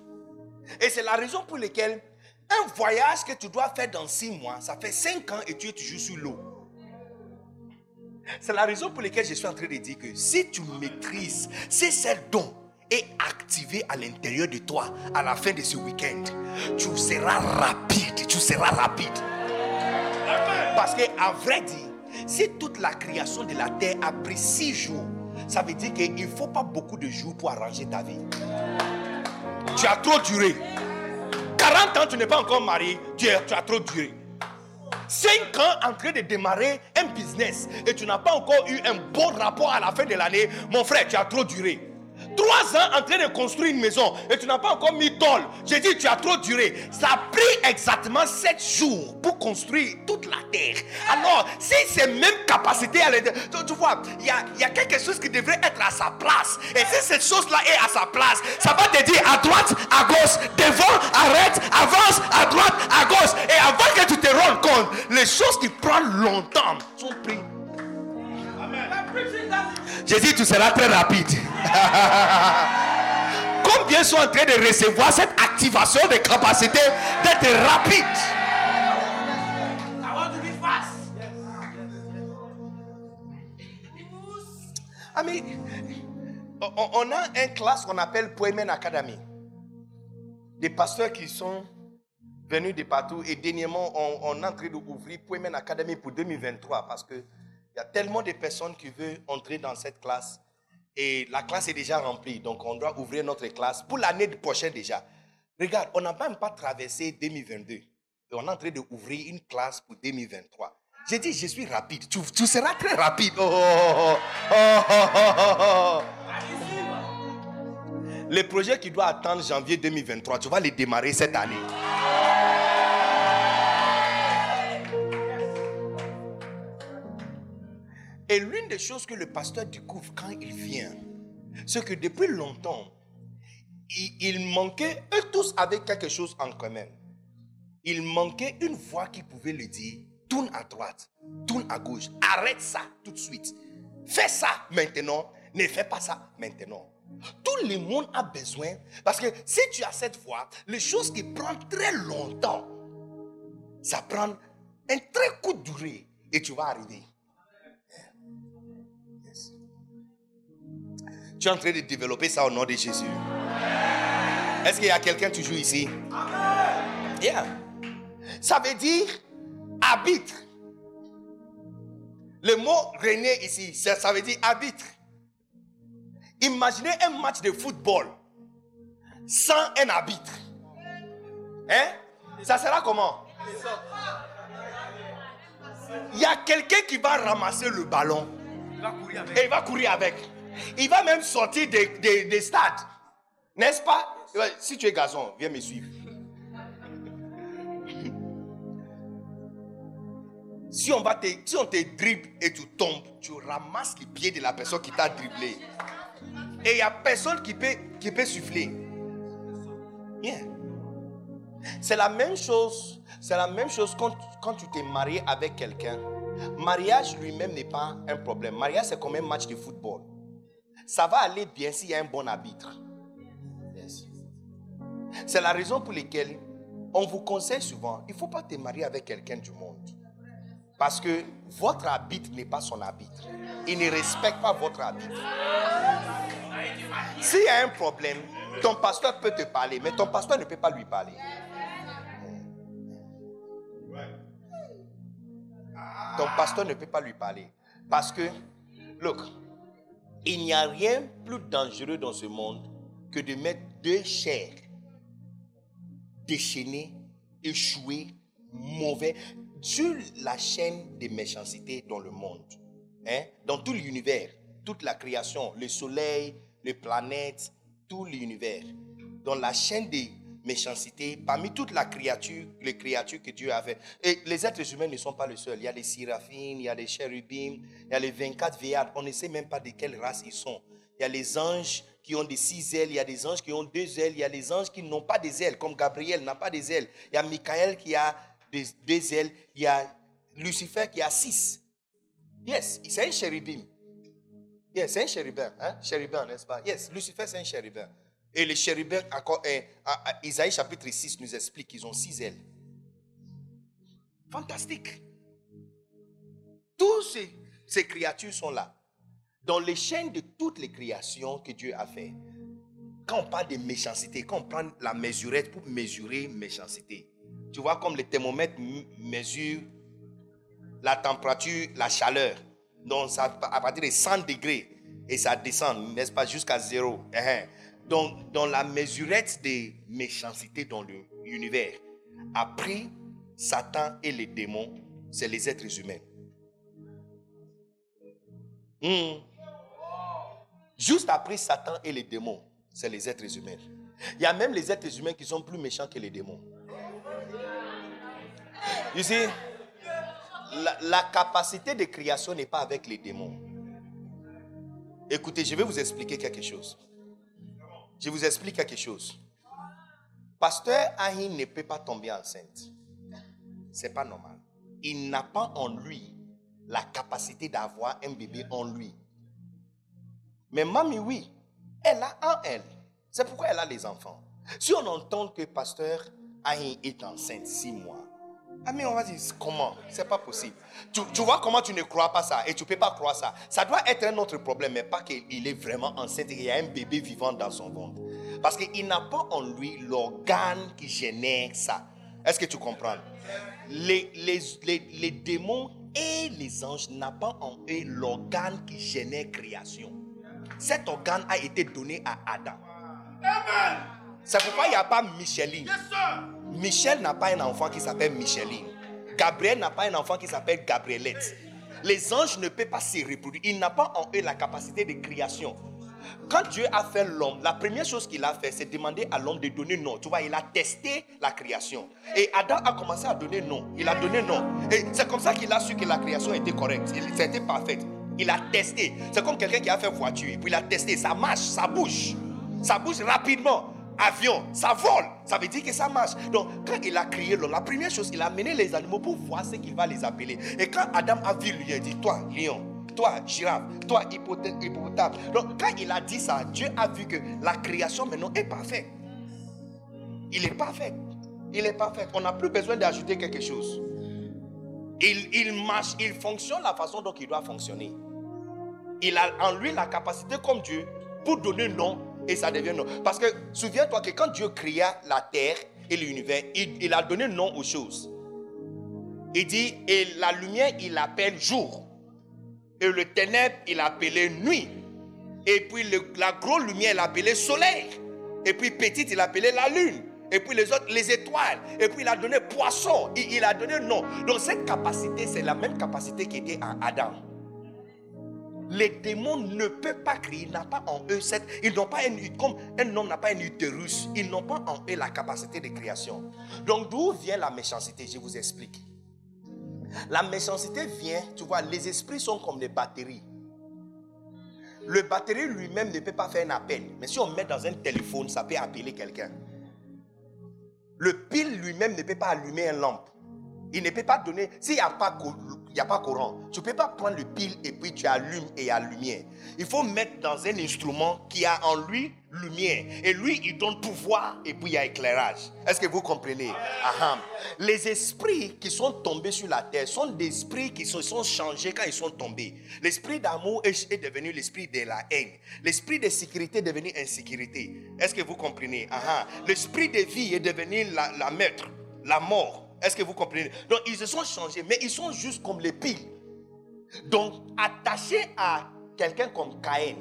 Et c'est la raison pour laquelle un voyage que tu dois faire dans six mois, ça fait cinq ans et tu es toujours sur l'eau. C'est la raison pour laquelle je suis en train de dire que si tu maîtrises, si ce don est activé à l'intérieur de toi à la fin de ce week-end, tu seras rapide, tu seras rapide. Parce que, à vrai dire, si toute la création de la terre a pris six jours, ça veut dire qu'il ne faut pas beaucoup de jours pour arranger ta vie. Tu as trop duré. 40 ans, tu n'es pas encore marié, tu as trop duré. 5 ans en train de démarrer un business et tu n'as pas encore eu un bon rapport à la fin de l'année, mon frère, tu as trop duré. Trois ans en train de construire une maison et tu n'as pas encore mis tôle. J'ai dit, tu as trop duré. Ça a pris exactement sept jours pour construire toute la terre. Alors, si ces mêmes capacités tu vois, il y a, quelque chose qui devrait être à sa place. Et si cette chose-là est à sa place, ça va te dire à droite, à gauche, devant, arrête, avance, à droite, à gauche. Et avant que tu te rendes compte, les choses qui prennent longtemps sont prises j'ai dit, tu seras très rapide. [laughs] Combien sont en train de recevoir cette activation de capacité d'être rapide? Ami, on a un classe qu'on appelle Poemen Academy. Des pasteurs qui sont venus de partout et dernièrement, on, on est en train d'ouvrir Poemen Academy pour 2023 parce que il y a tellement de personnes qui veulent entrer dans cette classe et la classe est déjà remplie. Donc, on doit ouvrir notre classe pour l'année prochaine déjà. Regarde, on n'a même pas traversé 2022. Et on est en train d'ouvrir une classe pour 2023. J'ai dit, je suis rapide. Tu, seras très rapide. Oh, oh, oh, les projets qui doivent attendre janvier 2023, tu vas les démarrer cette année. Et l'une des choses que le pasteur découvre quand il vient, c'est que depuis longtemps, il, manquait, eux tous avaient quelque chose en commun. Il manquait une voix qui pouvait lui dire, tourne à droite, tourne à gauche, arrête ça tout de suite. Fais ça maintenant, ne fais pas ça maintenant. Tout le monde a besoin, parce que si tu as cette voix, les choses qui prennent très longtemps, ça prend un très coup de durée et tu vas arriver. Tu es en train de développer ça au nom de Jésus. Est-ce qu'il y a quelqu'un toujours ici? Yeah. Ça veut dire arbitre. Le mot régner ici, ça, veut dire arbitre. Imaginez un match de football sans un arbitre. Hein? Ça sera comment? Il y a quelqu'un qui va ramasser le ballon. Et il va courir avec. Il va même sortir des, stades. N'est-ce pas? Si tu es gazon, viens me suivre. [laughs] Si on, va te, si on te dribble et tu tombes, tu ramasses les pieds de la personne qui t'a dribblé. Et il n'y a personne qui peut, qui souffler. Yeah. C'est la même chose. La même quand, quand tu t'es marié avec quelqu'un. Mariage lui-même n'est pas un problème. Mariage, c'est comme un match de football. Ça va aller bien s'il y a un bon arbitre. C'est la raison pour laquelle on vous conseille souvent, il ne faut pas te marier avec quelqu'un du monde. Parce que votre arbitre n'est pas son arbitre. Il ne respecte pas votre arbitre. S'il y a un problème, ton pasteur peut te parler, mais ton pasteur ne peut pas lui parler. Ton pasteur ne peut pas lui parler. Parce que, look, il n'y a rien plus dangereux dans ce monde que de mettre deux chairs déchaînés, échoués, mauvais, sur la chaîne des méchancetés dans le monde. Hein? Dans tout l'univers, toute la création, le soleil, les planètes, tout l'univers. Dans la chaîne des méchancetés, parmi toute la créature, les créatures que Dieu a fait. Et les êtres humains ne sont pas les seuls. Il y a les séraphines, il y a les chérubins, il y a les 24 veillards. On ne sait même pas de quelle race ils sont. Il y a les anges qui ont des six ailes, il y a des anges qui ont deux ailes, il y a des anges qui n'ont pas des ailes, comme Gabriel n'a pas des ailes. Il y a Michael qui a des, deux ailes, il y a Lucifer qui a six. Yes, c'est un chérubin. Yes, c'est un chérubin, hein? Chérubin, n'est-ce pas? Yes, Lucifer c'est un chérubin. Et les chérubins, eh, Isaïe chapitre 6 nous explique qu'ils ont six ailes. Fantastique. Toutes ces, créatures sont là. Dans les chaînes de toutes les créations que Dieu a fait. Quand on parle de méchanceté, quand on prend la mesurette pour mesurer méchanceté, tu vois comme le thermomètre mesure la température, la chaleur. Donc ça, à partir de 100 degrés, et ça descend, n'est-ce pas, jusqu'à zéro. Donc, dans la mesurette des méchancetés dans l'univers, après Satan et les démons, c'est les êtres humains. Hmm. Juste après Satan et les démons, c'est les êtres humains. Il y a même les êtres humains qui sont plus méchants que les démons. See, la, la capacité de création n'est pas avec les démons. Écoutez, je vais vous expliquer quelque chose. Je vous explique quelque chose. Pasteur Ahin ne peut pas tomber enceinte. C'est pas normal. Il n'a pas en lui la capacité d'avoir un bébé en lui. Mais mamie, oui, elle a en elle. C'est pourquoi elle a les enfants. Si on entend que pasteur Ahin est enceinte six mois, ah mais on va dire comment? C'est pas possible. Tu, tu, vois comment tu ne crois pas ça et tu peux pas croire ça. Ça doit être un autre problème, mais pas qu'il est vraiment enceinte et qu'il y a un bébé vivant dans son ventre. Parce qu'il n'a pas en lui l'organe qui génère ça. Est-ce que tu comprends? Les, les, les, les démons et les anges n'ont pas en eux l'organe qui génère création. Cet organe a été donné à Adam. C'est pourquoi il n'y a pas Micheline. Michel n'a pas un enfant qui s'appelle Micheline. Gabriel n'a pas un enfant qui s'appelle Gabrielette. Les anges ne peuvent pas se reproduire. Il n'a pas en eux la capacité de création. Quand Dieu a fait l'homme, la première chose qu'il a fait, c'est demander à l'homme de donner nom. Tu vois, il a testé la création. Et Adam a commencé à donner nom. Il a donné nom. Et c'est comme ça qu'il a su que la création était correcte. C'était parfaite. Il a testé. C'est comme quelqu'un qui a fait voiture. Puis il a testé. Ça marche, ça bouge. Ça bouge rapidement avion, ça vole. Ça veut dire que ça marche. Donc, quand il a créé l'homme, la première chose, il a amené les animaux pour voir ce qu'il va les appeler. Et quand Adam a vu lui, a dit Toi, lion, toi, girafe, toi, hippopotame. Donc, quand il a dit ça, Dieu a vu que la création maintenant est parfaite. Il est parfait. Il est parfait. On n'a plus besoin d'ajouter quelque chose. Il, il marche, il fonctionne la façon dont il doit fonctionner. Il a en lui la capacité comme Dieu pour donner nom et ça devient nom. Parce que souviens-toi que quand Dieu créa la terre et l'univers, il, a donné nom aux choses. Il dit, et la lumière, il l'appelle jour. Et le ténèbre, il l'appelait nuit. Et puis la grosse lumière, il l'appelait soleil. Et puis petite, il l'appelait la lune. Et puis les autres, les étoiles. Et puis il a donné poisson. Il, il a donné nom. Donc cette capacité, c'est la même capacité qui était en Adam les démons ne peuvent pas créer, ils n'ont pas en eux cette, ils n'ont pas un, comme un homme n'a pas un utérus, ils n'ont pas en eux la capacité de création. Donc d'où vient la méchanceté? Je vous explique. La méchanceté vient, tu vois, les esprits sont comme des batteries. Le batterie lui-même ne peut pas faire un appel. Mais si on met dans un téléphone, ça peut appeler quelqu'un. Le pile lui-même ne peut pas allumer une lampe. Il ne peut pas donner. S'il n'y a, pas, il a pas courant, tu ne peux pas prendre le pile et puis tu allumes et il y a lumière. Il faut mettre dans un instrument qui a en lui lumière. Et lui, il donne pouvoir et puis il y a éclairage. Est-ce que vous comprenez? Les esprits qui sont tombés sur la terre sont des esprits qui se sont changés quand ils sont tombés. L'esprit d'amour est, devenu l'esprit de la haine. L'esprit de sécurité est devenu insécurité. Est-ce que vous comprenez? L'esprit de vie est devenu la, la la mort. Est-ce que vous comprenez? Donc, ils se sont changés, mais ils sont juste comme les piles. Donc, attachés à quelqu'un comme Caïn,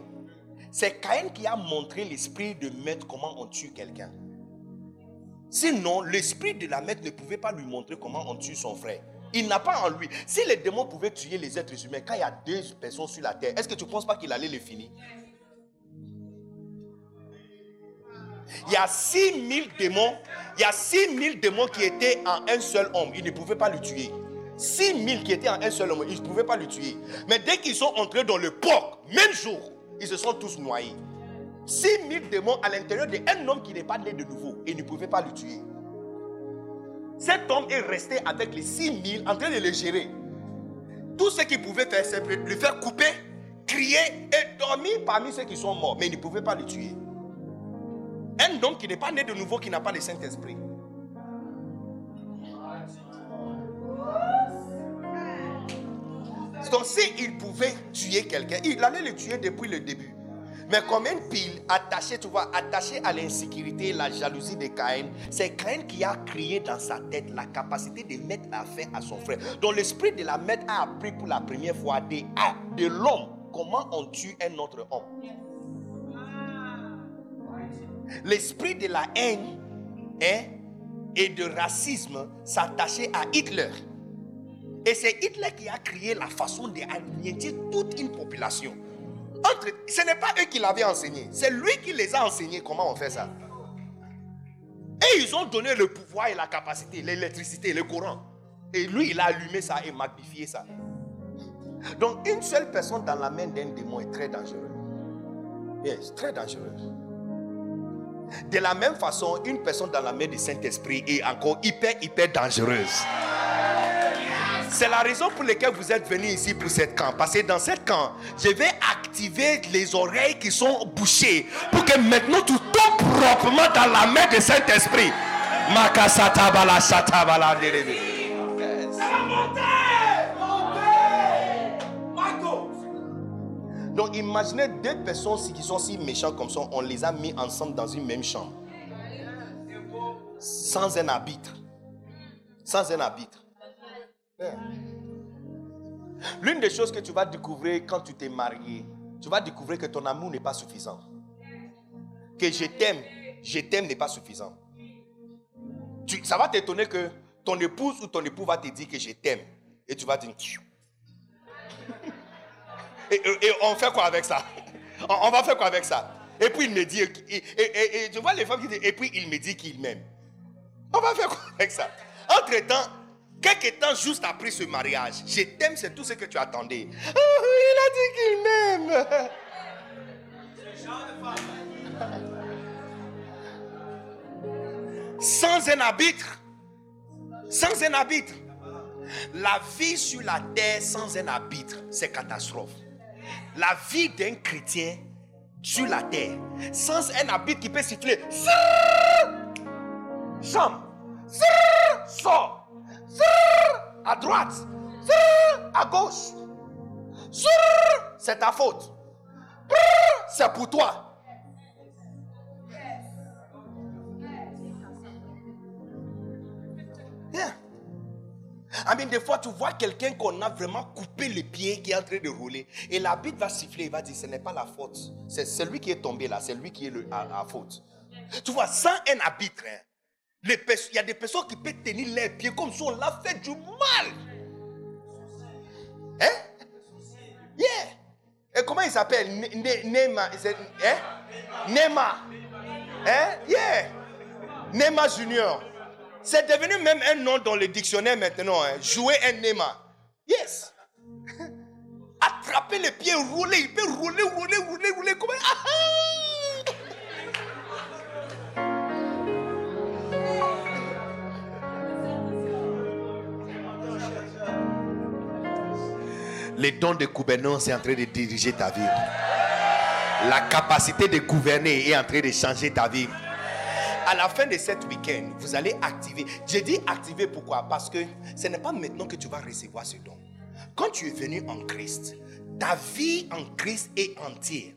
c'est Caïn qui a montré l'esprit de maître comment on tue quelqu'un. Sinon, l'esprit de la maître ne pouvait pas lui montrer comment on tue son frère. Il n'a pas en lui. Si les démons pouvaient tuer les êtres humains, quand il y a deux personnes sur la terre, est-ce que tu ne penses pas qu'il allait les finir? Il y a 6000 démons. Y a 6000 démons qui étaient en un seul homme. Ils ne pouvaient pas le tuer. 6000 qui étaient en un seul homme. Ils ne pouvaient pas le tuer. Mais dès qu'ils sont entrés dans le porc, même jour, ils se sont tous noyés. 6000 démons à l'intérieur d'un homme qui n'est pas né de nouveau. Et ne pouvaient pas le tuer. Cet homme est resté avec les 6000 en train de les gérer. Tout ce qu'il pouvait faire, c'est le faire couper, crier et dormir parmi ceux qui sont morts. Mais il ne pouvait pas le tuer. Un homme qui n'est pas né de nouveau, qui n'a pas le Saint-Esprit. Donc s'il pouvait tuer quelqu'un, il allait le tuer depuis le début. Mais comme une pile attachée, tu vois, attachée à l'insécurité, la jalousie de Caïn, c'est Caïn qui a créé dans sa tête la capacité de mettre la fin à son frère. Donc l'esprit de la maître a appris pour la première fois de, de l'homme comment on tue un autre homme l'esprit de la haine et de racisme s'attachait à Hitler. Et c'est Hitler qui a créé la façon d'anéantir toute une population. Ce n'est pas eux qui l'avaient enseigné, c'est lui qui les a enseignés comment on fait ça. Et ils ont donné le pouvoir et la capacité, l'électricité, le courant. Et lui, il a allumé ça et magnifié ça. Donc, une seule personne dans la main d'un démon est très dangereuse. Yes, très dangereuse. De la même façon, une personne dans la main du Saint-Esprit est encore hyper, hyper dangereuse. C'est la raison pour laquelle vous êtes venus ici pour cette camp. Parce que dans cette camp, je vais activer les oreilles qui sont bouchées pour que maintenant tout tombe proprement dans la main du Saint-Esprit. Makasata bala bala Donc imaginez deux personnes qui sont si méchantes comme ça, on les a mis ensemble dans une même chambre. Sans un arbitre. Sans un arbitre. L'une des choses que tu vas découvrir quand tu t'es marié, tu vas découvrir que ton amour n'est pas suffisant. Que je t'aime, je t'aime n'est pas suffisant. ça va t'étonner que ton épouse ou ton époux va te dire que je t'aime. Et tu vas dire, et, on fait quoi avec ça? On, va faire quoi avec ça? Et puis il me dit, et, je vois les femmes qui disent, et puis il me dit qu'il m'aime. On va faire quoi avec ça? Entre-temps, quelques temps juste après ce mariage, je t'aime, c'est tout ce que tu attendais. Oh, il a dit qu'il m'aime. Sans un arbitre. Sans un arbitre. La vie sur la terre sans un arbitre, c'est catastrophe la vie d'un chrétien sur la terre, sans un habit qui peut siffler, chambre, sort, à droite, à gauche, c'est ta faute, c'est pour toi. I mean, des fois, tu vois quelqu'un qu'on a vraiment coupé les pieds qui est en train de rouler. Et la va siffler. Il va dire, ce n'est pas la faute. C'est celui qui est tombé là. C'est lui qui est le, à, faute. Tu vois, sans un arbitre, hein, il y a des personnes qui peuvent tenir leurs pieds comme si on l'a fait du mal. Hein? Yeah. Et comment il s'appelle? Nema. Hein? Nema. Hein? Yeah. Nema Junior. C'est devenu même un nom dans le dictionnaire maintenant. Hein. Jouer un Nema. Yes. [laughs] Attraper les pieds, rouler. Il peut rouler, rouler, rouler, rouler. Comment ah, ah. Les dons de gouvernance sont en train de diriger ta vie. La capacité de gouverner est en train de changer ta vie. À la fin de cette week-end, vous allez activer. J'ai dit activer pourquoi? Parce que ce n'est pas maintenant que tu vas recevoir ce don. Quand tu es venu en Christ, ta vie en Christ est entière.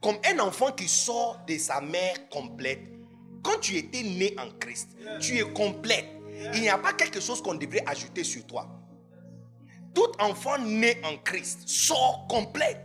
Comme un enfant qui sort de sa mère complète. Quand tu étais né en Christ, tu es complète. Il n'y a pas quelque chose qu'on devrait ajouter sur toi. Tout enfant né en Christ sort complet.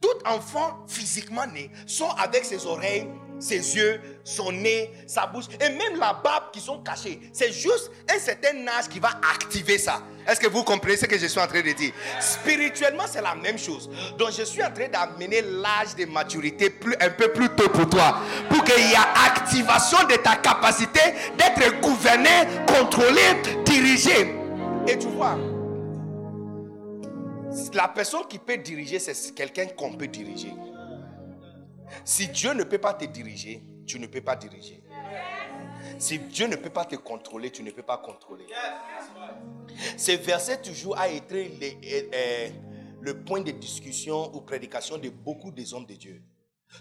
Tout enfant physiquement né sort avec ses oreilles, ses yeux, son nez, sa bouche et même la barbe qui sont cachées. C'est juste un certain âge qui va activer ça. Est-ce que vous comprenez ce que je suis en train de dire? Spirituellement, c'est la même chose. Donc, je suis en train d'amener l'âge de maturité plus, un peu plus tôt pour toi. Pour qu'il y ait activation de ta capacité d'être gouverné, contrôlé, dirigé. Et tu vois, la personne qui peut diriger, c'est quelqu'un qu'on peut diriger. Si Dieu ne peut pas te diriger, tu ne peux pas diriger. Si Dieu ne peut pas te contrôler, tu ne peux pas contrôler. Ce verset toujours a été le, euh, le point de discussion ou prédication de beaucoup des hommes de Dieu.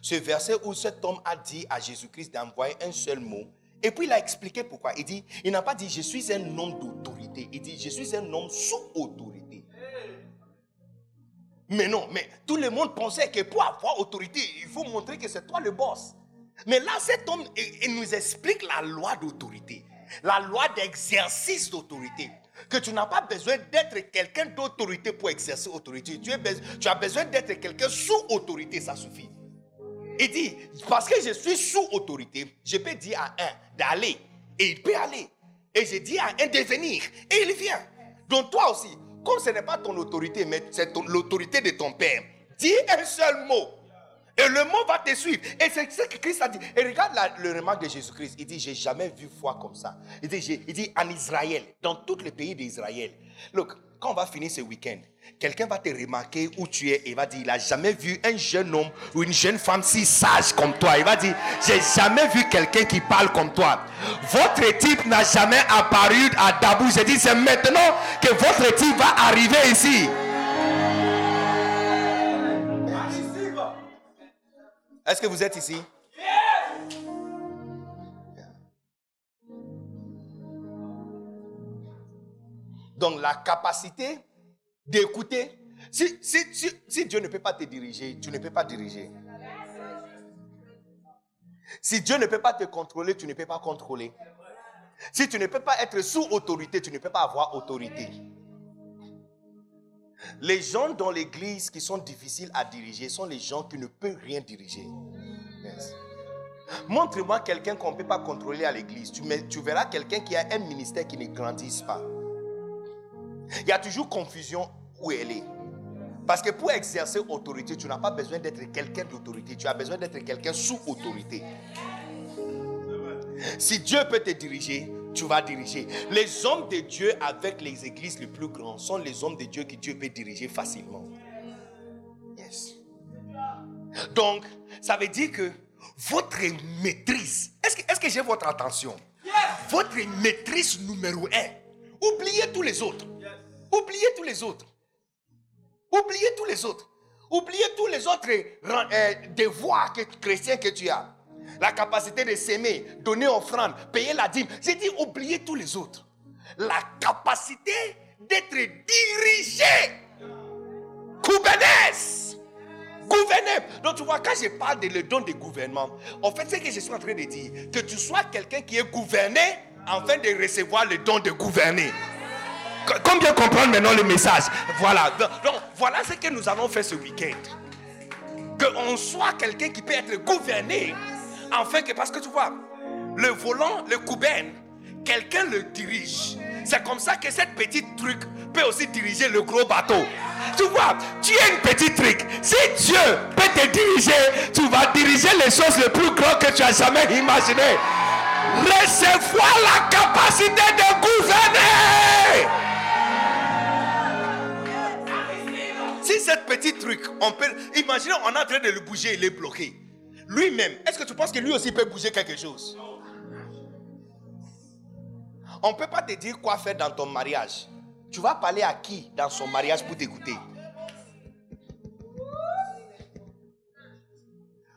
Ce verset où cet homme a dit à Jésus-Christ d'envoyer un seul mot. Et puis il a expliqué pourquoi. Il dit, il n'a pas dit je suis un homme d'autorité. Il dit je suis un homme sous autorité. Mais non, mais tout le monde pensait que pour avoir autorité, il faut montrer que c'est toi le boss. Mais là, cet homme, il, nous explique la loi d'autorité, la loi d'exercice d'autorité. Que tu n'as pas besoin d'être quelqu'un d'autorité pour exercer autorité. Tu, as besoin d'être quelqu'un sous autorité, ça suffit. Il dit, parce que je suis sous autorité, je peux dire à un d'aller, et il peut aller. Et je dis à un de venir, et il vient. Donc toi aussi, comme ce n'est pas ton autorité, mais c'est l'autorité de ton Père, dis un seul mot. Et le mot va te suivre. Et c'est ce que Christ a dit. Et regarde le remarque de Jésus-Christ. Il dit, j'ai jamais vu foi comme ça. Il dit, il dit, en Israël, dans tous les pays d'Israël. Look, quand on va finir ce week-end, quelqu'un va te remarquer où tu es et va dire, il n'a jamais vu un jeune homme ou une jeune femme si sage comme toi. Il va dire, j'ai jamais vu quelqu'un qui parle comme toi. Votre type n'a jamais apparu à Dabou. Je dis, c'est maintenant que votre type va arriver ici. Est-ce que vous êtes ici? Donc la capacité d'écouter. Si, si, Dieu ne peut pas te diriger, tu ne peux pas diriger. Si Dieu ne peut pas te contrôler, tu ne peux pas contrôler. Si tu ne peux pas être sous autorité, tu ne peux pas avoir autorité. Les gens dans l'église qui sont difficiles à diriger sont les gens qui ne peuvent rien diriger. Montre-moi quelqu'un qu'on ne peut pas contrôler à l'église. Tu, tu verras quelqu'un qui a un ministère qui ne grandisse pas. Il y a toujours confusion où elle est. Parce que pour exercer autorité, tu n'as pas besoin d'être quelqu'un d'autorité. Tu as besoin d'être quelqu'un sous autorité. Si Dieu peut te diriger, tu vas diriger. Les hommes de Dieu avec les églises les plus grandes sont les hommes de Dieu que Dieu peut diriger facilement. Yes. Donc, ça veut dire que votre maîtrise, est-ce que, est que j'ai votre attention? Votre maîtrise numéro un, oubliez tous les autres. Oubliez tous les autres. Oubliez tous les autres. Oubliez tous les autres euh, devoirs que, chrétiens que tu as. La capacité de s'aimer, donner offrande, payer la dîme. J'ai dit oubliez tous les autres. La capacité d'être dirigé. Gouverneur. Gouverner. Donc tu vois, quand je parle de le don de gouvernement, en fait, c'est que je suis en train de dire que tu sois quelqu'un qui est gouverné afin de recevoir le don de gouverner. Combien comprendre maintenant le message Voilà. Donc, voilà ce que nous allons faire ce week-end. Qu'on soit quelqu'un qui peut être gouverné. Enfin, que, parce que tu vois, le volant, le gouverne, quelqu'un le dirige. C'est comme ça que cette petite truc peut aussi diriger le gros bateau. Tu vois, tu es une petite truc. Si Dieu peut te diriger, tu vas diriger les choses les plus grandes que tu as jamais imaginées. recevoir la capacité de gouverner. Si cette petite truc, on peut. Imaginez, on est en train de le bouger, il est bloqué. Lui-même, est-ce que tu penses que lui aussi peut bouger quelque chose? On ne peut pas te dire quoi faire dans ton mariage. Tu vas parler à qui dans son mariage pour t'écouter?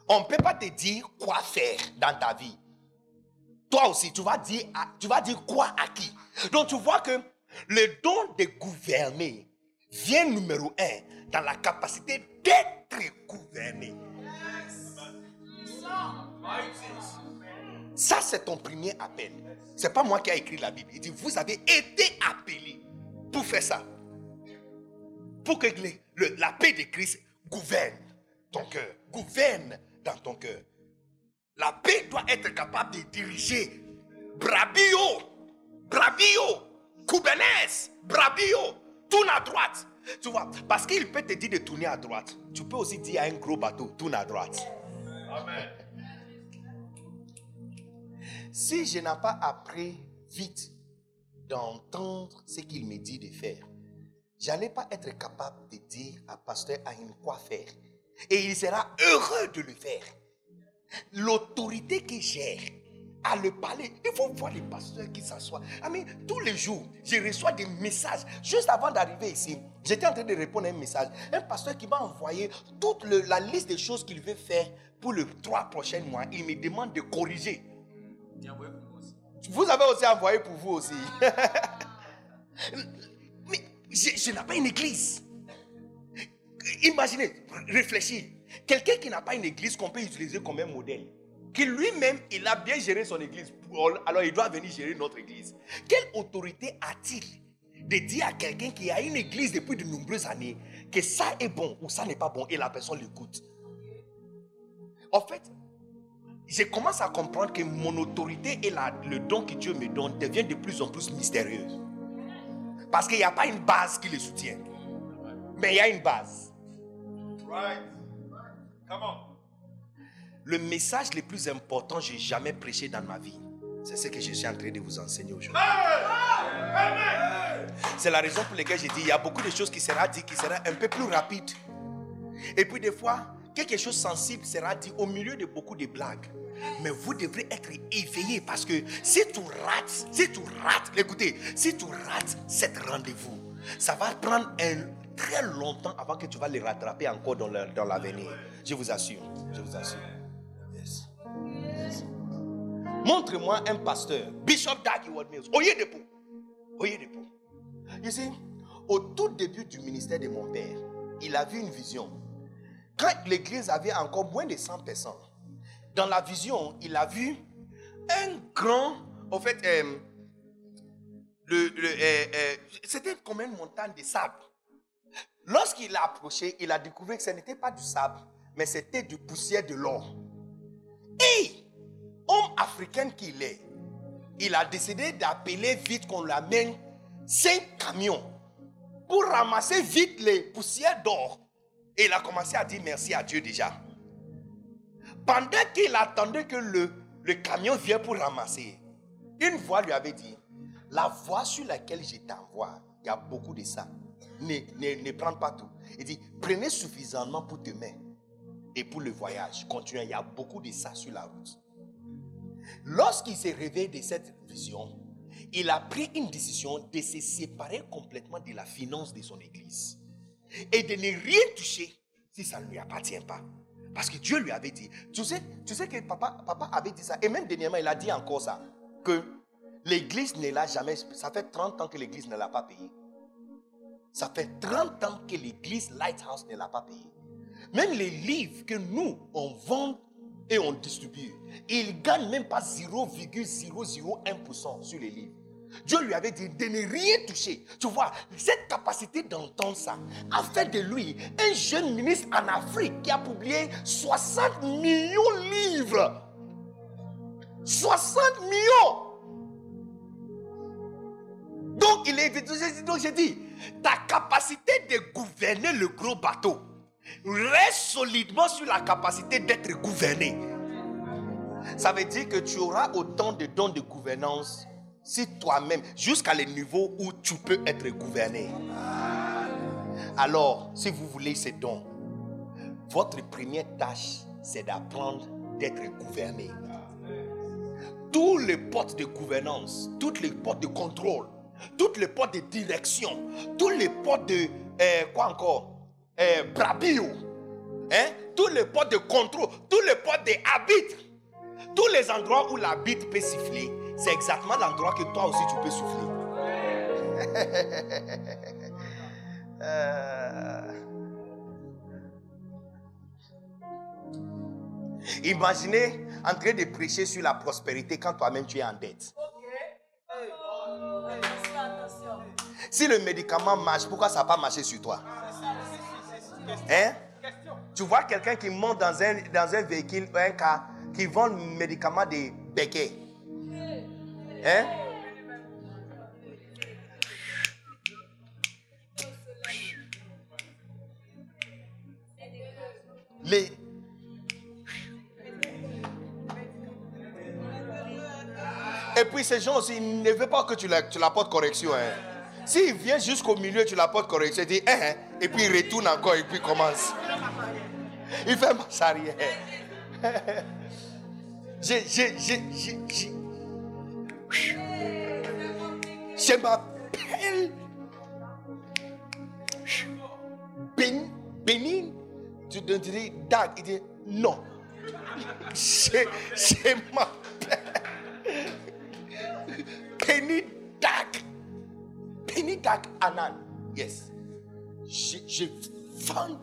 On ne peut pas te dire quoi faire dans ta vie. Toi aussi, tu vas dire, tu vas dire quoi à qui? Donc tu vois que le don de gouverner vient numéro un dans la capacité d'être gouverné. Ça, c'est ton premier appel. C'est pas moi qui ai écrit la Bible. Il dit, vous avez été appelés pour faire ça. Pour que la paix de Christ gouverne ton cœur. Gouverne dans ton cœur. La paix doit être capable de diriger. Brabio, Brabio, Kubenes, Brabio, tourne à droite. Tu vois, parce qu'il peut te dire de tourner à droite. Tu peux aussi dire à un gros bateau, tourne à droite. Amen. Si je n'ai pas appris vite d'entendre ce qu'il me dit de faire, j'allais pas être capable de dire à pasteur une quoi faire. Et il sera heureux de le faire. L'autorité qui gère à le parler. Il faut voir les pasteurs qui s'assoient. Amen. Tous les jours, je reçois des messages. Juste avant d'arriver ici, j'étais en train de répondre à un message. Un pasteur qui m'a envoyé toute la liste des choses qu'il veut faire pour les trois prochains mois. Il me demande de corriger. Vous avez aussi envoyé pour vous aussi. [laughs] Mais je, n'ai pas une église. Imaginez, réfléchis. Quelqu'un qui n'a pas une église qu'on peut utiliser comme un modèle. Que lui-même, il a bien géré son église. Alors il doit venir gérer notre église. Quelle autorité a-t-il de dire à quelqu'un qui a une église depuis de nombreuses années que ça est bon ou ça n'est pas bon et la personne l'écoute? En fait, je commence à comprendre que mon autorité et le don que Dieu me donne devient de plus en plus mystérieux. Parce qu'il n'y a pas une base qui le soutient. Mais il y a une base. Le message le plus important que j'ai jamais prêché dans ma vie, c'est ce que je suis en train de vous enseigner aujourd'hui. C'est la raison pour laquelle j'ai dit, il y a beaucoup de choses qui seront dites qui seront un peu plus rapides. Et puis des fois, quelque chose de sensible sera dit au milieu de beaucoup de blagues. Mais vous devrez être éveillé parce que si tu rates, si tu rates, écoutez, si tu rates cette rendez-vous, ça va prendre un, très longtemps avant que tu vas les rattraper encore dans l'avenir. je vous assure, je vous assure. Montre-moi un pasteur, Bishop Dag Heward Mills, Oye Depot. Oye Depot. You see, au tout début du ministère de mon père, il a vu une vision. Quand l'église avait encore moins de 100 personnes, dans la vision, il a vu un grand, en fait, euh, euh, euh, c'était comme une montagne de sable. Lorsqu'il a approché, il a découvert que ce n'était pas du sable, mais c'était du poussière de l'or. Et, homme africain qu'il est, il a décidé d'appeler vite qu'on l'amène cinq camions pour ramasser vite les poussières d'or. Et il a commencé à dire merci à Dieu déjà. Pendant qu'il attendait que le, le camion vienne pour ramasser, une voix lui avait dit, la voie sur laquelle je t'envoie, il y a beaucoup de ça. Ne, ne, ne prends pas tout. Il dit, prenez suffisamment pour demain et pour le voyage. Continuez, il y a beaucoup de ça sur la route. Lorsqu'il s'est réveillé de cette vision, il a pris une décision de se séparer complètement de la finance de son église et de ne rien toucher si ça ne lui appartient pas. Parce que Dieu lui avait dit, tu sais, tu sais que papa, papa avait dit ça, et même dernièrement, il a dit encore ça, que l'église ne l'a jamais, ça fait 30 ans que l'église ne l'a pas payé. Ça fait 30 ans que l'église Lighthouse ne l'a pas payé. Même les livres que nous, on vend et on distribue, ils gagnent même pas 0,001% sur les livres. Dieu lui avait dit de ne rien toucher. Tu vois, cette capacité d'entendre ça a fait de lui un jeune ministre en Afrique qui a publié 60 millions de livres. 60 millions. Donc, il est, donc j'ai dit, ta capacité de gouverner le gros bateau reste solidement sur la capacité d'être gouverné. Ça veut dire que tu auras autant de dons de gouvernance si toi-même, jusqu'à le niveau où tu peux être gouverné. Alors, si vous voulez ces dons, votre première tâche, c'est d'apprendre d'être gouverné. Tous les portes de gouvernance, toutes les portes de contrôle, toutes les portes de direction, tous les portes de euh, quoi encore? Euh, brabio, hein? tous les portes de contrôle, tous les portes de habits, tous les endroits où la bite peut siffler, c'est exactement l'endroit que toi aussi tu peux souffler. [laughs] Euh. Imaginez en train de prêcher sur la prospérité quand toi-même tu es en dette. Si le médicament marche, pourquoi ça n'a pas marché sur toi? Hein? Tu vois quelqu'un qui monte dans un, dans un véhicule, un car, qui vend le médicament des béquets. Hein? Et puis ces gens aussi, ils ne veulent pas que tu, la, tu l'apportes correction. Hein. S'il vient jusqu'au milieu, tu l'apportes correction, il dit, hein, hein, et puis il retourne encore, et puis commence. Il fait marche arrière. [laughs] J'ai, j'ai, j'ai. Je m'appelle Ben, Benin. Tu te dis Dag. Il dit non. Je, je m'appelle Penny Dag. Penny Dag Anan. Yes. Je, je vends.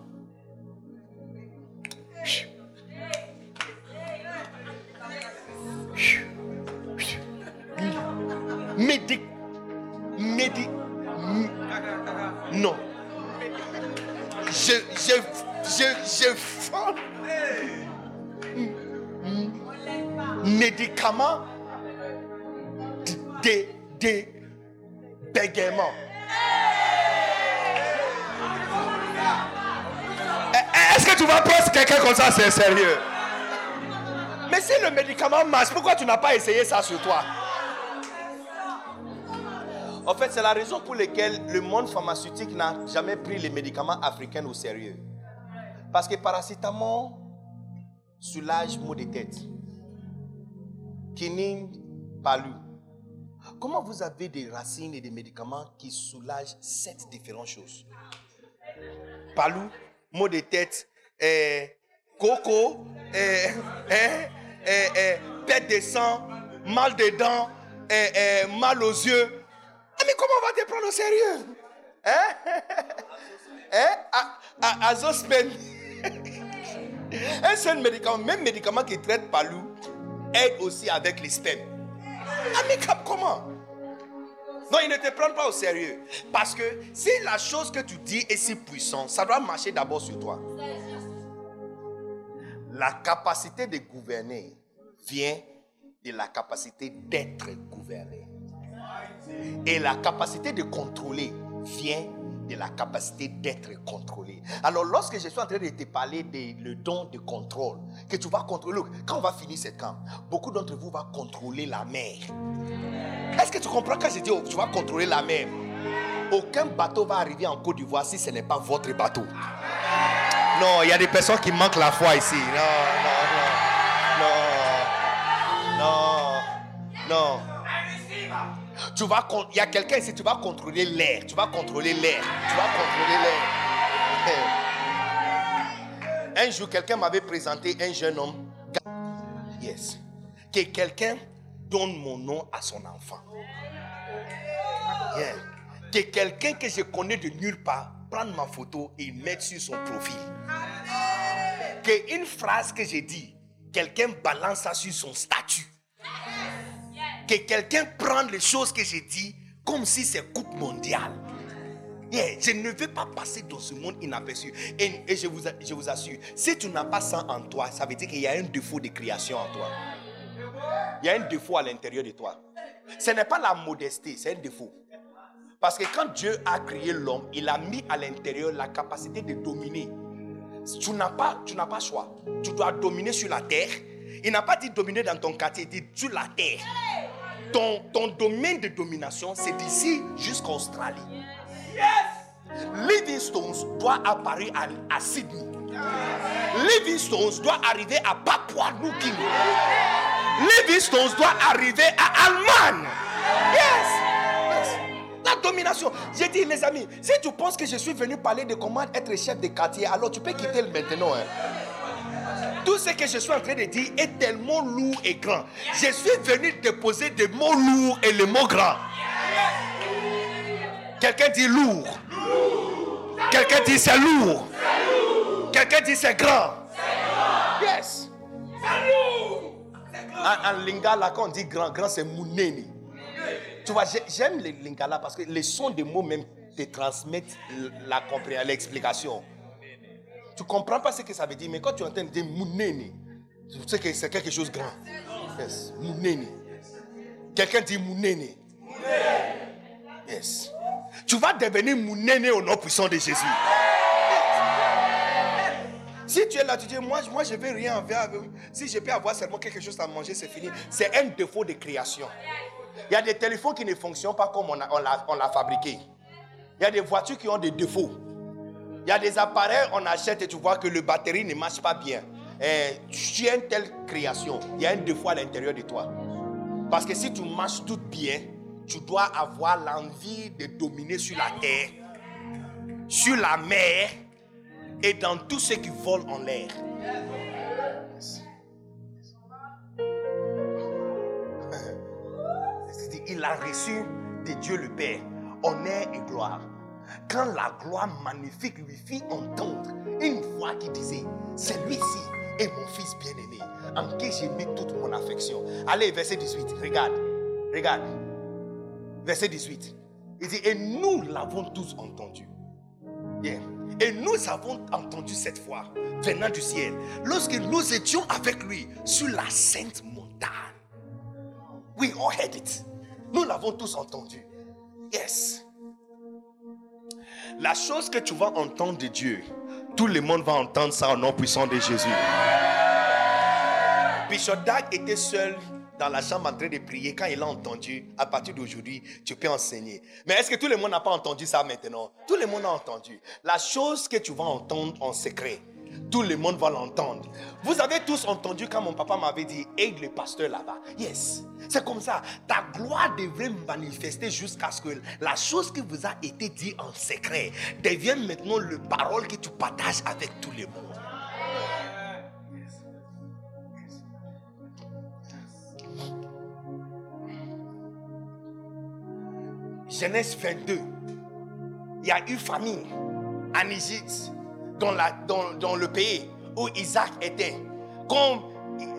Médic. Médic. Non. Je, je, je, je vends médicaments de, de bégaiement. Est-ce que tu vas prendre quelqu'un comme ça, c'est sérieux? Mais si le médicament marche, pourquoi tu n'as pas essayé ça sur toi? En fait, c'est la raison pour laquelle le monde pharmaceutique n'a jamais pris les médicaments africains au sérieux. Parce que paracétamol soulage maux de tête. Quinine, palu. Comment vous avez des racines et des médicaments qui soulagent sept différentes choses? Palou, maux de tête, eh, coco, eh, eh, eh, perte de sang, mal de dents, mal aux yeux. Ah, mais comment on va te prendre au sérieux? Hein? [laughs] Hein? [laughs] Un seul médicament, même médicament qui traite palou, aide aussi avec les spermes. Ah, mais comme- comment? Non, ils ne te prennent pas au sérieux. Parce que si la chose que tu dis est si puissante, ça doit marcher d'abord sur toi. La capacité de gouverner vient de la capacité d'être gouverné. Et la capacité de contrôler vient de la capacité d'être contrôlé. Alors lorsque je suis en train de te parler de le don de contrôle, que tu vas contrôler, quand on va finir ce camp, beaucoup d'entre vous vont contrôler la mer. Est-ce que tu comprends quand je dis oh, tu vas contrôler la mer? Aucun bateau va arriver en Côte d'Ivoire si ce n'est pas votre bateau. Non, il y a des personnes qui manquent la foi ici. Non, non, non. Non. Non. Non. Tu vas il y a quelqu'un ici, tu vas contrôler l'air. Tu vas contrôler l'air. Tu vas contrôler l'air. [laughs] Un jour, quelqu'un m'avait présenté un jeune homme. Yes. Que quelqu'un donne mon nom à son enfant. Yeah. Que quelqu'un que je connais de nulle part prenne ma photo et mette sur son profil. Que une phrase que j'ai dit, quelqu'un balance ça sur son statut. Que quelqu'un prenne les choses que j'ai dit comme si c'est coupe mondiale. Je ne veux pas passer dans ce monde inaperçu. Et, et je, vous, je vous assure, si tu n'as pas ça en toi, ça veut dire qu'il y a un défaut de création en toi. Il y a un défaut à l'intérieur de toi. Ce n'est pas la modestie, c'est un défaut. Parce que quand Dieu a créé l'homme, il a mis à l'intérieur la capacité de dominer. Tu n'as pas, tu n'as pas choix. Tu dois dominer sur la terre, Il n'a pas dit dominer dans ton quartier, il dit sur la terre. Ton, domaine de domination, c'est d'ici jusqu'à Australie. Livingstone doit apparaître à, Sydney. Livingstone doit arriver à Papua New Guinea. Livingstone doit arriver à Allemagne. Yes. yes. La domination. J'ai dit, les amis, si tu penses que je suis venu parler de comment être chef de quartier, alors tu peux quitter le maintenant. hein. Tout ce que je suis en train de dire est tellement lourd et grand. Je suis venu déposer des mots lourds et les mots grands. Quelqu'un dit lourd. Quelqu'un dit c'est lourd. Quelqu'un dit c'est grand. Yes. En, lingala, quand on dit grand, grand c'est mouneni. Tu vois, j'ai- j'aime les lingala parce que les sons des mots même te transmettent la compréhension, l'explication. Tu comprends pas ce que ça veut dire, mais quand tu entends dire mouneni, tu sais que c'est quelque chose de grand. Yes, mouneni. Quelqu'un dit mouneni. Yes. Tu vas devenir mouneni au nom puissant de Jésus. Si tu es là, tu dis, moi, moi je veux rien envers. Si je peux avoir seulement quelque chose à manger, c'est fini. C'est un défaut de création. Il y a des téléphones qui ne fonctionnent pas comme on l'a fabriqué. Il y a des voitures qui ont des défauts. Il y a des appareils, on achète et tu vois que le batterie ne marche pas bien. Eh, tu as une telle création, il y a un défaut à l'intérieur de toi. Parce que si tu marches tout bien, tu dois avoir l'envie de dominer sur la terre, sur la mer et dans tout ce qui vole en l'air. [laughs] Il a reçu de Dieu le Père honneur et gloire. Quand la gloire magnifique lui fit entendre une voix qui disait, celui-ci est mon fils bien-aimé, en qui j'ai mis toute mon affection. Allez, verset 18, regarde, regarde. Verset 18. Il dit, et nous l'avons tous entendu. Et nous avons entendu cette voix venant du ciel lorsque nous étions avec lui sur la sainte montagne. We all heard it. Nous l'avons tous entendu. Yes. La chose que tu vas entendre de Dieu, tout le monde va entendre ça au nom puissant de Jésus. Bishop Dag était seul dans la chambre en train de prier. Quand il a entendu, à partir d'aujourd'hui, tu peux enseigner. Mais est-ce que tout le monde n'a pas entendu ça maintenant? Tout le monde a entendu. La chose que tu vas entendre en secret, tout le monde va l'entendre. Vous avez tous entendu quand mon papa m'avait dit aide le pasteur là-bas. Yes. C'est comme ça. Ta gloire devrait manifester jusqu'à ce que la chose qui vous a été dit en secret devienne maintenant le parole que tu partages avec tout le monde. Genèse 22. Il y a eu famine en Égypte, dans, le pays où Isaac était. Comme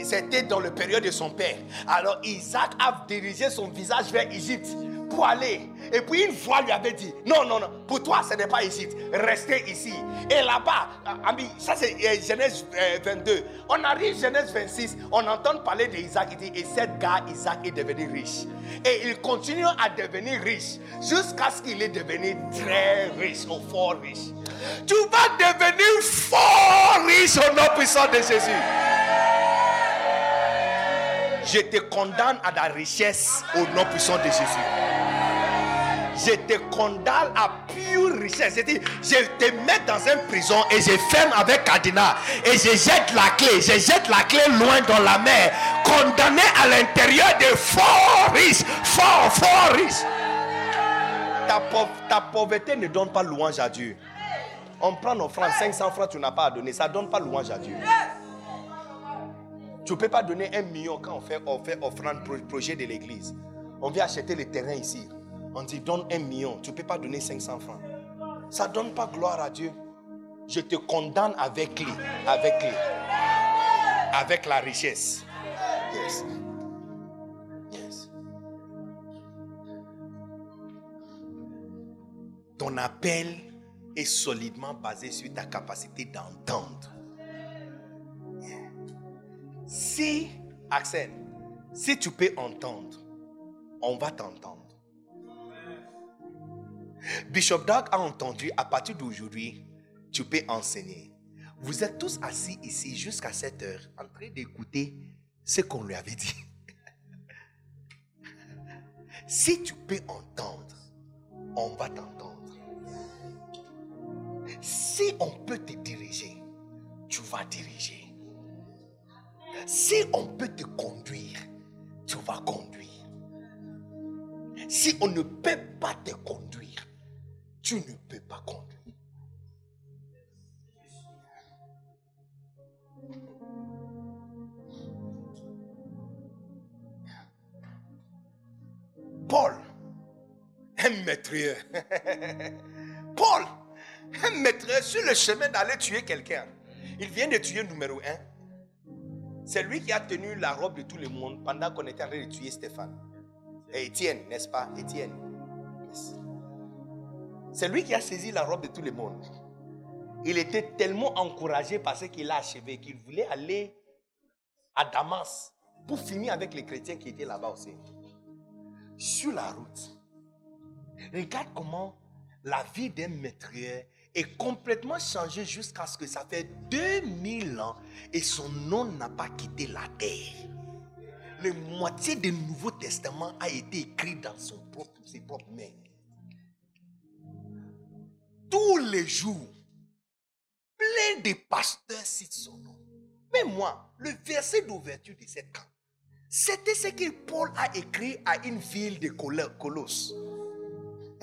c'était dans la période de son père. Alors Isaac a dirigé son visage vers Égypte pour aller. Et puis une voix lui avait dit, non, non, non, pour toi ce n'est pas Égypte, restez ici. Et là-bas, ami, ça c'est euh, Genèse euh, 22. On arrive Genèse 26, on entend parler d'Isaac, il dit, et cet gars, Isaac, est devenu riche. Et il continue à devenir riche jusqu'à ce qu'il est devenu très riche, ou fort riche. Tu vas devenir fort riche au nom puissant de Jésus. Je te condamne à la richesse au nom puissant de Jésus. Je te condamne à pure richesse. Je te mets dans une prison et je ferme avec cadenas. Et je jette la clé. Je jette la clé loin dans la mer. Condamné à l'intérieur de fort riches. Fort, fort riches. Ta, pau- ta pauvreté ne donne pas louange à Dieu. On prend nos francs, 500 francs, tu n'as pas à donner. Ça ne donne pas louange à Dieu. Tu ne peux pas donner un million quand on fait, on fait offrande pro- projet de l'église. On vient acheter le terrain ici. On dit donne un million. Tu ne peux pas donner 500 francs. Ça ne donne pas gloire à Dieu. Je te condamne avec clé. Avec clé. Avec la richesse. Yes. Yes. Ton appel est solidement basé sur ta capacité d'entendre. Si, Axel, si tu peux entendre, on va t'entendre. Bishop Doug a entendu, à partir d'aujourd'hui, tu peux enseigner. Vous êtes tous assis ici jusqu'à 7 heures en train d'écouter ce qu'on lui avait dit. [laughs] Si tu peux entendre, on va t'entendre. Si on peut te diriger, tu vas diriger. Si on peut te conduire, tu vas conduire. Si on ne peut pas te conduire, tu ne peux pas conduire. Paul, un maître. [laughs] Paul, un maître sur le chemin d'aller tuer quelqu'un. Il vient de tuer numéro un. C'est lui qui a tenu la robe de tout le monde pendant qu'on était en train de tuer Stéphane. Et Étienne, n'est-ce pas? Étienne. C'est lui qui a saisi la robe de tout le monde. Il était tellement encouragé par ce qu'il a achevé qu'il voulait aller à Damas pour finir avec les chrétiens qui étaient là-bas aussi sur la route. Regarde comment la vie d'un maître est complètement changée jusqu'à ce que ça fait 2000 ans et son nom n'a pas quitté la terre. La moitié du Nouveau Testament a été écrit dans son propre, ses propres mains. Tous les jours, plein de pasteurs citent son nom. Mais moi, le verset d'ouverture de cette camp, c'était ce que Paul a écrit à une ville de Colosse. [laughs]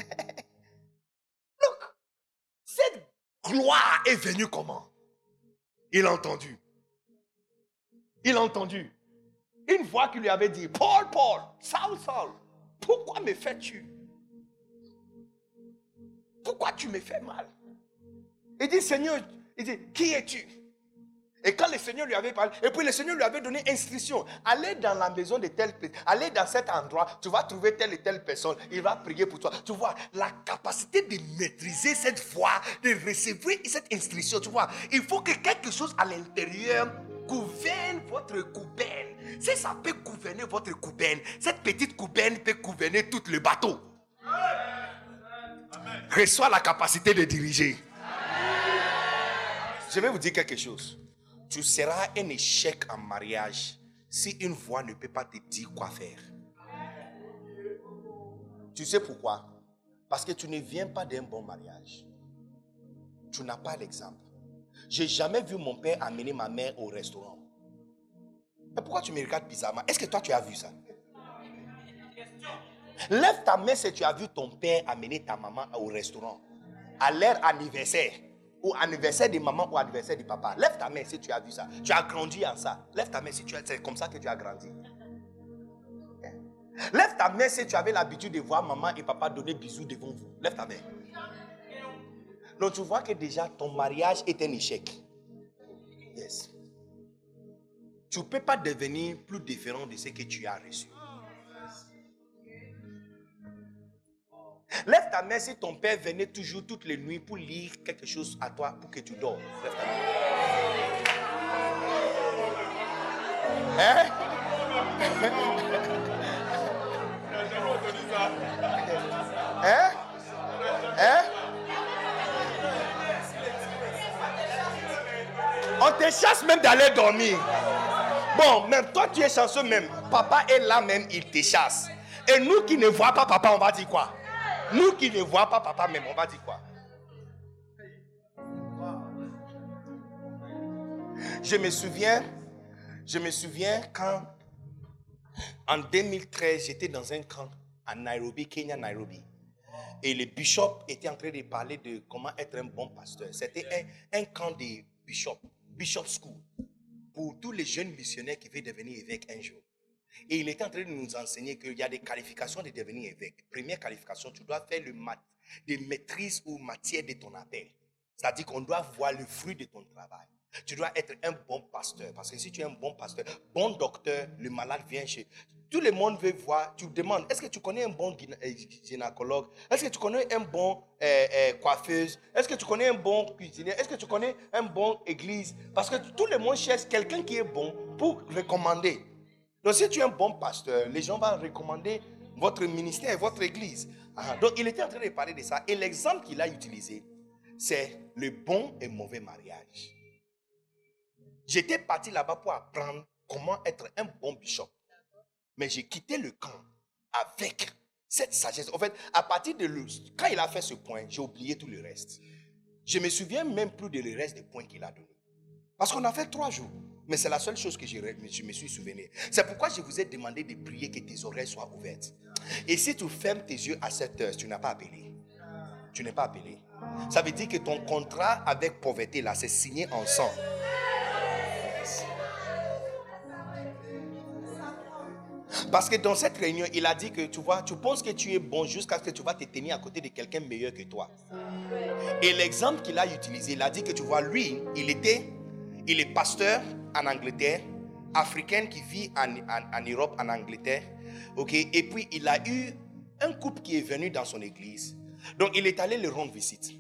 Donc, cette gloire est venue comment? Il a entendu. Il a entendu. Une voix qui lui avait dit, Paul, Paul, Saul, Saul, pourquoi me fais-tu? Pourquoi tu me fais mal? Il dit, Seigneur, il dit, qui es-tu? Et quand le Seigneur lui avait parlé, et puis le Seigneur lui avait donné instruction, allez dans la maison de telle personne, allez dans cet endroit, tu vas trouver telle et telle personne, il va prier pour toi. Tu vois, la capacité de maîtriser cette voix, de recevoir cette instruction, tu vois, il faut que quelque chose à l'intérieur gouverne votre coubaine. Si ça peut gouverner votre coubaine, cette petite coubaine peut gouverner tout le bateau. Reçois la capacité de diriger. Je vais vous dire quelque chose tu seras un échec en mariage si une voix ne peut pas te dire quoi faire. Tu sais pourquoi? Parce que tu ne viens pas d'un bon mariage. Tu n'as pas l'exemple. J'ai jamais vu mon père amener ma mère au restaurant. Mais pourquoi tu me regardes bizarrement? Est-ce que toi tu as vu ça? Lève ta main si tu as vu ton père amener ta maman au restaurant à leur anniversaire ou anniversaire de maman ou anniversaire de papa. Lève ta main si tu as vu ça. Tu as grandi en ça. Lève ta main si tu as. C'est comme ça que tu as grandi. Lève ta main si tu avais l'habitude de voir maman et papa donner bisous devant vous. Lève ta main. Donc tu vois que déjà ton mariage est un échec. Yes. Tu ne peux pas devenir plus différent de ce que tu as reçu. Lève ta main si ton père venait toujours toutes les nuits pour lire quelque chose à toi pour que tu dors. Lève ta main. Hein? hein? Hein? On te chasse même d'aller dormir. Bon, même toi tu es chanceux même. Papa est là même, il te chasse. Et nous qui ne voyons pas papa, on va dire quoi? Nous qui ne voyons pas papa même, on va dire quoi? Je me souviens, je me souviens quand, en 2013, j'étais dans un camp à Nairobi, Kenya, Nairobi. Et le bishop était en train de parler de comment être un bon pasteur. C'était un, un, camp de bishop, bishop school, pour tous les jeunes missionnaires qui veulent devenir évêques un jour. Et il était en train de nous enseigner qu'il y a des qualifications de devenir évêque. Première qualification, tu dois faire le mat des maîtrises ou matière de ton appel. C'est-à-dire qu'on doit voir le fruit de ton travail. Tu dois être un bon pasteur. Parce que si tu es un bon pasteur, bon docteur, le malade vient chez. Tout le monde veut voir. Tu demandes, est-ce que tu connais un bon euh, gynécologue? Est-ce que tu connais un bon euh, euh, coiffeuse? Est-ce que tu connais un bon cuisinier? Est-ce que tu connais un bon église? Parce que tout le monde cherche quelqu'un qui est bon pour recommander. Donc si tu es un bon pasteur, les gens vont recommander votre ministère, votre église. Ah, donc il était en train de parler de ça. Et l'exemple qu'il a utilisé, c'est le bon et mauvais mariage. J'étais parti là-bas pour apprendre comment être un bon bishop. Mais j'ai quitté le camp avec cette sagesse. En fait, à partir de quand il a fait ce point, j'ai oublié tout le reste. Je me souviens même plus de le reste des points qu'il a donné. Parce qu'on a fait trois jours. Mais c'est la seule chose que je, me suis souvenu. C'est pourquoi je vous ai demandé de prier que tes oreilles soient ouvertes. Et si tu fermes tes yeux à cette heure, tu n'as pas appelé. Tu n'es pas appelé. Ça veut dire que ton contrat avec pauvreté, là, c'est signé en. Parce que dans cette réunion, il a dit que tu vois, tu penses que tu es bon jusqu'à ce que tu vas te tenir à côté de quelqu'un meilleur que toi. Et l'exemple qu'il a utilisé, il a dit que tu vois, lui, il était, il est pasteur en Angleterre, africain qui vit en, Europe, en Angleterre. Et puis il a eu un couple qui est venu dans son église. Donc il est allé le rendre visite.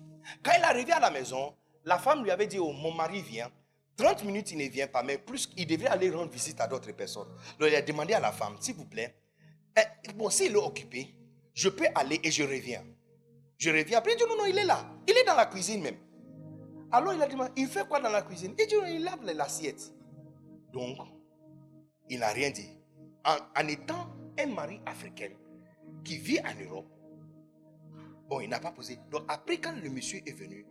Quand il est arrivé à la maison, la femme lui avait dit, oh, mon mari vient. 30 minutes, il ne vient pas, mais plus, il devrait aller rendre visite à d'autres personnes. Donc, il a demandé à la femme, s'il vous plaît, eh, bon, s'il est occupé, je peux aller et je reviens. Je reviens. Après, il dit, non, non, il est là. Il est dans la cuisine même. Alors, il a demandé, il fait quoi dans la cuisine? Il dit, il lave l'assiette. Donc, il n'a rien dit. En, étant un mari africain qui vit en Europe, bon, il n'a pas posé. Donc, après, quand le monsieur est venu,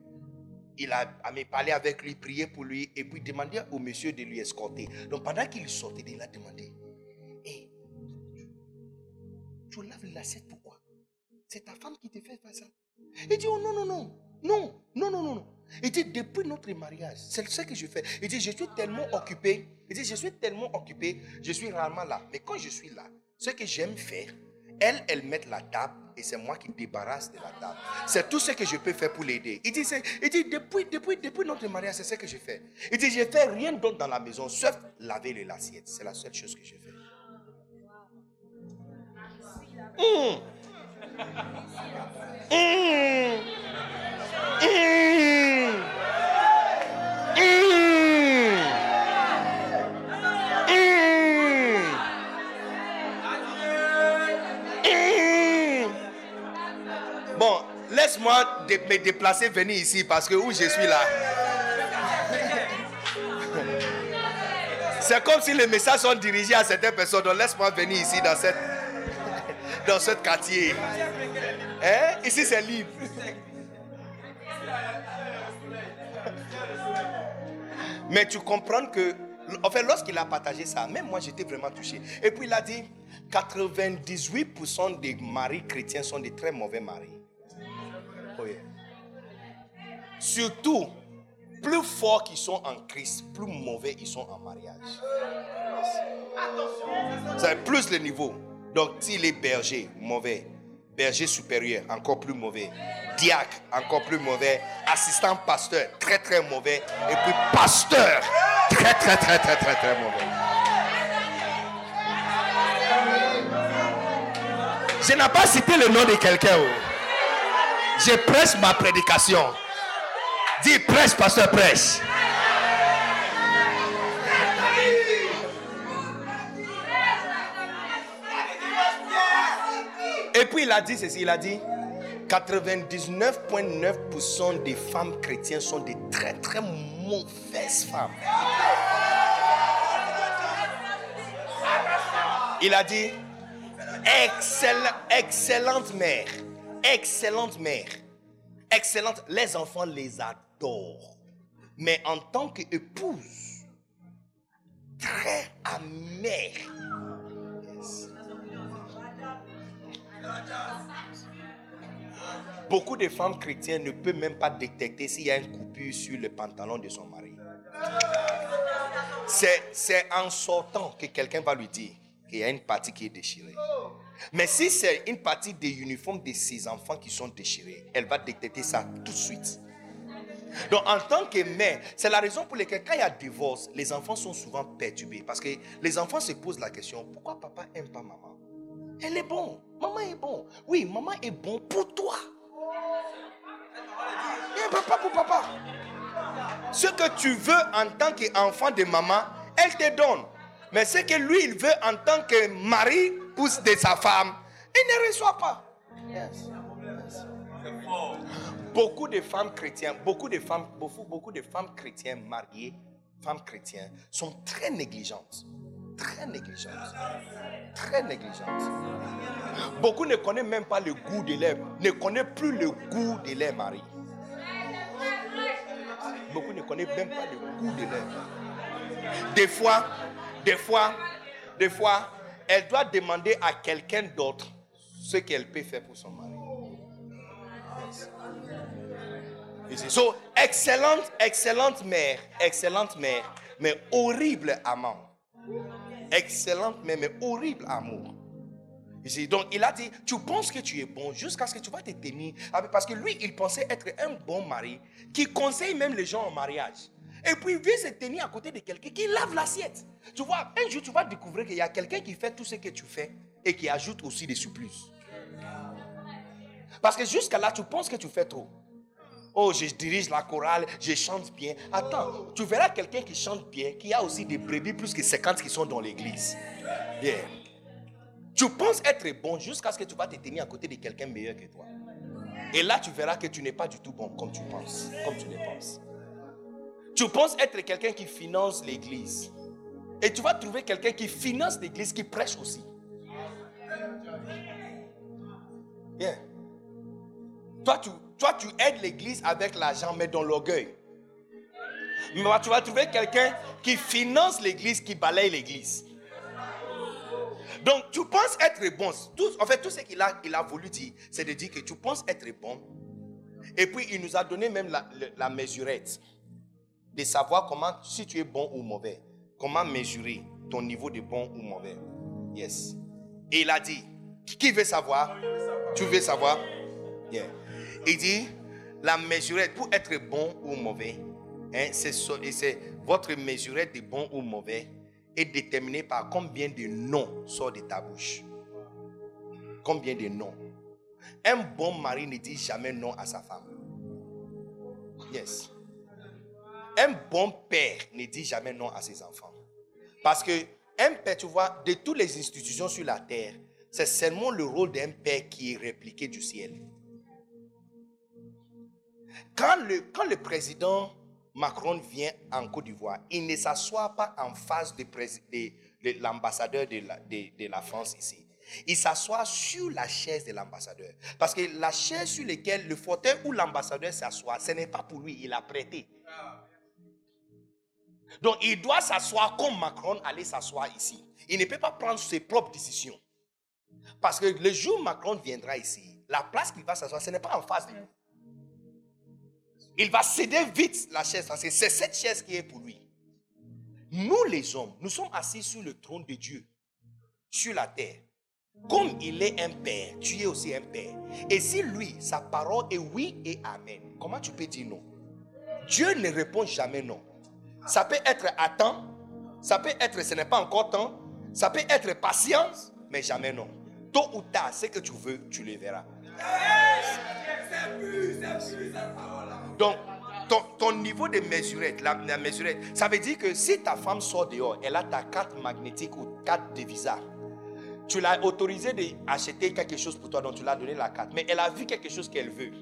il a, parlé avec lui, prié pour lui, et puis demandé au monsieur de lui escorter. Donc pendant qu'il sortait, il a demandé, hé, tu laves l'assiette pourquoi? C'est ta femme qui te fait faire ça. Il dit, oh non, non, non. Il dit, depuis notre mariage, c'est ce que je fais. Il dit, je suis tellement occupé. Il dit, je suis tellement occupé, je suis rarement là. Mais quand je suis là, ce que j'aime faire, elle, elle met la table et c'est moi qui débarrasse de la table. C'est tout ce que je peux faire pour l'aider. Il dit, depuis, depuis, depuis notre mariage, c'est ce que je fais. Il dit, je ne fais rien d'autre dans la maison, sauf laver les assiettes. C'est la seule chose que je fais. Hum. Hum. Hum. Laisse-moi me déplacer, venir ici parce que où je suis là. C'est comme si les messages sont dirigés à certaines personnes. Donc laisse-moi venir ici dans, cette, dans ce quartier. Hein? Ici c'est libre. Mais tu comprends que, en fait, lorsqu'il a partagé ça, même moi j'étais vraiment touché. Et puis il a dit 98% des maris chrétiens sont des très mauvais maris. Surtout, plus forts qu'ils sont en Christ, plus mauvais ils sont en mariage. C'est plus le niveau. Donc, s'il est berger, mauvais. Berger supérieur, encore plus mauvais. Diacre, encore plus mauvais. Assistant pasteur, très très mauvais. Et puis pasteur, très très très très très très mauvais. Je n'ai pas cité le nom de quelqu'un. Je presse ma prédication. Dis presse, pasteur, presse. Et puis il a dit ceci, il a dit 99,9% des femmes chrétiennes sont des très très mauvaises femmes. Il a dit excellente, excellente mère excellente mère. Excellente. Les enfants les adorent. Mais en tant qu'épouse, très amère. Beaucoup de femmes chrétiennes ne peuvent même pas détecter s'il y a une coupure sur le pantalon de son mari. C'est en sortant que quelqu'un va lui dire qu'il y a une partie qui est déchirée. Mais si c'est une partie des uniformes de ses enfants qui sont déchirés, elle va détecter ça tout de suite. Donc, en tant que mère, c'est la raison pour laquelle, quand il y a divorce, les enfants sont souvent perturbés. Parce que les enfants se posent la question pourquoi papa n'aime pas maman? Elle est bon. Maman est bon. Oui, maman est bon pour toi. Et pas pour papa. Ce que tu veux en tant qu'enfant de maman, elle te donne. Mais ce que lui, il veut en tant que mari, pousse de sa femme, il ne reçoit pas. Beaucoup de femmes chrétiennes, beaucoup de femmes, beaucoup, beaucoup de femmes chrétiennes mariées, femmes chrétiennes, sont très négligentes. Très négligente. Très négligente. Beaucoup ne connaissent même pas le goût de lait, ne connaissent plus le goût de lait mari. Beaucoup ne connaissent même pas le goût de lait. Des fois, des fois, des fois, elle doit demander à quelqu'un d'autre ce qu'elle peut faire pour son mari. So, excellente, excellente mère, excellente mère, mais horrible amant. Excellente mère, mais horrible amour. Donc il a dit, tu penses que tu es bon jusqu'à ce que tu vas te tenir. Parce que lui, il pensait être un bon mari qui conseille même les gens en mariage. Et puis il vient se tenir à côté de quelqu'un qui lave l'assiette. Tu vois, un jour tu vas découvrir qu'il y a quelqu'un qui fait tout ce que tu fais et qui ajoute aussi des surplus. Parce que jusqu'à là, tu penses que tu fais trop. Oh, je dirige la chorale, je chante bien. Attends, tu verras quelqu'un qui chante bien, qui a aussi des brebis plus que 50 qui sont dans l'église. Yeah. Tu penses être bon jusqu'à ce que tu vas te tenir à côté de quelqu'un meilleur que toi. Et là, tu verras que tu n'es pas du tout bon comme tu penses, comme tu le penses. Tu penses être quelqu'un qui finance l'église. Et tu vas trouver quelqu'un qui finance l'église, qui prêche aussi. Toi, tu, toi, tu aides l'église avec l'argent, mais dans l'orgueil. Mais tu vas trouver quelqu'un qui finance l'église, qui balaye l'église. Donc, tu penses être bon. En fait, tout ce qu'il a, il a voulu dire, c'est de dire que tu penses être bon. Et puis, il nous a donné même la mesurette de savoir comment, si tu es bon ou mauvais, comment mesurer ton niveau de bon ou mauvais. Yes. Et il a dit, qui veut savoir? Tu veux savoir? Yeah. Il dit, la mesurette pour être bon ou mauvais, hein, c'est votre mesurette de bon ou mauvais est déterminée par combien de noms sort de ta bouche. Combien de noms? Un bon mari ne dit jamais non à sa femme. Yes. Un bon père ne dit jamais non à ses enfants. Parce que un père, tu vois, de toutes les institutions sur la terre, c'est seulement le rôle d'un père qui est répliqué du ciel. Quand le, quand président Macron vient en Côte d'Ivoire, il ne s'assoit pas en face de, de l'ambassadeur de la, de, la France ici. Il s'assoit sur la chaise de l'ambassadeur. Parce que la chaise sur laquelle le fauteuil où l'ambassadeur s'assoit, ce n'est pas pour lui, il a prêté. Donc il doit s'asseoir comme Macron allait s'asseoir ici. Il ne peut pas prendre ses propres décisions. Parce que le jour où Macron viendra ici, la place qu'il va s'asseoir, ce n'est pas en face de lui. Il va céder vite la chaise parce que c'est cette chaise qui est pour lui. Nous les hommes, nous sommes assis sur le trône de Dieu, sur la terre. Comme il est un père, tu es aussi un père. Et si lui, sa parole est oui et amen, comment tu peux dire non? Dieu ne répond jamais non. Ça peut être à temps, ça peut être ce n'est pas encore temps, ça peut être patience, mais jamais non. Tôt ou tard, ce que tu veux, tu le verras. Donc, ton, niveau de mesurette, la, mesurette, ça veut dire que si ta femme sort dehors, elle a ta carte magnétique ou carte de visa. Tu l'as autorisé d'acheter quelque chose pour toi, donc tu l'as donné la carte. Mais elle a vu quelque chose qu'elle veut.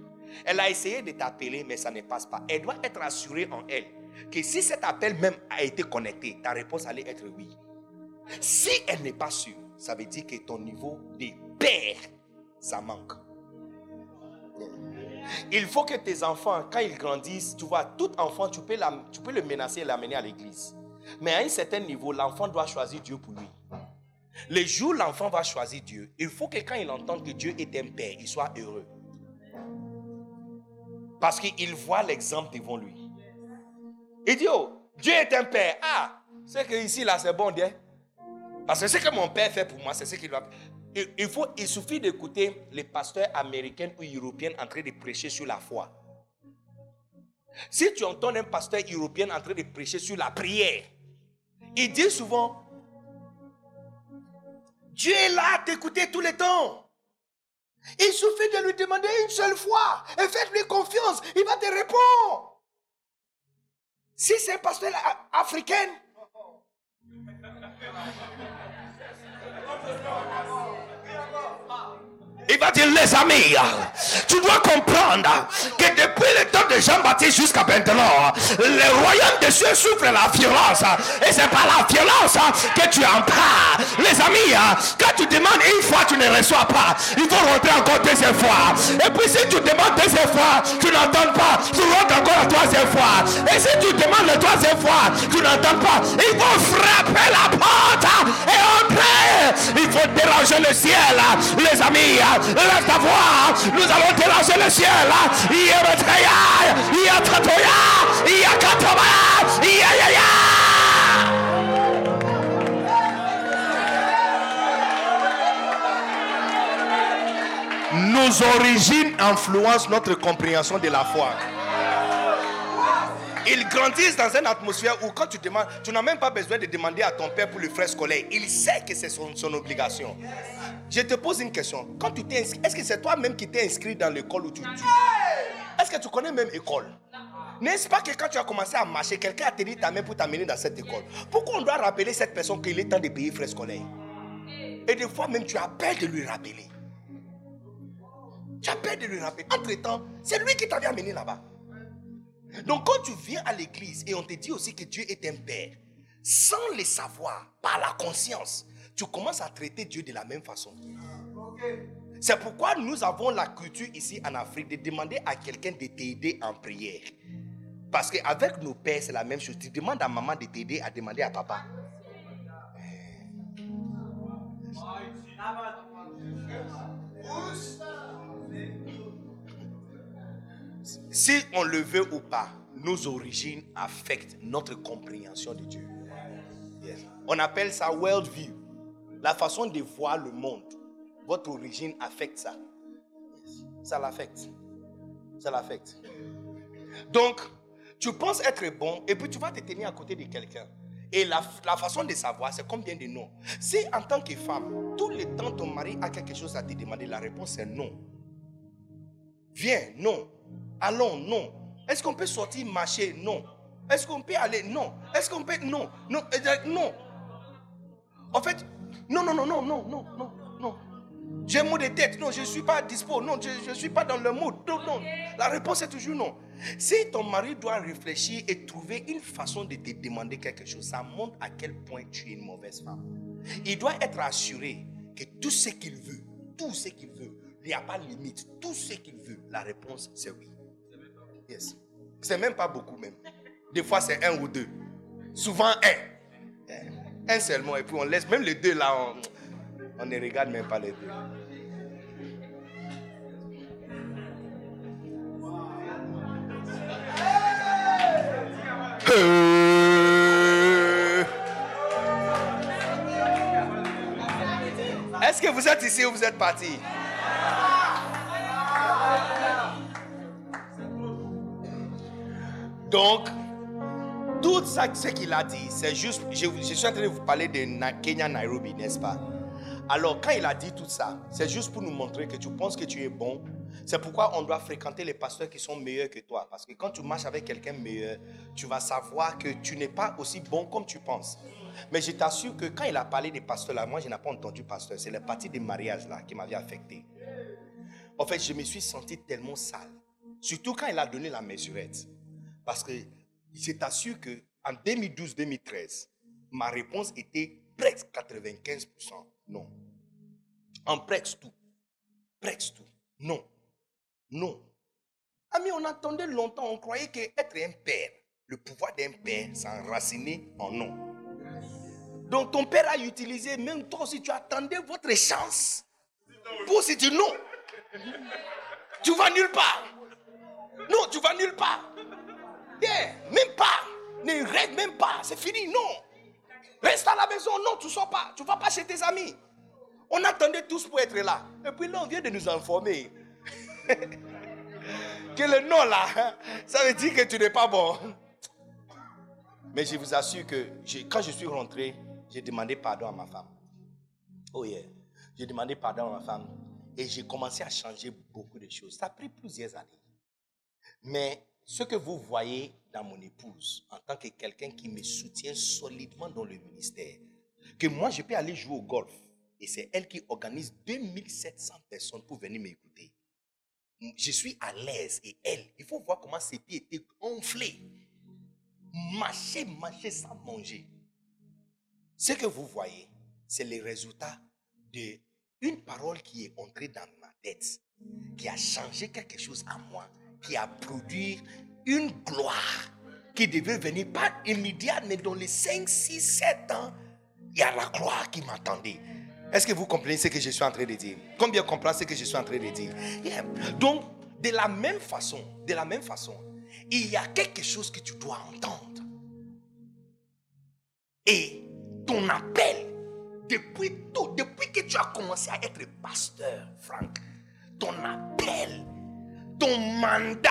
Elle a essayé de t'appeler, mais ça ne passe pas. Elle doit être assurée en elle que si cet appel même a été connecté, ta réponse allait être oui. Si elle n'est pas sûre, ça veut dire que ton niveau de père, ça manque. Il faut que tes enfants, quand ils grandissent, tu vois, tout enfant, tu peux, le menacer et l'amener à l'église. Mais à un certain niveau, l'enfant doit choisir Dieu pour lui. Le jour où l'enfant va choisir Dieu, il faut que quand il entende que Dieu est un père, il soit heureux. Parce qu'il voit l'exemple devant lui. Il dit, oh, Dieu est un père. Ah, c'est que ici, là, c'est bon, Dieu. Parce que ce que mon père fait pour moi, c'est ce qu'il va. Il, faut, il suffit d'écouter les pasteurs américains ou européens en train de prêcher sur la foi. Si tu entends un pasteur européen en train de prêcher sur la prière, il dit souvent, Dieu est là à t'écouter tout le temps. Il suffit de lui demander une seule fois et faites-lui confiance, il va te répondre. Si c'est un pasteur africain, Il va dire, les amis, tu dois comprendre que depuis le temps de Jean-Baptiste jusqu'à maintenant, le royaume des cieux souffre la violence. Et c'est pas la violence que tu en pas. Les amis, quand tu demandes une fois, tu ne reçois pas. Il faut rentrer encore deuxième fois. Et puis si tu demandes deuxième fois, tu n'entends pas. Tu rentres encore la troisième fois. Et si tu demandes la troisième fois, tu n'entends pas. Il faut frapper la porte et entrer. Il faut déranger le ciel. Les amis, nous allons déranger le ciel. Nos origines influencent notre compréhension de la foi. Ils grandissent dans une atmosphère où quand tu demandes, tu n'as même pas besoin de demander à ton père pour le frais scolaire. Il sait que c'est son, obligation. Je te pose une question. Quand tu t'es est-ce que c'est toi-même qui t'es inscrit dans l'école où tu, Est-ce que tu connais même école? N'est-ce pas que quand tu as commencé à marcher, quelqu'un a tenu ta main pour t'amener dans cette école? Pourquoi on doit rappeler cette personne qu'il est temps de payer frais scolaires? Et des fois même tu as peur de lui rappeler. Tu as peur de lui rappeler. Entre-temps, c'est lui qui t'avait amené là-bas. Donc quand tu viens à l'église et on te dit aussi que Dieu est un père, sans le savoir, par la conscience, tu commences à traiter Dieu de la même façon. C'est pourquoi nous avons la culture ici en Afrique de demander à quelqu'un de t'aider en prière. Parce qu'avec nos pères, c'est la même chose. Tu demandes à maman de t'aider à demander à papa. Si on le veut ou pas, nos origines affectent notre compréhension de Dieu. On appelle ça world view. La façon de voir le monde, votre origine affecte ça. Ça l'affecte. Ça l'affecte. Donc, tu penses être bon et puis tu vas te tenir à côté de quelqu'un. Et la, façon de savoir, c'est combien de non. Si en tant que femme, tout le temps ton mari a quelque chose à te demander, la réponse est non. Viens, non. Allons, non. Est-ce qu'on peut sortir marcher? Non. Est-ce qu'on peut aller? Non. Est-ce qu'on peut? Non. Non. Non. En fait, non, non, non, non, non, non, non, non. J'ai un mot de tête. Non, je ne suis pas dispo. Non, je ne suis pas dans le mood. Non, non. La réponse est toujours non. Si ton mari doit réfléchir et trouver une façon de te demander quelque chose, ça montre à quel point tu es une mauvaise femme. Il doit être assuré que tout ce qu'il veut, tout ce qu'il veut, il n'y a pas de limite. Tout ce qu'il veut, la réponse c'est oui. Yes. C'est même pas beaucoup même. Des fois c'est un ou deux. Souvent un. Un seulement. Et puis on laisse, même les deux là, on, on ne regarde même pas les deux. Est-ce que vous êtes ici ou vous êtes parti? Donc, tout ça, ce qu'il a dit, c'est juste, je, je, suis en train de vous parler de Kenya, Nairobi, n'est-ce pas? Alors, quand il a dit tout ça, c'est juste pour nous montrer que tu penses que tu es bon. C'est pourquoi on doit fréquenter les pasteurs qui sont meilleurs que toi. Parce que quand tu marches avec quelqu'un meilleur, tu vas savoir que tu n'es pas aussi bon comme tu penses. Mais je t'assure que quand il a parlé des pasteurs là, moi je n'ai pas entendu pasteur. C'est la partie des mariages là qui m'avait affecté. En fait, je me suis senti tellement sale. Surtout quand il a donné la mesurette. Parce que je t'assure que en 2012-2013, ma réponse était presque 95%. Non. En presque tout. Presque tout. Non. Non. Ami, on attendait longtemps, on croyait qu'être un père, le pouvoir d'un père s'enracinait en non. Donc ton père a utilisé, même toi si tu attendais votre chance pour si tu non. Tu vas nulle part. Non, tu vas nulle part. Même pas. Ne rêve même pas. C'est fini, non. Reste à la maison, non, tu ne sors pas. Tu ne vas pas chez tes amis. On attendait tous pour être là. Et puis là, on vient de nous informer [laughs] que le non là, ça veut dire que tu n'es pas bon. Mais je vous assure que quand je suis rentré, j'ai demandé pardon à ma femme. Oh yeah. J'ai demandé pardon à ma femme et j'ai commencé à changer beaucoup de choses. Ça a pris plusieurs années. Mais ce que vous voyez dans mon épouse, en tant que quelqu'un qui me soutient solidement dans le ministère, que moi je peux aller jouer au golf Et c'est elle qui organise 2700 personnes pour venir m'écouter. Je suis à l'aise et elle, il faut voir comment ses pieds étaient enflés. Marcher, marcher sans manger. Ce que vous voyez, c'est le résultat de une parole qui est entrée dans ma tête, qui a changé quelque chose à moi, qui a produit une gloire qui devait venir pas immédiate, mais dans les 5, 6, 7 ans, il y a la gloire qui m'attendait. Est-ce que vous comprenez ce que je suis en train de dire? Combien comprend ce que je suis en train de dire? Donc, de la même façon, de la même façon, il y a quelque chose que tu dois entendre. Et ton appel, depuis tout, depuis que tu as commencé à être pasteur, Franck, ton appel, ton mandat,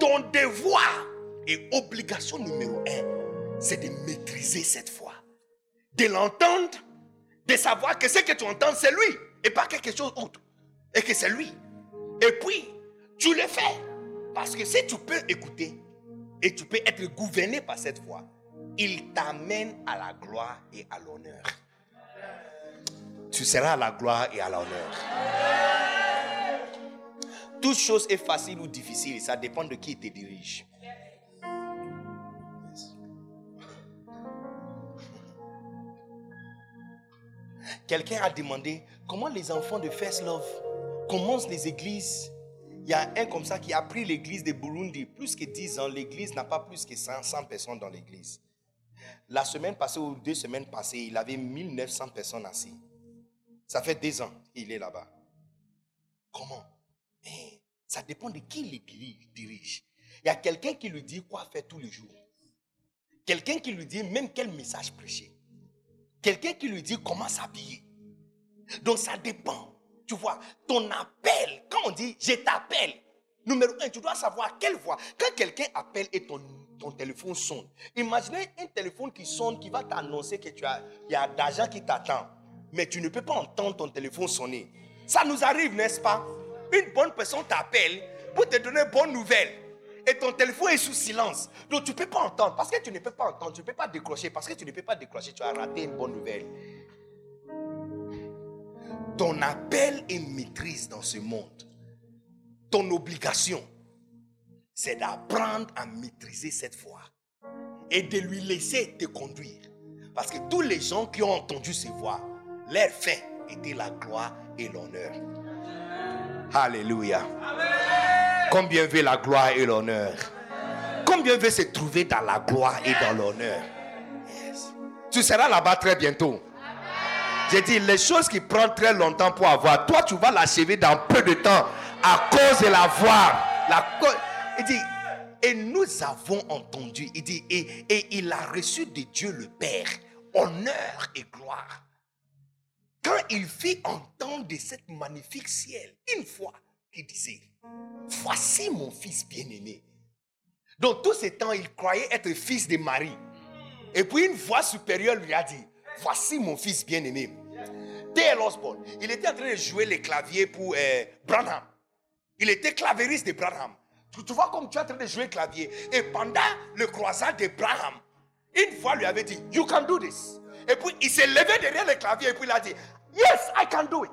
ton devoir et obligation numéro un, c'est de maîtriser cette foi. De l'entendre, de savoir que ce que tu entends, c'est lui et pas quelque chose d'autre. Et que c'est lui. Et puis, tu le fais. Parce que si tu peux écouter et tu peux être gouverné par cette voix, il t'amène à la gloire et à l'honneur. Tu seras à la gloire et à l'honneur. Toute chose est facile ou difficile, ça dépend de qui te dirige. Quelqu'un a demandé comment les enfants de First Love commencent les églises? Il y a un comme ça qui a pris l'église de Burundi. Plus que 10 ans, l'église n'a pas plus que 100, personnes dans l'église. La semaine passée ou deux semaines passées, il avait 1900 personnes assis. Ça fait deux ans qu'il est là-bas. Comment? Mais Ça dépend de qui l'église dirige. Il y a quelqu'un qui lui dit quoi faire tous les jours. Quelqu'un qui lui dit même quel message prêcher. Quelqu'un qui lui dit comment s'habiller. Donc ça dépend. Tu vois, ton appel, quand on dit je t'appelle, numéro un, tu dois savoir quelle voix. Quand quelqu'un appelle et ton, ton téléphone sonne, imaginez un téléphone qui sonne, qui va t'annoncer que tu as, il y a d'argent qui t'attend. Mais tu ne peux pas entendre ton téléphone sonner. Ça nous arrive, n'est-ce pas? Une bonne personne t'appelle pour te donner une bonne nouvelle et ton téléphone est sous silence. Donc tu ne peux pas entendre. Parce que tu ne peux pas entendre, tu ne peux pas décrocher. Parce que tu ne peux pas décrocher, tu as raté une bonne nouvelle. Ton appel et maîtrise dans ce monde. Ton obligation, c'est d'apprendre à maîtriser cette foi. Et de lui laisser te conduire. Parce que tous les gens qui ont entendu ces voix, leur fait était la gloire et l'honneur. Alléluia. Combien veut la gloire et l'honneur? Combien veut se trouver dans la gloire et dans l'honneur? Tu seras là-bas très bientôt. J'ai dit, les choses qui prennent très longtemps pour avoir, toi tu vas l'achever dans peu de temps à cause de la voix. Il dit, et nous avons entendu, il dit, et il a reçu de Dieu le Père honneur et gloire. Quand il fit entendre de cette magnifique ciel, une fois, il disait, voici mon fils bien-aimé. Donc tout ce temps, il croyait être fils de Marie. Et puis une voix supérieure lui a dit, voici mon fils bien-aimé. Dale Osborne, il était en train de jouer les claviers pour euh, Branham. Il était clavériste de Branham. Tu, vois comme tu es en train de jouer clavier. Et pendant le croisade de Branham, une fois lui avait dit, you can do this. Et puis il s'est levé derrière le clavier et puis il a dit, yes, I can do it.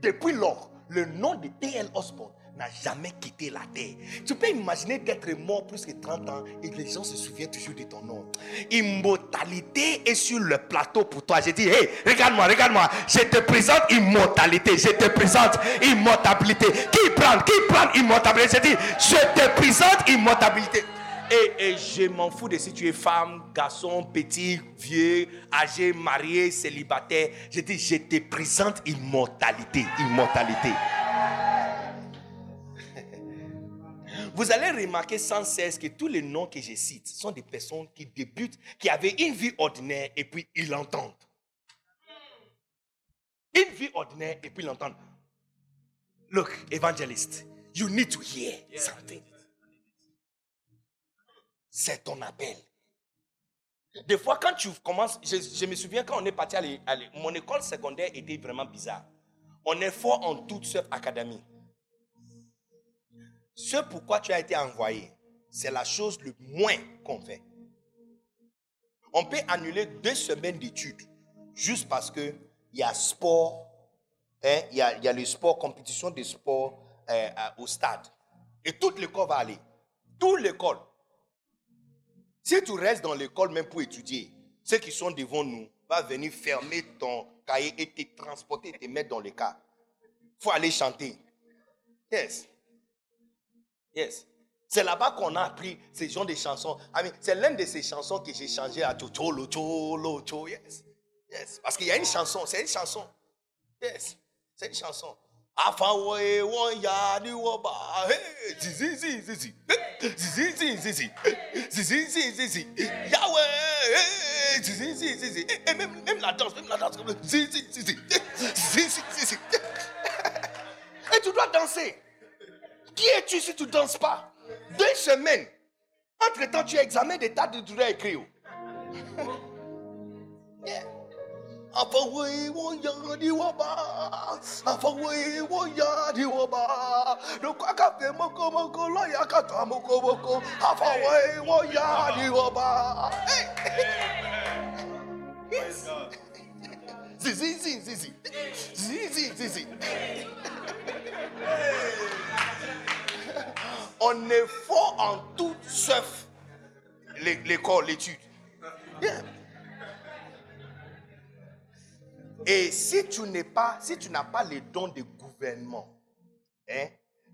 Depuis lors, le nom de T.L. Osborne n'a jamais quitté la terre. Tu peux imaginer d'être mort plus que 30 ans et les gens se souviennent toujours de ton nom. Immortalité est sur le plateau pour toi. J'ai dit, hey, regarde-moi, regarde-moi. Je te présente immortalité. Je te présente immortalité. Qui prend, qui prend immortalité J'ai dit, je te présente immortalité. Et, je m'en fous de si tu es femme, garçon, petit, vieux, âgé, marié, célibataire. Je dis, je te présente immortalité. Immortalité. [laughs] Vous allez remarquer sans cesse que tous les noms que je cite sont des personnes qui débutent, qui avaient une vie ordinaire et puis ils l'entendent. Une vie ordinaire et puis ils l'entendent. Look, evangelist, you need to hear something. C'est ton appel. Des fois, quand tu commences, je, me souviens quand on est parti à l'école, mon école secondaire était vraiment bizarre. On est fort en toutes sortes académies. Ce pourquoi tu as été envoyé, c'est la chose le moins qu'on fait. On peut annuler deux semaines d'études juste parce que il y a sport, hein, il y, a, y a le sport, compétition de sport euh, à- au stade. Et toute l'école va aller. Toute l'école. Si tu restes dans l'école même pour étudier, ceux qui sont devant nous vont venir fermer ton cahier et te transporter, te mettre dans le cas. Il faut aller chanter. Yes. Yes. C'est là-bas qu'on a appris ces genres de chansons. C'est l'une de ces chansons que j'ai changé à Cholo, Cholo, Cholo. Yes. Yes. Parce qu'il y a une chanson, c'est une chanson. Yes. C'est une chanson. Afawe. Hey, zizi zizi zizi. Zizi zizi zizi. Zizi zizi zizi. Yahweh. Zizi zizi zizi. Et même, même la danse, même la danse. Zizi zizi. Zizi zizi. [laughs] Et tu dois danser. Qui es-tu si tu danses pas? Deux semaines. Entre-temps, tu as examen d'état de dois écrire. [laughs] Yeah. Afawe ni woba. Nukwaka fe moko moko wonya ni woba. Hey. Yes. Zizi zizi zizi. Zizi zizi. On est fort en tout sauf l'é- l'école, l'étude. Et si tu n'es pas, si tu n'as pas les dons de gouvernement, hein,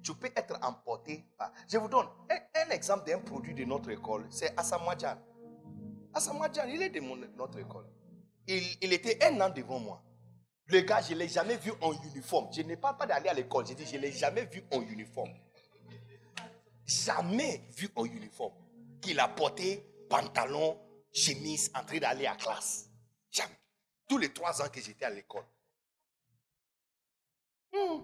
tu peux être emporté. Je vous donne un, exemple d'un produit de notre école, c'est Asamoah Asamoah il est de notre école. Il, il était un an devant moi. Le gars, je ne l'ai jamais vu en uniforme. Je ne parle pas d'aller à l'école. Je dis, je ne l'ai jamais vu en uniforme. Jamais vu en uniforme. Qu'il a porté pantalon, chemise, en train d'aller à classe. Jamais. Tous les trois ans que j'étais à l'école. Hmm.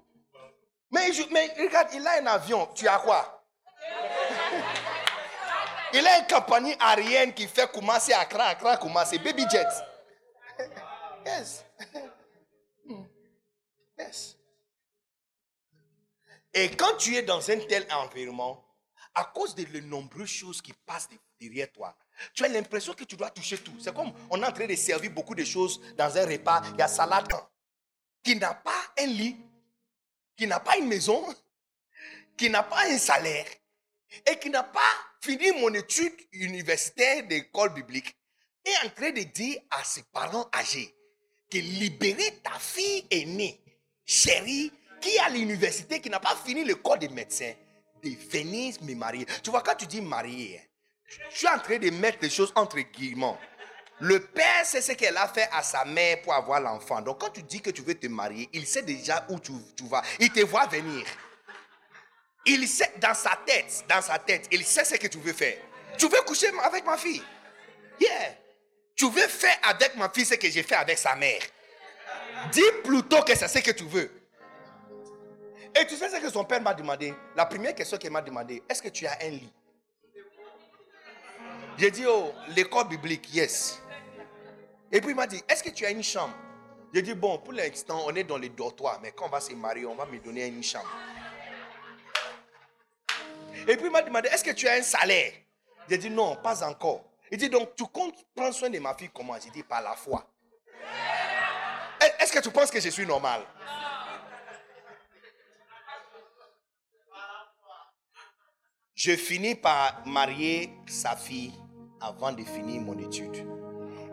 Mais, mais regarde, il a un avion. Tu as quoi? [laughs] Il a une compagnie aérienne qui fait commencer à Accra, Accra, commencer. Baby Jet. [laughs] Yes. [laughs] Hmm. Yes. Et quand tu es dans un tel environnement, à cause de les nombreuses choses qui passent de- derrière toi, tu as l'impression que tu dois toucher tout. C'est comme on est en train de servir beaucoup de choses dans un repas. Il y a salade qui n'a pas un lit, qui n'a pas une maison, qui n'a pas un salaire et qui n'a pas fini mon étude universitaire d'école biblique est en train de dire à ses parents âgés que libérer ta fille aînée, chérie, qui est à l'université, qui n'a pas fini le corps de médecin, de venir me marier. Tu vois, quand tu dis marier, je suis en train de mettre les choses entre guillemets. Le père sait ce qu'elle a fait à sa mère pour avoir l'enfant. Donc quand tu dis que tu veux te marier, il sait déjà où tu, tu vas. Il te voit venir. Il sait dans sa tête, dans sa tête, il sait ce que tu veux faire. Tu veux coucher avec ma fille? Yeah. Tu veux faire avec ma fille ce que j'ai fait avec sa mère? Dis plutôt que c'est ce que tu veux. Et tu sais ce que son père m'a demandé? La première question qu'il m'a demandé, est-ce que tu as un lit? J'ai dit, oh, l'école biblique, yes. Et puis il m'a dit, est-ce que tu as une chambre? J'ai dit, bon, pour l'instant, on est dans les dortoirs, mais quand on va se marier, on va me donner une chambre. Et puis il m'a demandé, est-ce que tu as un salaire? J'ai dit, non, pas encore. Il dit, donc tu comptes prendre soin de ma fille comment? J'ai dit, par la foi. Est- Est-ce que tu penses que je suis normal? Je finis par marier sa fille avant de finir mon étude.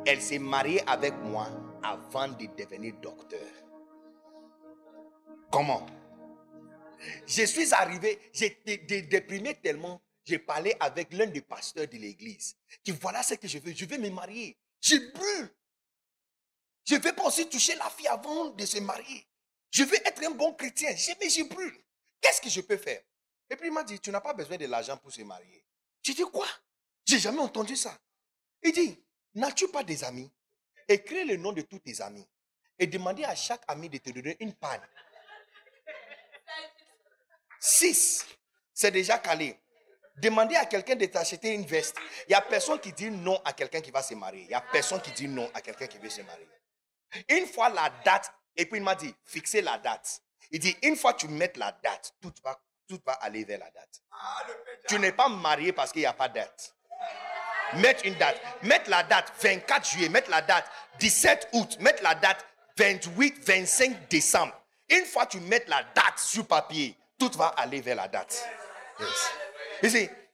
Elle s'est mariée avec moi avant de devenir docteur. Comment? Je suis arrivé, j'étais dé- déprimé tellement, j'ai parlé avec l'un des pasteurs de l'église. Qui voilà ce que je veux, je veux me marier. Je brûle. Je ne veux pas aussi toucher la fille avant de se marier. Je veux être un bon chrétien, mais je brûle. Qu'est-ce que je peux faire? Et puis il m'a dit, tu n'as pas besoin de l'argent pour se marier. J'ai dit quoi? J'ai jamais entendu ça. Il dit, n'as-tu pas des amis? Écris le nom de tous tes amis et demandez à chaque ami de te donner une panne. Six, c'est déjà calé. Demandez à quelqu'un de t'acheter une veste. Il n'y a personne qui dit non à quelqu'un qui va se marier. Il n'y a personne qui dit non à quelqu'un qui veut se marier. Une fois la date, et puis il m'a dit, fixez la date. Il dit, une fois tu mets la date, tout va, tout va aller vers la date. Tu n'es pas marié parce qu'il n'y a pas de date. Mettre une date. Mettre la date, 24 juillet, mettre la date. 17 août, mettre la date 28, 25 décembre. Une fois que tu mets la date sur papier, tout va aller vers la date.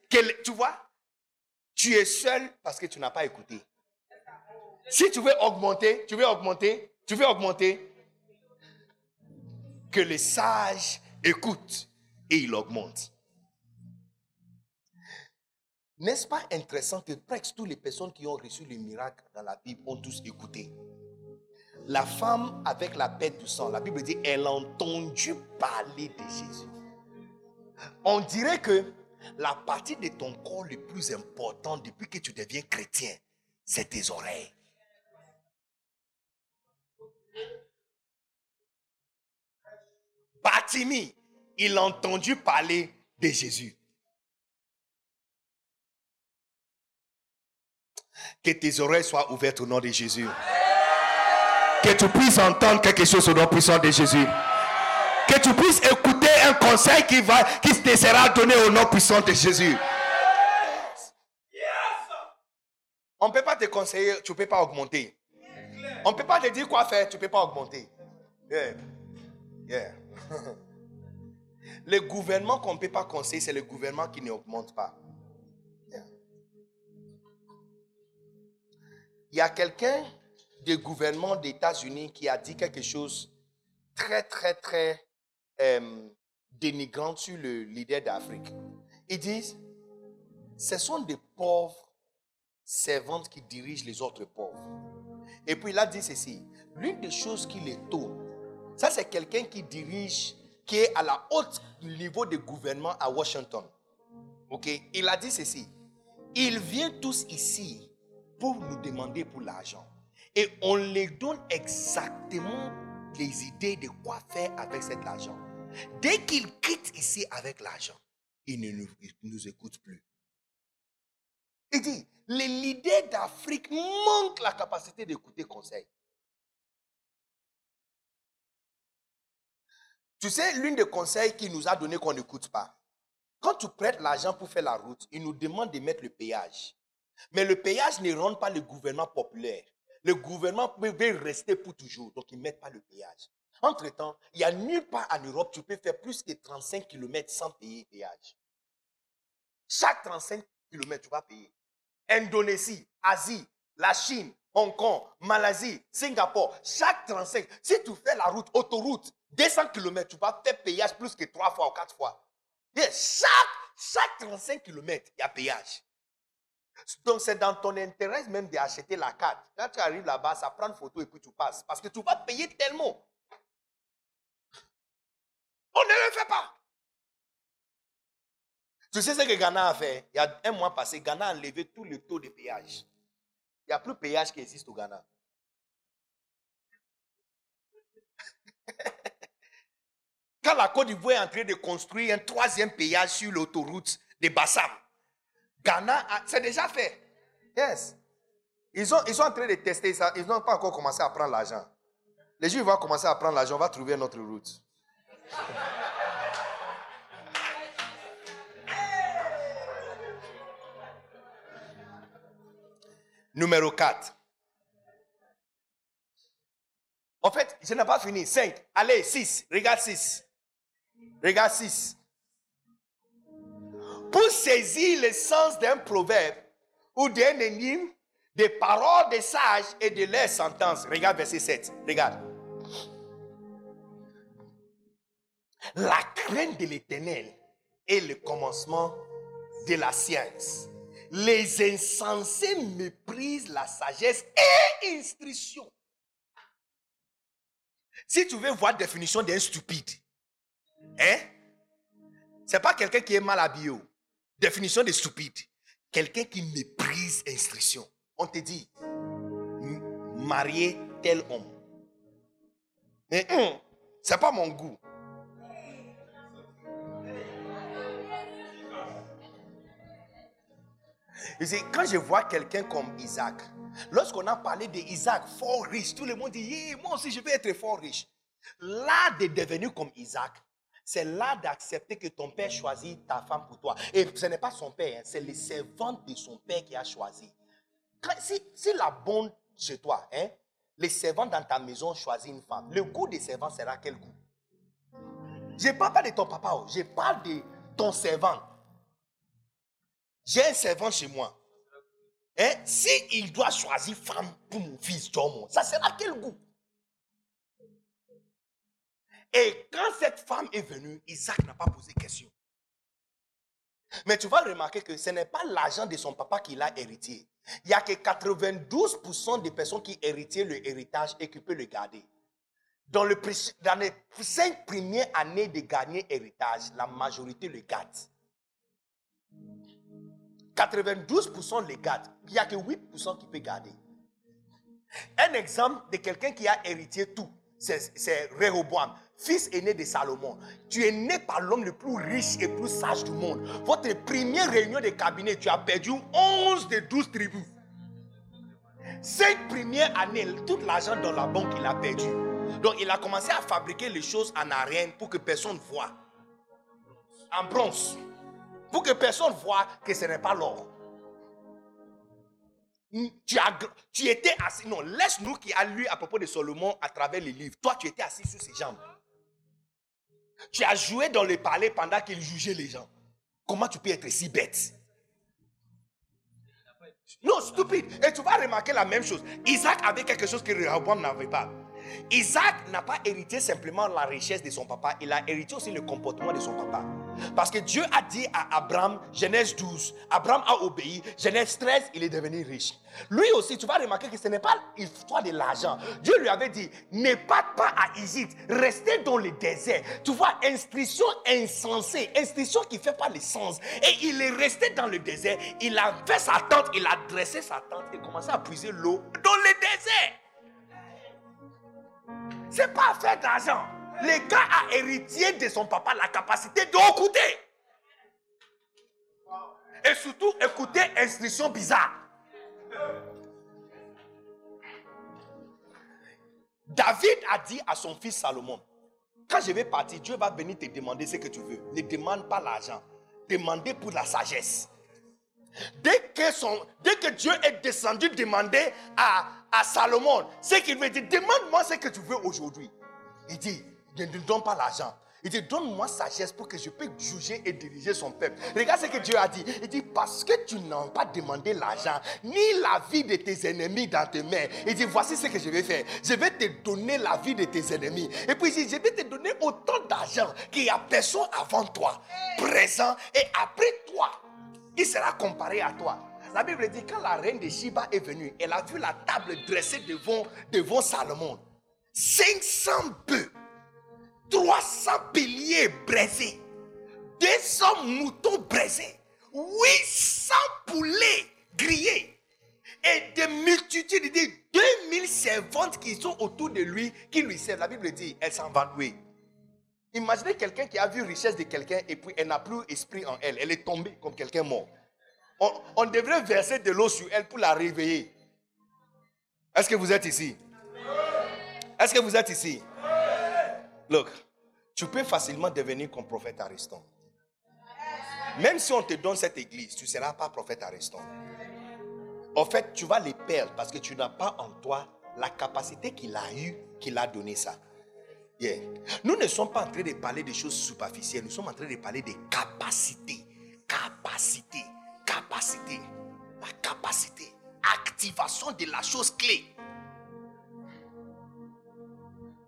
Tu vois, tu es seul parce que tu n'as pas écouté. Si tu veux augmenter, tu veux augmenter, tu veux augmenter, que les sages écoutent et il augmente. N'est-ce pas intéressant que presque toutes les personnes qui ont reçu le miracle dans la Bible ont tous écouté? La femme avec la bête du sang, la Bible dit, elle a entendu parler de Jésus. On dirait que la partie de ton corps le plus important depuis que tu deviens chrétien, c'est tes oreilles. Batimi, il a entendu parler de Jésus. Que tes oreilles soient ouvertes au nom de Jésus. Que tu puisses entendre quelque chose au nom puissant de Jésus. Que tu puisses écouter un conseil qui, va, qui te sera donné au nom puissant de Jésus. On ne peut pas te conseiller, tu ne peux pas augmenter. On ne peut pas te dire quoi faire, tu ne peux pas augmenter. Yeah. Yeah. [laughs] le gouvernement qu'on ne peut pas conseiller, c'est le gouvernement qui n'augmente pas. Il y a quelqu'un du gouvernement des États-Unis qui a dit quelque chose très, très, très euh, dénigrant sur le leader d'Afrique. Ils disent, ce sont des pauvres servantes qui dirigent les autres pauvres. Et puis il a dit ceci, l'une des choses qui les tourne, ça c'est quelqu'un qui dirige, qui est à la haute niveau de gouvernement à Washington. Ok, il a dit ceci, ils viennent tous ici pour nous demander pour l'argent. Et on les donne exactement les idées de quoi faire avec cet argent. Dès qu'ils quittent ici avec l'argent, ils ne nous, nous écoutent plus. Il dit, les leaders d'Afrique manquent la capacité d'écouter conseil. Tu sais, l'une des conseils qu'il nous a donné qu'on n'écoute pas. Quand tu prêtes l'argent pour faire la route, il nous demande de mettre le péage. Mais le péage ne rend pas le gouvernement populaire. Le gouvernement peut rester pour toujours, donc ils ne mettent pas le péage. Entre-temps, il n'y a nulle part en Europe tu peux faire plus que 35 km sans payer péage. Chaque 35 km, tu vas payer. Indonésie, Asie, la Chine, Hong Kong, Malaisie, Singapour, chaque 35, si tu fais la route, autoroute, 200 km, tu vas faire péage plus que 3 fois ou 4 fois. chaque, chaque 35 km, il y a péage. Donc, c'est dans ton intérêt même d'acheter la carte. Quand tu arrives là-bas, ça prend une photo et puis tu passes. Parce que tu vas payer tellement. On ne le fait pas. Tu sais ce que Ghana a fait? Il y a un mois passé, Ghana a enlevé tous les taux de péage. Il n'y a plus de péage qui existe au Ghana. [laughs] Quand la Côte d'Ivoire est en train de construire un troisième péage sur l'autoroute de Bassam, Ghana, c'est déjà fait. Yes. Ils, ont, ils sont en train de tester ça. Ils n'ont pas encore commencé à prendre l'argent. Les gens vont commencer à prendre l'argent. On va trouver notre route. Numéro 4. En fait, je n'ai pas fini. 5. Allez, 6. Regarde 6. Regarde 6. Pour saisir le sens d'un proverbe ou d'un énigme, des paroles des sages et de leurs sentences. Regarde verset 7. Regarde. La crainte de l'éternel est le commencement de la science. Les insensés méprisent la sagesse et instruction. Si tu veux voir la définition d'un stupide, hein? C'est pas quelqu'un qui est mal habillé. Définition de stupide. Quelqu'un qui méprise instruction. On te dit, marier tel homme. Mais hum, c'est pas mon goût. quand je vois quelqu'un comme Isaac, lorsqu'on a parlé d'Isaac fort riche, tout le monde dit, moi aussi je veux être fort riche. Là de devenir comme Isaac, c'est là d'accepter que ton père choisit ta femme pour toi. Et ce n'est pas son père, hein, c'est les servantes de son père qui a choisi. Si, la bonne chez toi, hein, les servants dans ta maison choisissent une femme, le goût des servants sera quel goût? Je ne parle pas de ton papa, oh. je parle de ton servant. J'ai un servant chez moi. Hein? Si il doit choisir femme pour mon fils ça sera quel goût? Et quand cette femme est venue, Isaac n'a pas posé question. Mais tu vas remarquer que ce n'est pas l'argent de son papa qui l'a hérité. Il n'y a que 92% des personnes qui héritaient le héritage et qui peuvent le garder. Dans, le, les cinq premières années de gagner héritage, la majorité le garde. 92% les gardent. Il n'y a que 8% qui peut garder. Un exemple de quelqu'un qui a hérité tout, c'est Rehoboam fils aîné de Salomon. Tu es né par l'homme le plus riche et plus sage du monde. Votre première réunion de cabinet, tu as perdu 11 des 12 tribus. Cinq premières années, tout l'argent dans la banque, il a perdu. Donc, il a commencé à fabriquer les choses en arène pour que personne ne voit. En bronze. Pour que personne ne voit que ce n'est pas l'or. Tu, tu étais assis. Non, laisse-nous qui a lu à propos de Salomon à travers les livres. Toi, tu étais assis sur ses jambes. Tu as joué dans le palais pendant qu'il jugeait les gens. Comment tu peux être si bête? Non, stupide. Et tu vas remarquer la même chose. Isaac avait quelque chose que Rehoboam n'avait pas. Isaac n'a pas hérité simplement la richesse de son papa, il a hérité aussi le comportement de son papa. Parce que Dieu a dit à Abraham, Genèse 12, Abraham a obéi, Genèse 13, il est devenu riche. Lui aussi, tu vas remarquer que ce n'est pas l'histoire de l'argent. Dieu lui avait dit, ne parte pas à Égypte, restez dans le désert. Tu vois, instruction insensée, instruction qui ne fait pas le sens. Et il est resté dans le désert, il a fait sa tente, il a dressé sa tente et commencé à puiser l'eau dans le désert. C'est pas fait d'argent. Le gars a hérité de son papa la capacité d'écouter. Et surtout, écouter instructions bizarres. David a dit à son fils Salomon, quand je vais partir, Dieu va venir te demander ce que tu veux. Ne demande pas l'argent. Demandez pour la sagesse. Dès que, son, dès que Dieu est descendu demander à, à Salomon ce qu'il veut dire, demande-moi ce que tu veux aujourd'hui. Il dit, ne donne pas l'argent. Il dit, donne-moi sagesse pour que je puisse juger et diriger son peuple. Regarde ce que Dieu a dit. Il dit, parce que tu n'as pas demandé l'argent, ni la vie de tes ennemis dans tes mains. Il dit, voici ce que je vais faire. Je vais te donner la vie de tes ennemis. Et puis, il dit, je vais te donner autant d'argent qu'il n'y a personne avant toi, présent et après toi il sera comparé à toi. La Bible dit quand la reine de Shiba est venue, elle a vu la table dressée devant, devant Salomon. 500 bœufs, 300 béliers brisés, 200 moutons brisés, 800 poulets grillés et des multitudes, de 2000 servantes qui sont autour de lui, qui lui servent. La Bible dit, elle s'en va. Imaginez quelqu'un qui a vu richesse de quelqu'un et puis elle n'a plus esprit en elle. Elle est tombée comme quelqu'un mort. On, devrait verser de l'eau sur elle pour la réveiller. Est-ce que vous êtes ici? Est-ce que vous êtes ici? Look, tu peux facilement devenir comme prophète Ariston. Même si on te donne cette église, tu ne seras pas prophète Ariston. En fait, tu vas les perdre parce que tu n'as pas en toi la capacité qu'il a eue, qu'il a donné ça. Nous ne sommes pas en train de parler des choses superficielles, nous sommes en train de parler des capacités. Capacité, capacité, la capacité, activation de la chose clé.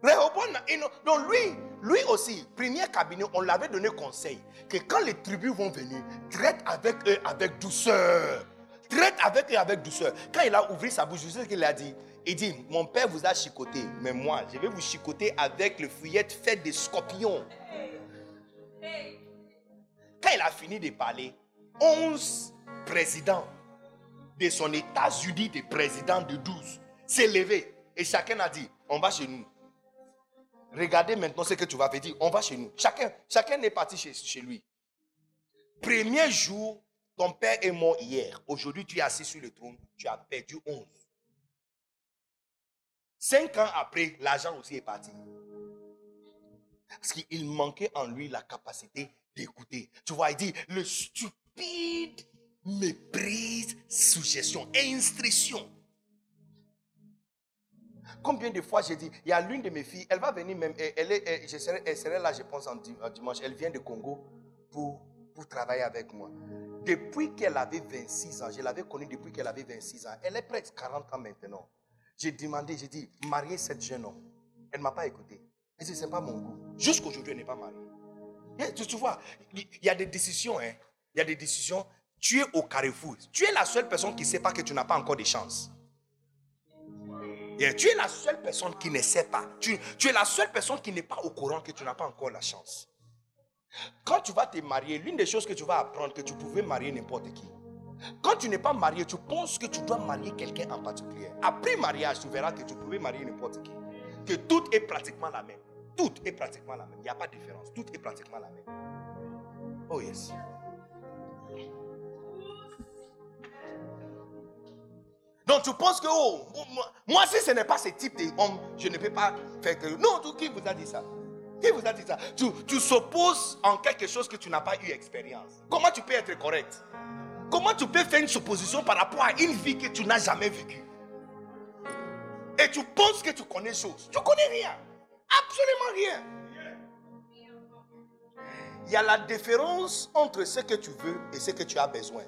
Lui, lui aussi, premier cabinet, on l'avait donné conseil que quand les tribus vont venir, traite avec eux avec douceur. Traite avec eux avec douceur. Quand il a ouvert sa bouche, je sais ce qu'il a dit. Il dit, mon père vous a chicoté, mais moi, je vais vous chicoter avec le fouillette fait des scorpions. Quand il a fini de parler, 11 présidents de son États-Unis, des présidents de 12, s'est levé et chacun a dit, on va chez nous. Regardez maintenant ce que tu vas dire, on va chez nous. Chacun, chacun est parti chez, chez lui. Premier jour, ton père est mort hier. Aujourd'hui, tu es assis sur le trône, tu as perdu 11. Cinq ans après, l'argent aussi est parti. Parce qu'il manquait en lui la capacité d'écouter. Tu vois, il dit, le stupide méprise suggestion, instruction. Combien de fois j'ai dit, il y a l'une de mes filles, elle va venir même, elle, est, elle, serait là, je pense, en, dimanche. Elle vient de Congo pour, pour travailler avec moi. Depuis qu'elle avait 26 ans, je l'avais connue depuis qu'elle avait 26 ans. Elle est presque 40 ans maintenant. J'ai demandé, j'ai dit, mariez cette jeune homme. Elle ne m'a pas écouté. Elle dit, ce pas mon goût. Jusqu'aujourd'hui, elle n'est pas mariée. tu, vois, il y a des décisions, hein. Il y a des décisions. Tu es au carrefour. Tu es la seule personne qui ne sait pas que tu n'as pas encore de chance. tu es la seule personne qui ne sait pas. Tu, es la seule personne qui n'est pas au courant que tu n'as pas encore la chance. Quand tu vas te marier, l'une des choses que tu vas apprendre, que tu pouvais marier n'importe qui. Quand tu n'es pas marié, tu penses que tu dois marier quelqu'un en particulier. Après mariage, tu verras que tu pouvais marier n'importe qui. Que tout est pratiquement la même. Tout est pratiquement la même. Il n'y a pas de différence. Tout est pratiquement la même. Oh yes. Donc tu penses que, oh, moi, si ce n'est pas ce type d'homme, je ne peux pas faire que... Non, qui vous a dit ça? Qui vous a dit ça? Tu, tu s'opposes en quelque chose que tu n'as pas eu expérience. Comment tu peux être correct? Comment tu peux faire une supposition par rapport à une vie que tu n'as jamais vécue? Et tu penses que tu connais choses. Tu connais rien. Absolument rien. Il y a la différence entre ce que tu veux et ce que tu as besoin.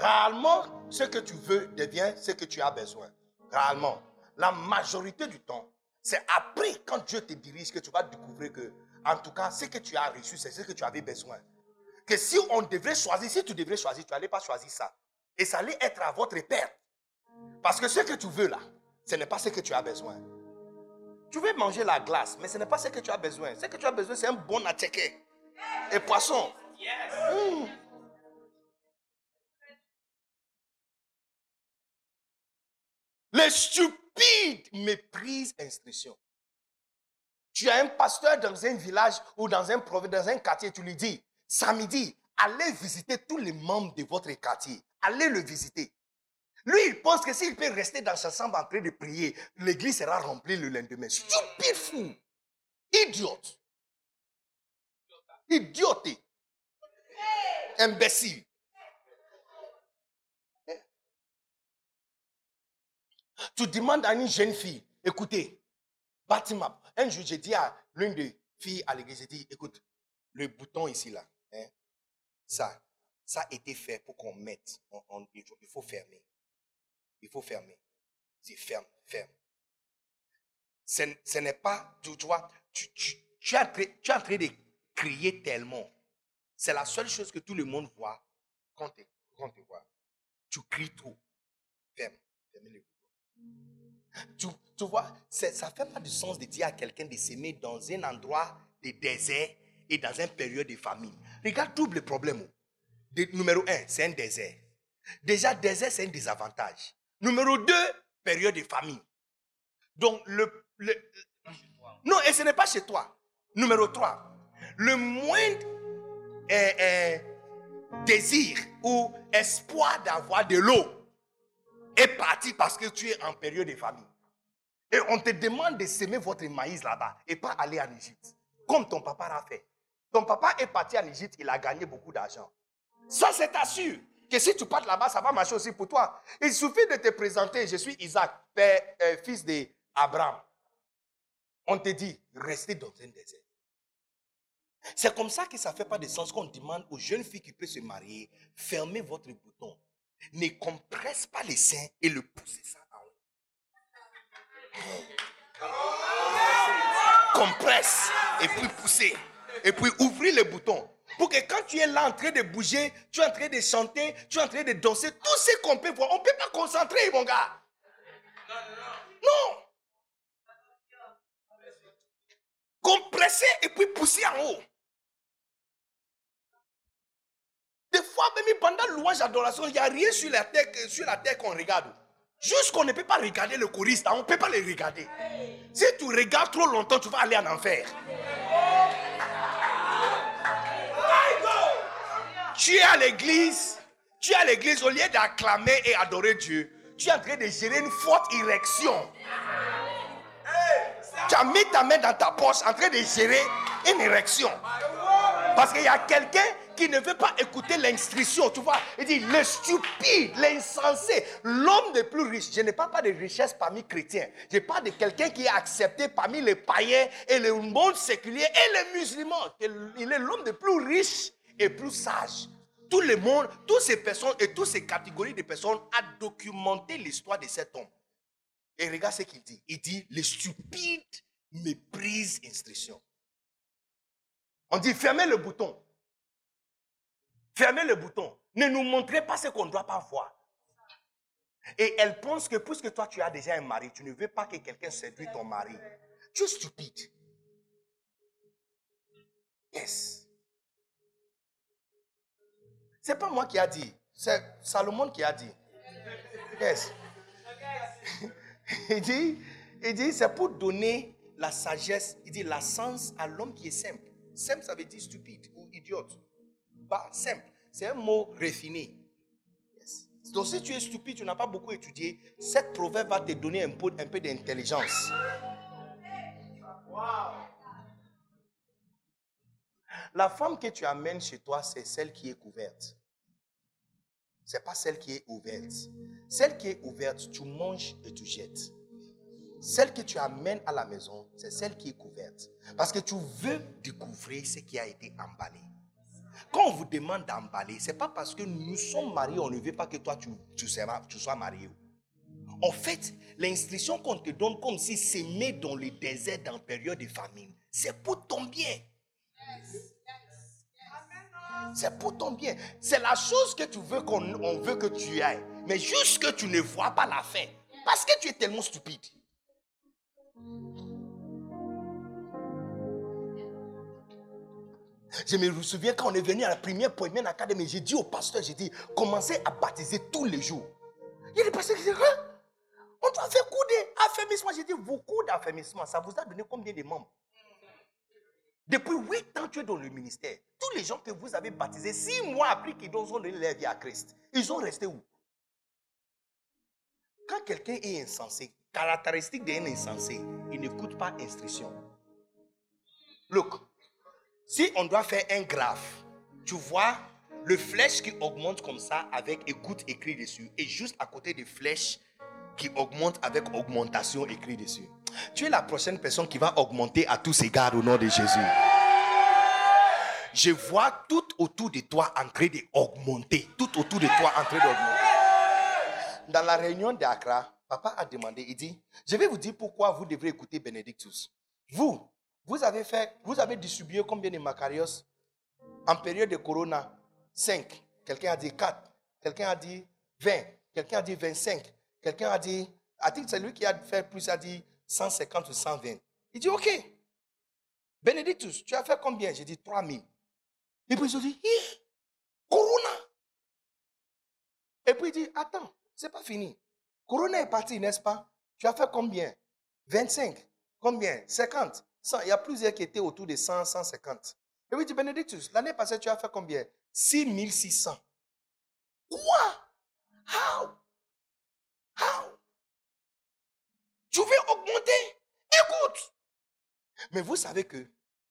Rarement, ce que tu veux devient ce que tu as besoin. Rarement. La majorité du temps, c'est après, quand Dieu te dirige, que tu vas découvrir que en tout cas, ce que tu as reçu, c'est ce que tu avais besoin. Que si on devrait choisir, si tu devrais choisir, tu n'allais pas choisir ça. Et ça allait être à votre perte. Parce que ce que tu veux là, ce n'est pas ce que tu as besoin. Tu veux manger la glace, mais ce n'est pas ce que tu as besoin. Ce que tu as besoin, c'est un bon attiqué. Et poisson. Mmh. Les stupides méprisent l'instruction. Tu as un pasteur dans un village ou dans un dans un quartier, tu lui dis, samedi, allez visiter tous les membres de votre quartier. Allez le visiter. Lui, il pense que s'il peut rester dans sa chambre en train de prier, l'église sera remplie le lendemain. Stupide fou. Idiote. Idioté. Imbécile. Tu demandes à une jeune fille, écoutez, bâtiment, un jour, j'ai dit à l'une des filles à l'église, j'ai dit, écoute, le bouton ici, là, hein, ça, ça a été fait pour qu'on mette, il faut fermer. Il faut fermer. C'est ferme, ferme. Ce, n'est pas, tu, vois, tu, tu, tu, es en train, de crier tellement. C'est la seule chose que tout le monde voit quand, quand te voit. Tu cries trop. Ferme, ferme le. Tu, tu vois, ça ne fait pas du sens de dire à quelqu'un de s'aimer dans un endroit de désert et dans une période de famine. Regarde double problème. numéro un, c'est un désert. Déjà, désert, c'est un désavantage. Numéro deux, période de famine. Donc, le, non, et ce n'est pas chez toi. Numéro trois, le moindre euh, euh, désir ou espoir d'avoir de l'eau est parti parce que tu es en période de famine. Et on te demande de semer votre maïs là-bas et pas aller en Égypte. Comme ton papa l'a fait. Ton papa est parti en Égypte, il a gagné beaucoup d'argent. Ça, c'est sûr que si tu pars là-bas, ça va marcher aussi pour toi. Il suffit de te présenter, je suis Isaac, père, euh, fils d'Abraham. On te dit, restez dans un désert. C'est comme ça que ça ne fait pas de sens qu'on demande aux jeunes filles qui peuvent se marier, fermez votre bouton. Ne compresse pas les seins et le poussez ça Compresse et puis pousser. Et puis ouvrir les boutons. Pour que quand tu es là en train de bouger, tu es en train de chanter, tu es en train de danser, tout ce qu'on peut voir, on ne peut pas concentrer, mon gars. Non. Compresser et puis pousser en haut. Fois, même pendant louange d'adoration, il n'y a rien sur la terre, qu'on regarde. Jusqu'on ne peut pas regarder le choriste, on ne peut pas le regarder. Si tu regardes trop longtemps, tu vas aller en enfer. Tu es à l'église, tu es à l'église, au lieu d'acclamer et adorer Dieu, tu es en train de gérer une forte érection. Tu as mis ta main dans ta poche en train de gérer une érection. Parce qu'il y a quelqu'un qui ne veut pas écouter l'instruction, tu vois. Il dit, le stupide, l'insensé, l'homme le plus riche. Je ne parle pas de richesse parmi chrétiens. Je parle de quelqu'un qui est accepté parmi les païens et le monde séculier et les musulmans. Il est l'homme le plus riche et plus sage. Tout le monde, toutes ces personnes et toutes ces catégories de personnes a documenté l'histoire de cet homme. Et regarde ce qu'il dit. Il dit, le stupide méprise instruction. On dit, fermez le bouton. Fermez le bouton. Ne nous montrez pas ce qu'on ne doit pas voir. Et elle pense que puisque toi tu as déjà un mari, tu ne veux pas que quelqu'un séduise ton mari. Tu es stupide. Yes. C'est pas moi qui a dit, c'est Salomon qui a dit. Yes. [laughs] il dit, il dit, c'est pour donner la sagesse, il dit la sens à l'homme qui est simple. Simple, ça veut dire stupide ou idiote. Simple. C'est un mot refiné. Donc si tu es stupide, tu n'as pas beaucoup étudié, cette proverbe va te donner un peu, un peu d'intelligence. La femme que tu amènes chez toi, c'est celle qui est couverte. Ce n'est pas celle qui est ouverte. Celle qui est ouverte, tu manges et tu jettes. Celle que tu amènes à la maison, c'est celle qui est couverte. Parce que tu veux découvrir ce qui a été emballé. Quand on vous demande d'emballer, ce n'est pas parce que nous sommes mariés, on ne veut pas que toi tu, sois, marié. En fait, l'instruction qu'on te donne comme si s'aimer dans le désert dans période de famine, c'est pour ton bien. C'est pour ton bien. C'est la chose que tu veux qu'on veut que tu ailles. Mais juste que tu ne vois pas la fin. Parce que tu es tellement stupide. Je me souviens quand on est venu à la première Poimen Academy, j'ai dit au pasteur, j'ai dit, commencez à baptiser tous les jours. Il y a des pasteurs qui disent, hein? on doit faire coup d'affermissement. J'ai dit, vos coups d'affermissement, ça vous a donné combien de membres? Depuis huit ans, tu es dans le ministère. Tous les gens que vous avez baptisés, six mois après qu'ils ont donné leur vie à Christ, ils ont resté où? Quand quelqu'un est insensé, caractéristique d'un insensé, il n'écoute pas instruction. Look, si on doit faire un graphe, tu vois le flèche qui augmente comme ça avec écoute écrit dessus et juste à côté des flèches qui augmentent avec augmentation écrit dessus. Tu es la prochaine personne qui va augmenter à tous égards au nom de Jésus. Je vois tout autour de toi en train d'augmenter. Tout autour de toi en train d'augmenter. Dans la réunion d'Accra, papa a demandé, il dit, je vais vous dire pourquoi vous devrez écouter Benedictus. Vous, vous avez distribué combien de Macarios en période de Corona? 5. Quelqu'un a dit 4. Quelqu'un a dit 20. Quelqu'un a dit 25. Quelqu'un a dit, I think c'est lui qui a fait plus, a dit 150 ou 120. Il dit, OK. Benedictus, tu as fait combien? J'ai dit 3000. Et puis ils ont dit, Corona. Et puis il dit, attends, c'est pas fini. Corona est parti, n'est-ce pas? Tu as fait combien? 25. Combien? 50. Il y a plusieurs qui étaient autour de 100, 150. Et oui, dit Benedictus, l'année passée, tu as fait combien? 6600. Quoi? How? How? Tu veux augmenter Écoute Mais vous savez que,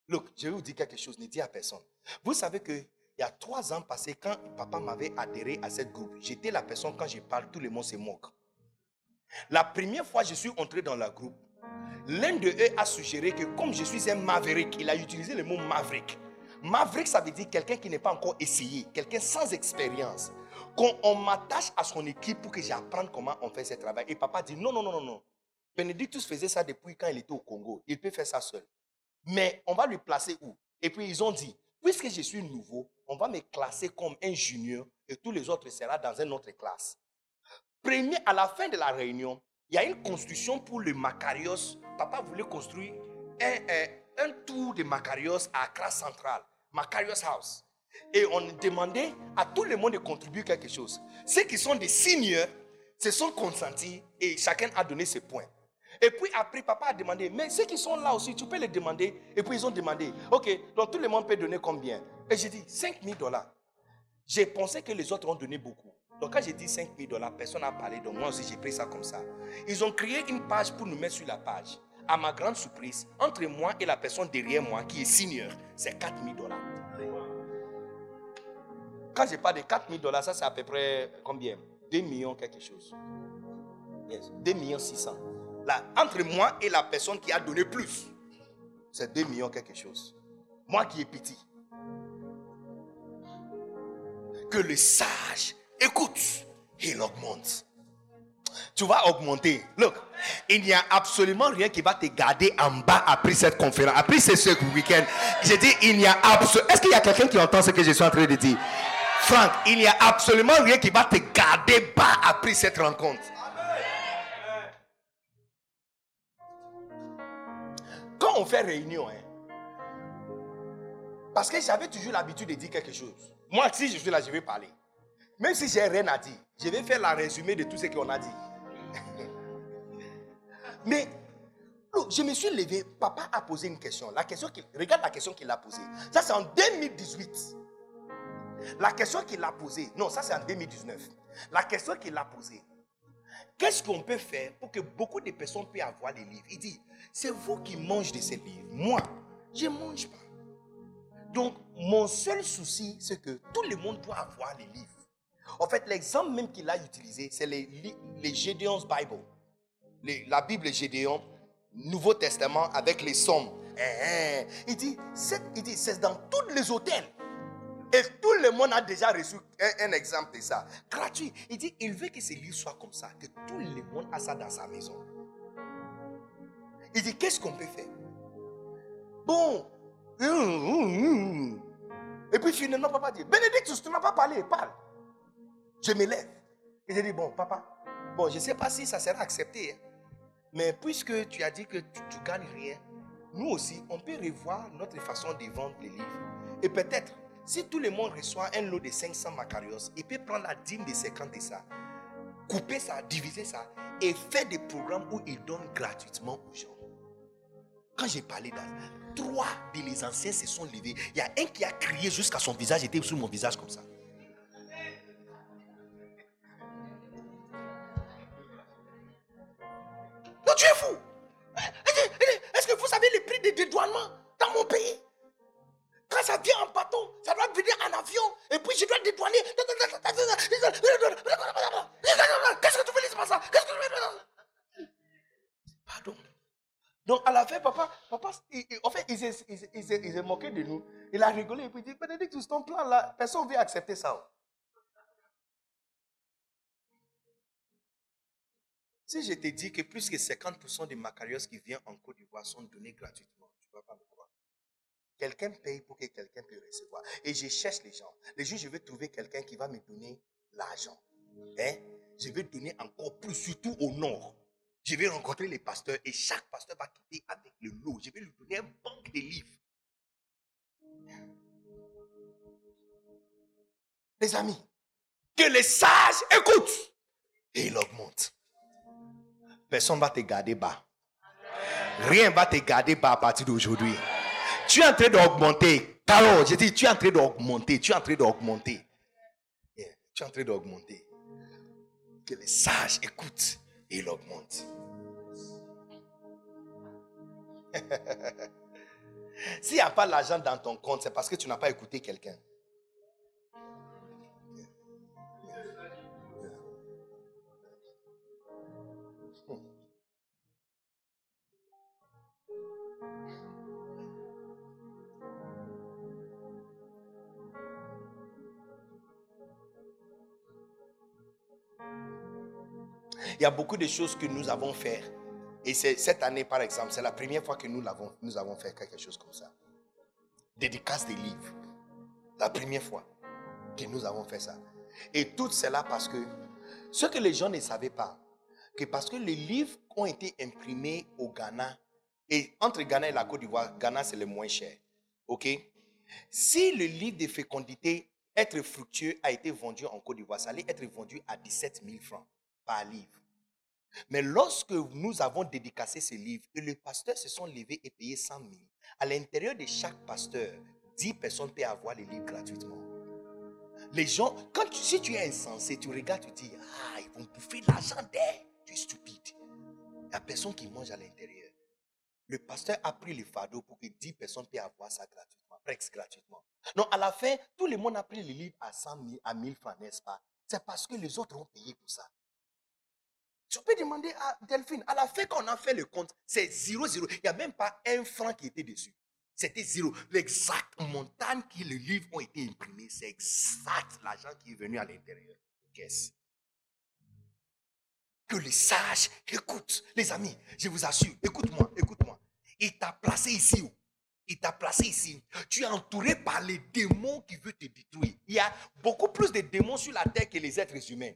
look, je vais vous dire quelque chose, ne dis à personne. Vous savez que il y a trois ans passés, quand papa m'avait adhéré à cette groupe, j'étais la personne, quand je parle, tout le monde se moque. La première fois, je suis entré dans la groupe, L'un de eux a suggéré que comme je suis un maverick, il a utilisé le mot maverick. Maverick, ça veut dire quelqu'un qui n'est pas encore essayé, quelqu'un sans expérience. Quand on m'attache à son équipe pour que j'apprenne comment on fait ce travail. Et papa dit non, non, non, non, non. Benedictus faisait ça depuis quand il était au Congo. Il peut faire ça seul. Mais on va lui placer où? Et puis ils ont dit, puisque je suis nouveau, on va me classer comme un junior et tous les autres seront dans une autre classe. Premier, à la fin de la réunion, il y a une construction pour le Macarios. Papa voulait construire un, tour de Macarios à Accra Central, Macarios House. Et on demandait à tout le monde de contribuer quelque chose. Ceux qui sont des seniors se sont consentis et chacun a donné ses points. Et puis après, papa a demandé, mais ceux qui sont là aussi, tu peux les demander. Et puis ils ont demandé, ok, donc tout le monde peut donner combien? Et j'ai dit, 5 000 dollars. J'ai pensé que les autres ont donné beaucoup. Donc quand j'ai dit 5 000 dollars, personne n'a parlé. Donc moi aussi, j'ai pris ça comme ça. Ils ont créé une page pour nous mettre sur la page. À ma grande surprise, entre moi et la personne derrière moi, qui est senior, c'est 4 000 dollars. Quand je parle de 4 000 dollars, ça c'est à peu près combien? 2 millions quelque chose. Yes, 2 millions 600. Là, entre moi et la personne qui a donné plus, c'est 2 millions quelque chose. Moi qui est petit. Que le sage écoute, il augmente. Tu vas augmenter. Look, il n'y a absolument rien qui va te garder en bas après cette conférence. Après ce week-end, j'ai dit, il n'y a absolument... Est-ce qu'il y a quelqu'un qui entend ce que je suis en train de dire? Franck, il n'y a absolument rien qui va te garder bas après cette rencontre. Quand on fait réunion, hein, parce que j'avais toujours l'habitude de dire quelque chose. Moi, si je suis là, je vais parler. Même si j'ai rien à dire, je vais faire la résumé de tout ce qu'on a dit. [laughs] Mais je me suis levé, papa a posé une question. La question regarde la question qu'il a posée. Ça, c'est en 2018. La question qu'il a posée, non, ça c'est en 2019. La question qu'il a posée, qu'est-ce qu'on peut faire pour que beaucoup de personnes puissent avoir les livres? Il dit, c'est vous qui mangez de ces livres. Moi, je ne mange pas. Donc, mon seul souci, c'est que tout le monde doit avoir les livres. En fait, l'exemple même qu'il a utilisé, c'est les, les Gédéon's Bible. la Bible Gédéon, Nouveau Testament avec les sommes. Eh, eh. Il dit, c'est dans tous les hôtels. Et tout le monde a déjà reçu un, exemple de ça. Gratuit. Il dit, il veut que ces livres soient comme ça, que tout le monde a ça dans sa maison. Il dit, qu'est-ce qu'on peut faire? Bon. Et puis finalement, papa dit, Bénédicte, tu n'as pas parlé, parle. Je me lève. Et je dis, bon, papa, bon, je ne sais pas si ça sera accepté. Hein. Mais puisque tu as dit que tu ne gagnes rien, nous aussi, on peut revoir notre façon de vendre les livres. Et peut-être, si tout le monde reçoit un lot de 500 macarios, il peut prendre la dîme de 50 de ça, couper ça, diviser ça, et faire des programmes où il donne gratuitement aux gens. Quand j'ai parlé d'As, trois de les anciens se sont levés. Il y a un qui a crié jusqu'à son visage était sur mon visage comme ça. De dédouanement dans mon pays Quand ça vient en bateau, ça doit venir en avion. Et puis je dois dédouaner. Qu'est-ce que tu veux dire ça? Qu'est-ce que tu veux Pardon. Donc à la fin, papa, papa en fait, il s'est moqué de nous. Il a rigolé et puis il dit, Bénédicte, ton plan là, personne ne veut accepter ça. Si je te dis que plus que 50% des macarios qui viennent en Côte d'Ivoire sont donnés gratuitement, tu ne vas pas me croire. Quelqu'un paye pour que quelqu'un puisse recevoir. Et je cherche les gens. Les jours, je vais trouver quelqu'un qui va me donner l'argent. Hein? Je vais donner encore plus, surtout au nord. Je vais rencontrer les pasteurs et chaque pasteur va quitter avec le lot. Je vais lui donner un banque de livres. Les amis, que les sages écoutent et il augmente. Personne ne va te garder bas. Rien ne va te garder bas à partir d'aujourd'hui. Tu es en train d'augmenter. Carole, je dis, tu es en train d'augmenter. Tu es en train d'augmenter. tu es en train d'augmenter. Que les sages écoutent et il augmente. [laughs] S'il n'y a pas l'argent dans ton compte, c'est parce que tu n'as pas écouté quelqu'un. Il y a beaucoup de choses que nous avons fait. Et cette année, par exemple, c'est la première fois que nous, nous avons fait quelque chose comme ça. Dédicace des livres. La première fois que nous avons fait ça. Et tout cela parce que ce que les gens ne savaient pas, que parce que les livres ont été imprimés au Ghana, et entre Ghana et la Côte d'Ivoire, Ghana c'est le moins cher. OK? Si le livre de fécondité, être fructueux, a été vendu en Côte d'Ivoire, ça allait être vendu à 17 000 francs par livre. Mais lorsque nous avons dédicacé ces livres et les pasteurs se sont levés et payés 100 000, à l'intérieur de chaque pasteur, 10 personnes peuvent avoir les livres gratuitement. Les gens, quand si tu es insensé, tu regardes, tu dis, ah, ils vont bouffer l'argent d'air. Tu es stupide. Il n'y a personne qui mange à l'intérieur. Le pasteur a pris le fardeau pour que 10 personnes puissent avoir ça gratuitement. presque gratuitement. Donc, à la fin, tout le monde a pris le livre à 100 000, à 1000 francs, n'est-ce pas? C'est parce que les autres ont payé pour ça. Tu peux demander à Delphine, à la fin, quand on a fait le compte, c'est 0, 0. Il n'y a même pas un franc qui était dessus. C'était zéro. L'exact montant qui le livre ont été imprimés, c'est exact l'argent qui est venu à l'intérieur. Qu'est-ce Que les sages écoutent, les amis, je vous assure, écoute-moi, écoute-moi. Il t'a placé ici. où? Il t'a placé ici. Tu es entouré par les démons qui veulent te détruire. Il y a beaucoup plus de démons sur la terre que les êtres humains.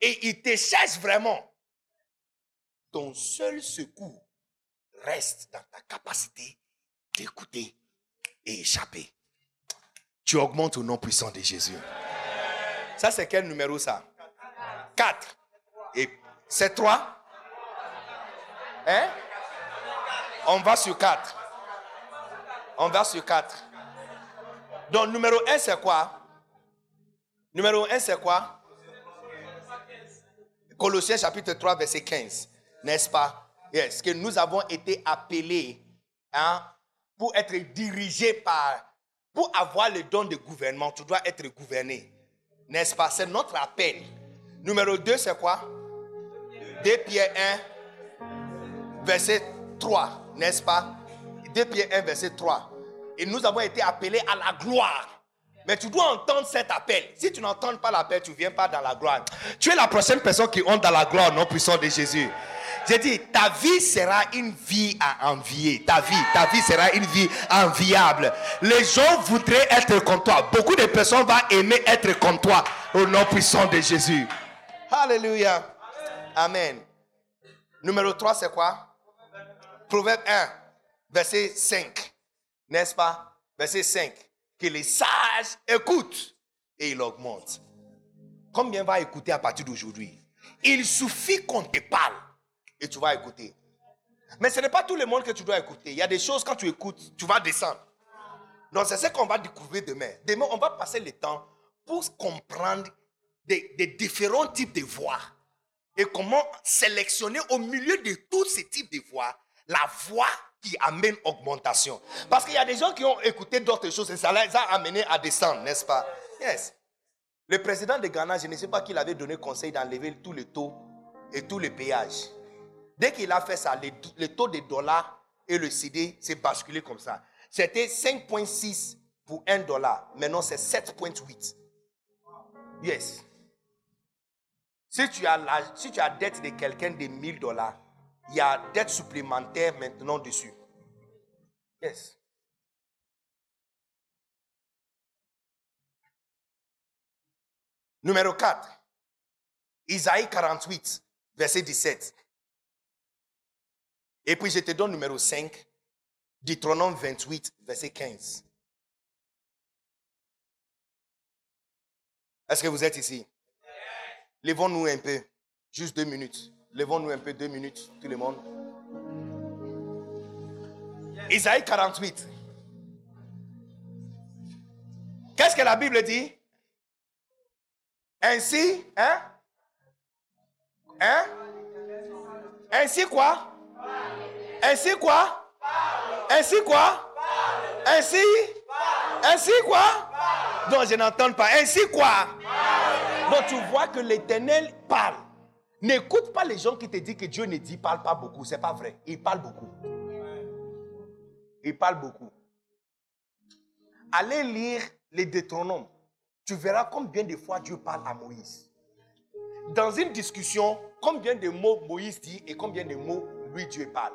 Et ils te cherchent vraiment. Ton seul secours reste dans ta capacité d'écouter et échapper. Tu augmentes au nom puissant de Jésus. Ça, c'est quel numéro ça? 4. Et c'est 3 Hein? On va sur 4. On va sur 4. Donc, numéro 1, c'est quoi? Numéro 1, c'est quoi? Colossiens chapitre 3, verset 15. N'est-ce pas? Yes. Que nous avons été appelés hein, pour être dirigé par, pour avoir le don de gouvernement, tu dois être gouverné. N'est-ce pas? C'est notre appel. Numéro 2, c'est quoi? 2 Pierre 1, verset 3, n'est-ce pas? 2 Pierre 1, verset 3. Et nous avons été appelés à la gloire. Mais tu dois entendre cet appel. Si tu n'entends pas l'appel, tu ne viens pas dans la gloire. Tu es la prochaine personne qui entre dans la gloire, non puissant de Jésus. J'ai dit, ta vie sera une vie à envier. Ta vie, ta vie sera une vie enviable. Les gens voudraient être comme toi. Beaucoup de personnes vont aimer être comme toi. Au nom puissant de Jésus. Alléluia. Amen. Numéro 3, c'est quoi? Proverbe 1, verset 5. N'est-ce pas? Verset 5. Que les sages écoutent et ils augmentent. Combien va écouter à partir d'aujourd'hui? Il suffit qu'on te parle et tu vas écouter. Mais ce n'est pas tout le monde que tu dois écouter. Il y a des choses, quand tu écoutes, tu vas descendre. Donc, c'est ce qu'on va découvrir demain. Demain, on va passer le temps pour comprendre des, des différents types de voix et comment sélectionner au milieu de tous ces types de voix la voix qui amène augmentation. Parce qu'il y a des gens qui ont écouté d'autres choses et ça les a amenés à descendre, n'est-ce pas? Yes. Le président de Ghana, je ne sais pas qui avait donné conseil d'enlever tous les taux et tous les péages. Dès qu'il a fait ça, le, taux de dollars et le CD s'est basculé comme ça. C'était 5,6 pour 1 dollar. Maintenant, c'est 7,8. Yes. Si tu as, la, si tu as dette de quelqu'un de 1000 dollars, il y a dette supplémentaire maintenant dessus. Yes. Numéro 4. Isaïe 48, verset 17. Et puis je te donne numéro 5, Deutéronome 28, verset 15. Est-ce que vous êtes ici? Levons-nous un peu, juste deux minutes. Levons-nous un peu, deux minutes, tout le monde. Isaïe 48. Qu'est-ce que la Bible dit? Ainsi, hein? Hein? Ainsi quoi? Ainsi quoi? Ainsi quoi? Ainsi? Ainsi quoi? Non, je n'entends pas. Ainsi quoi? Donc tu vois que l'Éternel parle. N'écoute pas les gens qui te disent que Dieu ne dit parle pas beaucoup. C'est pas vrai. Il parle beaucoup. Il parle beaucoup. Allez lire les Deutéronomes. Tu verras combien de fois Dieu parle à Moïse. Dans une discussion, combien de mots Moïse dit et combien de mots lui Dieu parle.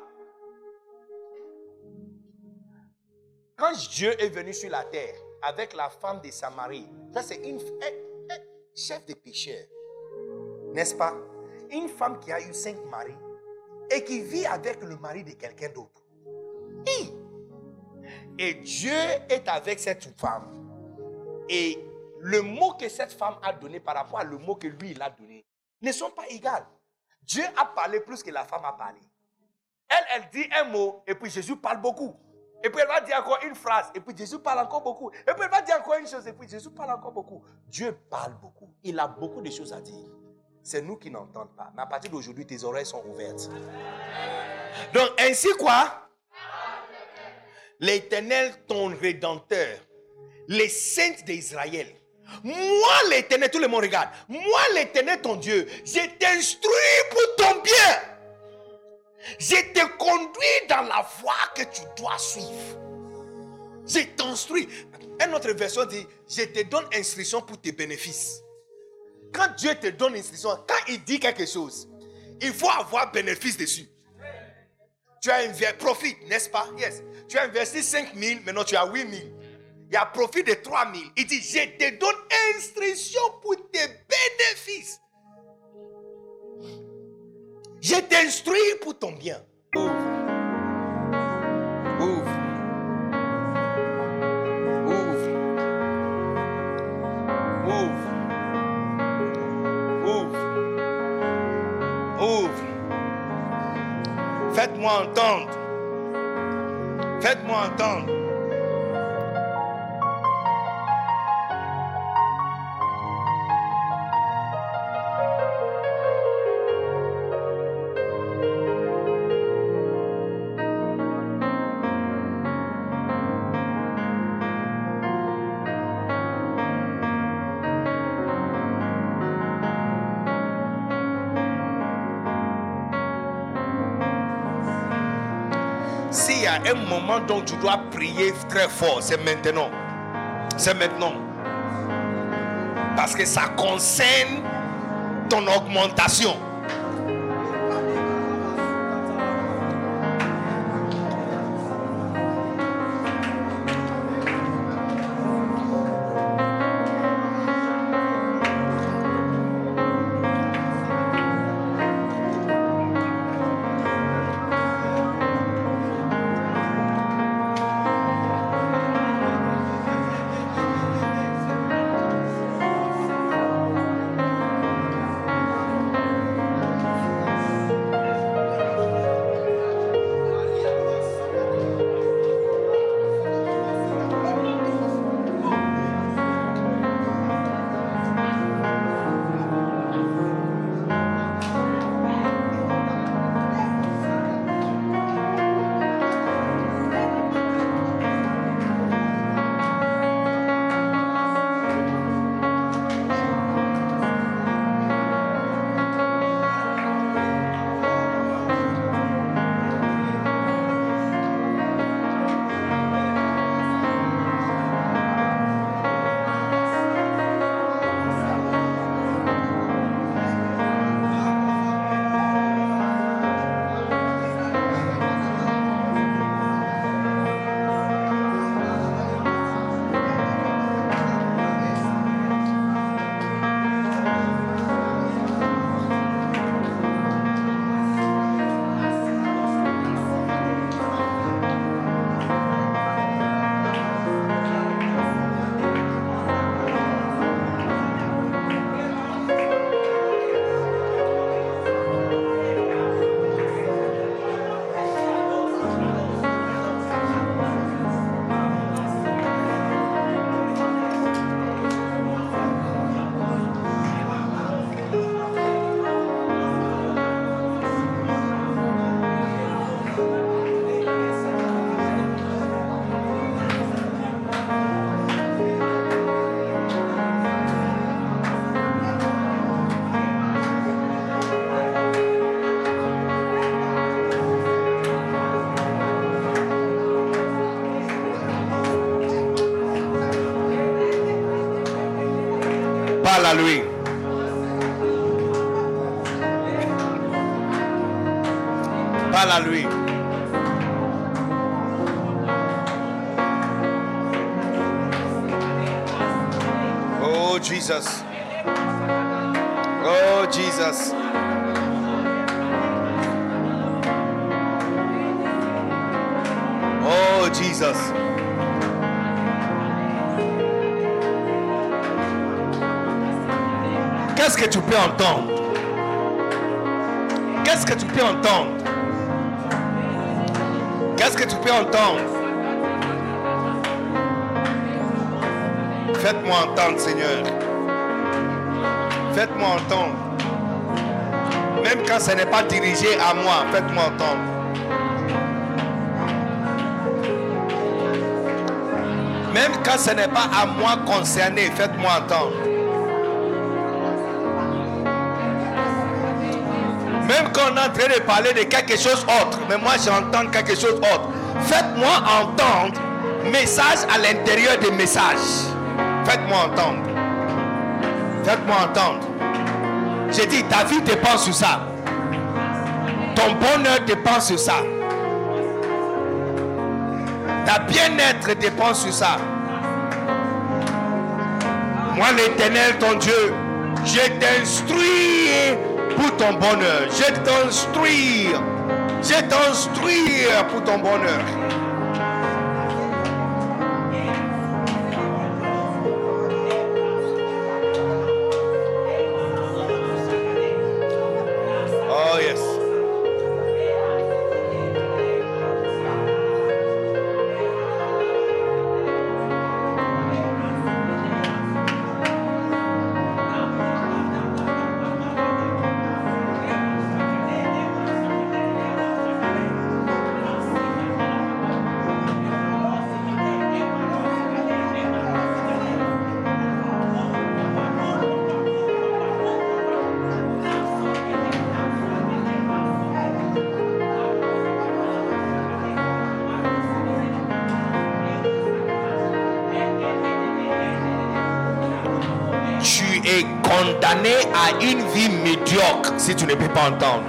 Quand Dieu est venu sur la terre avec la femme de Samarie, ça c'est une chef de pécheurs, n'est-ce pas? Une femme qui a eu cinq maris et qui vit avec le mari de quelqu'un d'autre. Et Dieu est avec cette femme. Et le mot que cette femme a donné par rapport à le mot que lui il a donné ne sont pas égales. Dieu a parlé plus que la femme a parlé. Elle, elle dit un mot et puis Jésus parle beaucoup. Et puis elle va dire encore une phrase. Et puis Jésus parle encore beaucoup. Et puis elle va dire encore une chose. Et puis Jésus parle encore beaucoup. Dieu parle beaucoup. Il a beaucoup de choses à dire. C'est nous qui n'entendons pas. Mais à partir d'aujourd'hui, tes oreilles sont ouvertes. Donc ainsi quoi? L'Éternel, ton rédempteur, les saints d'Israël. Moi, l'Éternel, tout le monde regarde. Moi, l'Éternel, ton Dieu, je t'instruis pour ton bien. Je te conduis dans la voie que tu dois suivre. Je t'instruis. Une autre version dit, je te donne instruction pour tes bénéfices. Quand Dieu te donne instruction, quand il dit quelque chose, il faut avoir bénéfice dessus. Tu as investi, profit, n'est-ce pas? Yes. Tu as investi 5 000, maintenant tu as 8 000. Il y a profit de 3 000. Il dit, je te donne instruction pour tes bénéfices. Je t'instruis pour ton bien. Faites-moi entendre. Faites-moi entendre. Moment dont tu dois prier très fort, c'est maintenant. C'est maintenant. Parce que ça concerne ton augmentation. Parle pas dirigé à moi, faites-moi entendre. Même quand ce n'est pas à moi concerné, faites-moi entendre. Même quand on est en train de parler de quelque chose autre, mais moi j'entends quelque chose autre. Faites-moi entendre message à l'intérieur des messages. Faites-moi entendre. Faites-moi entendre. J'ai dit, ta vie dépend sur ça. Ton bonheur dépend sur ça. Ta bien-être dépend sur ça. Moi, l'éternel, ton Dieu, je t'instruis pour ton bonheur. Je t'instruis. Je t'instruis pour ton bonheur. Si tu ne peux pas entendre.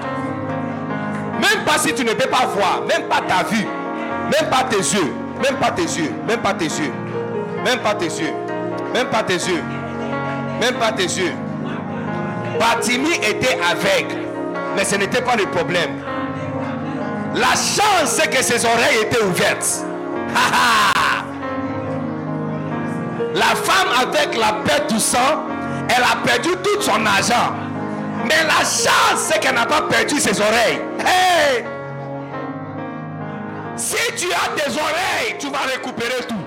Même pas si tu ne peux pas voir, même pas ta vue, même pas tes yeux, même pas tes yeux, même pas tes yeux, même pas tes yeux, même pas tes yeux, même pas tes yeux. Batimi était aveugle, mais ce n'était pas le problème. La chance, c'est que ses oreilles étaient ouvertes. La femme avec la perte du sang, elle a perdu tout son argent. Mais la chance, c'est qu'elle n'a pas perdu ses oreilles. Hey! Si tu as des oreilles, tu vas récupérer tout.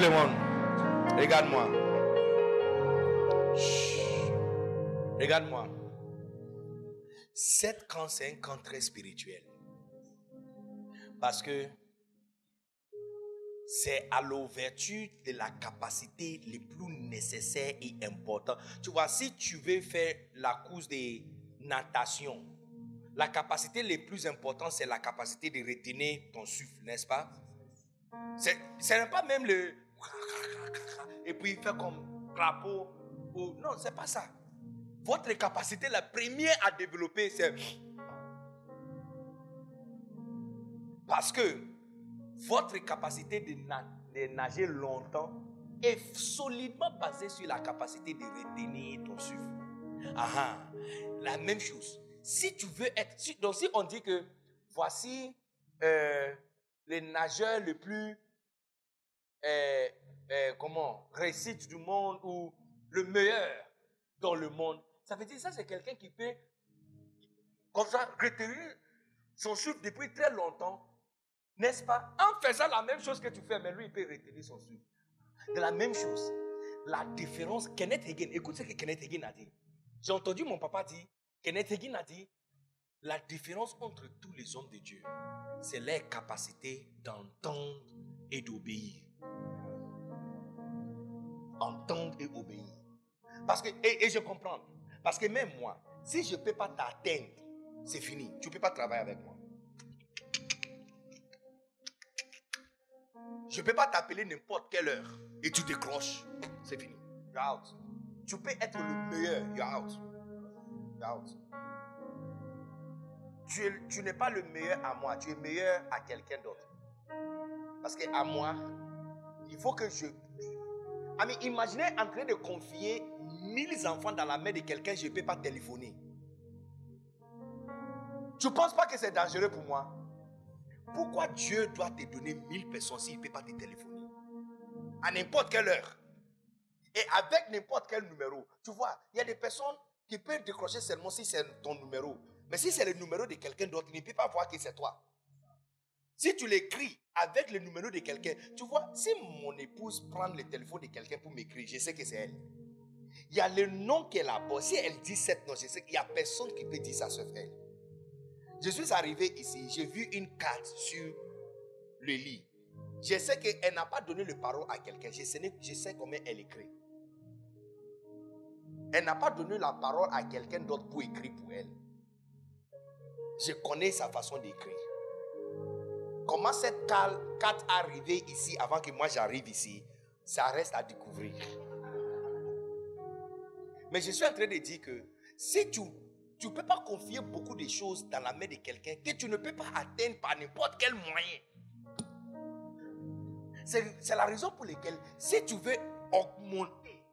Le monde, regarde-moi. Regarde-moi. Cette camp, c'est un camp très spirituel. Parce que c'est à l'ouverture de la capacité les plus nécessaires et importantes. Tu vois, si tu veux faire la course de natation, la capacité les plus importante, c'est la capacité de retenir ton souffle, n'est-ce pas? Ce n'est pas même le. Et puis faire comme crapaud. Ou, non, c'est pas ça. Votre capacité, la première à développer, c'est. Parce que votre capacité de, na- de nager longtemps est solidement basée sur la capacité de retenir ton souffle. Ah ah. La même chose. Si tu veux être. donc, si on dit que voici euh, les nageurs les plus. Euh, euh, comment Réussite du monde ou le meilleur dans le monde, ça veut dire ça, c'est quelqu'un qui peut. Comme ça, retenir son souffle depuis très longtemps. N'est-ce pas? En faisant la même chose que tu fais, mais lui, il peut retenir son souffle. De la même chose. La différence, Kenneth Hagin, écoute ce que Kenneth Hagin a dit. J'ai entendu mon papa dire, Kenneth Hagin a dit, la différence entre tous les hommes de Dieu, c'est leur capacité d'entendre et d'obéir. Entendre et obéir. Parce que, et, je comprends. Parce que même moi, si je ne peux pas t'atteindre, c'est fini. Tu ne peux pas travailler avec moi. Je ne peux pas t'appeler n'importe quelle heure et tu décroches. C'est fini. You're out. Tu peux être le meilleur. You're out. You're out. Tu, tu n'es pas le meilleur à moi. Tu es meilleur à quelqu'un d'autre. Parce que à moi, il faut que je. Ami, imaginez en train de confier 1000 enfants dans la main de quelqu'un, je ne peux pas téléphoner. Tu ne penses pas que c'est dangereux pour moi Pourquoi Dieu doit te donner 1000 personnes s'il ne peut pas te téléphoner? À n'importe quelle heure. Et avec n'importe quel numéro. Tu vois, il y a des personnes qui peuvent décrocher seulement si c'est ton numéro. Mais si c'est le numéro de quelqu'un d'autre, il ne peut pas voir que c'est toi. Si tu l'écris avec le numéro de quelqu'un, tu vois, si mon épouse prend le téléphone de quelqu'un pour m'écrire, je sais que c'est elle. Il y a le nom qu'elle a. Si elle dit cette nom, je sais qu'il n'y a personne qui peut dire ça sauf elle. Je suis arrivé ici, j'ai vu une carte sur le lit. Je sais qu'elle n'a pas donné le parole à quelqu'un. Je sais, je sais comment elle écrit. Elle n'a pas donné la parole à quelqu'un d'autre pour écrire pour elle. Je connais sa façon d'écrire. Comment cette carte est arrivée ici avant que moi j'arrive ici, ça reste à découvrir. Mais je suis en train de dire que si tu ne peux pas confier beaucoup de choses dans la main de quelqu'un que tu ne peux pas atteindre par n'importe quel moyen. C'est la raison pour laquelle si tu veux augmenter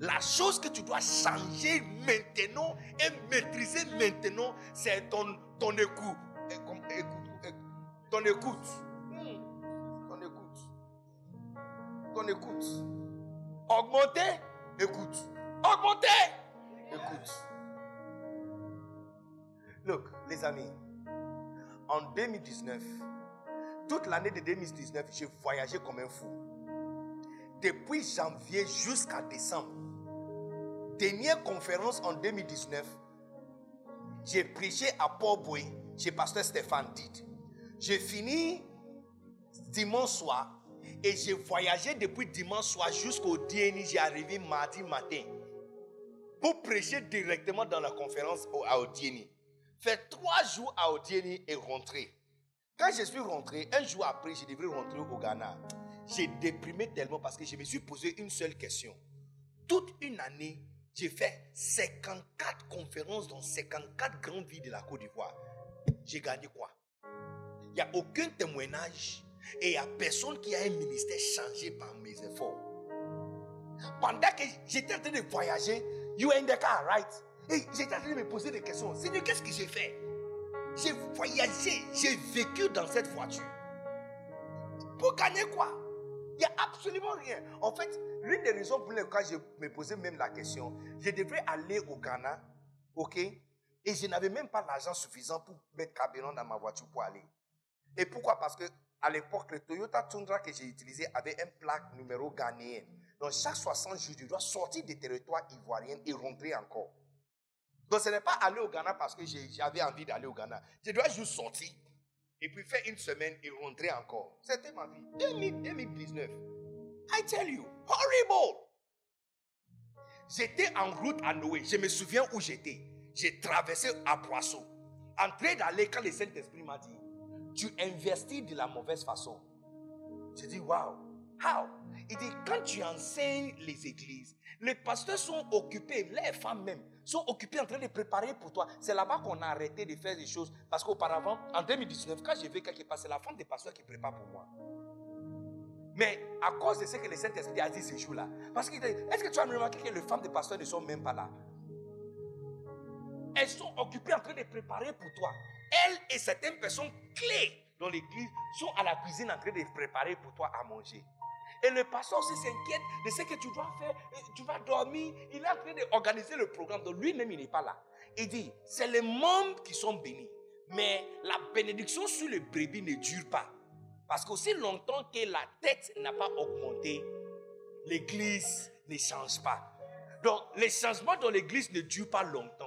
la chose que tu dois changer maintenant et maîtriser maintenant, c'est ton, ton écoute. Ton écoute. Hmm. Ton écoute. Ton écoute. Augmenter, écoute. Augmenter, écoute. Look, les amis, en 2019, toute l'année de 2019, j'ai voyagé comme un fou. Depuis janvier jusqu'à décembre. Dernière conférence en 2019, j'ai prêché à Port-Boué chez pasteur Stéphane Did. J'ai fini dimanche soir et j'ai voyagé depuis dimanche soir jusqu'au DNI. J'ai arrivé mardi matin pour prêcher directement dans la conférence à Odieni. Fait trois jours à Odieni et rentrer. Quand je suis rentré, un jour après, je devrais rentrer au Ghana. J'ai déprimé tellement parce que je me suis posé une seule question. Toute une année, j'ai fait 54 conférences dans 54 grandes villes de la Côte d'Ivoire. J'ai gagné quoi? N'y a aucun témoignage et il n'y a personne qui a un ministère changé par mes efforts. Pendant que j'étais en train de voyager, you were in the car, right? Et j'étais en train de me poser des questions. Seigneur, qu'est-ce que j'ai fait? J'ai voyagé, j'ai vécu dans cette voiture. Pour gagner quoi? Il n'y a absolument rien. En fait, l'une des raisons pour lesquelles je me posais même la question, je devrais aller au Ghana, ok? Et je n'avais même pas l'argent suffisant pour mettre carburant dans ma voiture pour aller. Et pourquoi? Parce que à l'époque, le Toyota Tundra que j'ai utilisé avait un plaque numéro ghanéen. Donc chaque 60 jours, je dois sortir des territoires ivoiriens et rentrer encore. Donc ce n'est pas aller au Ghana parce que j'avais envie d'aller au Ghana. Je dois juste sortir et puis faire une semaine et rentrer encore. C'était ma vie. 2000 2019. I tell you, horrible. J'étais en route à Noé. Je me souviens où j'étais. J'ai traversé à Poisson. En train d'aller quand le Saint-Esprit m'a dit, tu investis de la mauvaise façon. J'ai dit, waouh, how? Il dit, quand tu enseignes les églises, les pasteurs sont occupés, les femmes même, sont occupés en train de préparer pour toi. C'est là-bas qu'on a arrêté de faire des choses. Parce qu'auparavant, en 2019, quand j'ai vu quelque part, c'est la femme des pasteurs qui prépare pour moi. Mais à cause de ce que le Saint-Esprit a dit ce jour-là, parce que est-ce que tu as remarqué que les femmes des pasteurs ne sont même pas là? Elles sont occupées en train de préparer pour toi. Elles et certaines personnes clés dans l'église sont à la cuisine en train de préparer pour toi à manger. Et le pasteur aussi s'inquiète de ce que tu dois faire. Tu vas dormir. Il est en train d'organiser le programme. Donc lui-même, il n'est pas là. Il dit, c'est les membres qui sont bénis. Mais la bénédiction sur le brebis ne dure pas. Parce qu'aussi longtemps que la tête n'a pas augmenté, l'église ne change pas. Donc, les changements dans l'église ne durent pas longtemps.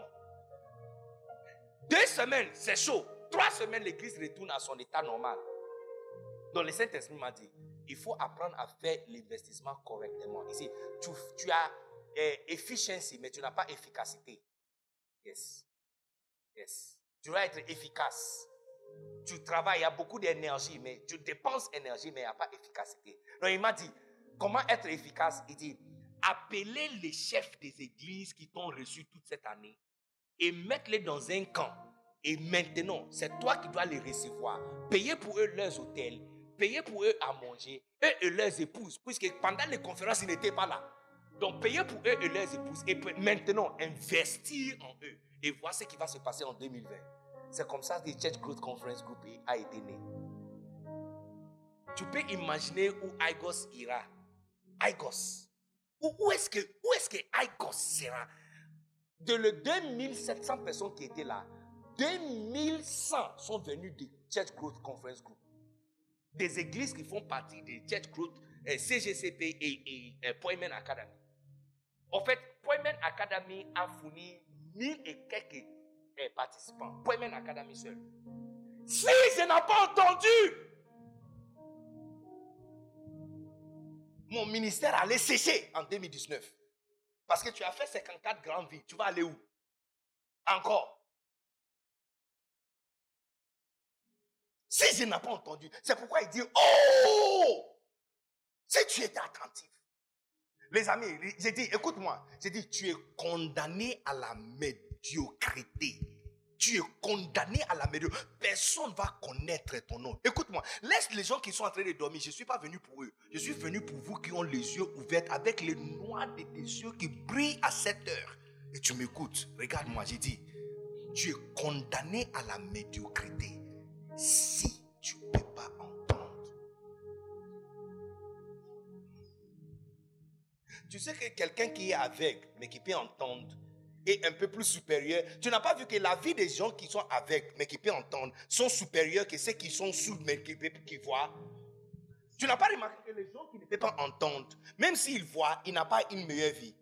Deux semaines, c'est chaud. Trois semaines, l'église retourne à son état normal. Donc, le Saint-Esprit m'a dit, il faut apprendre à faire l'investissement correctement. Ici, tu, tu as eh, efficiency, mais tu n'as pas efficacité. Yes. Yes. Tu dois être efficace. Tu travailles, il y a beaucoup d'énergie, mais tu dépenses énergie, mais il n'y a pas efficacité. Donc il m'a dit, comment être efficace? Il dit, appelez les chefs des églises qui t'ont reçu toute cette année et mettre-les dans un camp. Et maintenant, c'est toi qui dois les recevoir. Payer pour eux leurs hôtels, payer pour eux à manger, eux et leurs épouses, puisque pendant les conférences, ils n'étaient pas là. Donc, payer pour eux et leurs épouses, et maintenant, investir en eux. Et voir ce qui va se passer en 2020. C'est comme ça que Church Growth Conference Group a été né. Tu peux imaginer où Igos ira. Igos. Où, est-ce que, où est-ce que Igos sera? De les 2700 personnes qui étaient là, 2100 sont venus de Church Growth Conference Group. Des églises qui font partie de Church Growth, euh, CGCP et, et euh, Academy. En fait, Poimen Academy a fourni 1000 et quelques euh, participants. Poimen Academy seul. Si je n'ai pas entendu, mon ministère allait sécher en 2019. Parce que tu as fait 54 grandes vies. Tu vas aller où? Encore. Si je n'ai pas entendu, c'est pourquoi il dit, oh, si tu étais attentif. Les amis, j'ai dit, écoute-moi, j'ai dit, tu es condamné à la médiocrité. Tu es condamné à la médiocrité. Personne ne va connaître ton nom. Écoute-moi, laisse les gens qui sont en train de dormir. Je ne suis pas venu pour eux. Je suis venu pour vous qui ont les yeux ouverts avec les noirs de tes yeux qui brillent à cette heure. Et tu m'écoutes. Regarde-moi, j'ai dit, tu es condamné à la médiocrité si tu ne peux pas entendre. Tu sais que quelqu'un qui est aveugle, mais qui peut entendre, un peu plus supérieur. Tu n'as pas vu que la vie des gens qui sont aveugles, mais qui peuvent entendre, sont supérieurs que ceux qui sont sourds, mais qui, qui voient. Tu n'as pas remarqué que les gens qui ne peuvent pas entendre, même s'ils voient, ils n'ont pas une meilleure vie.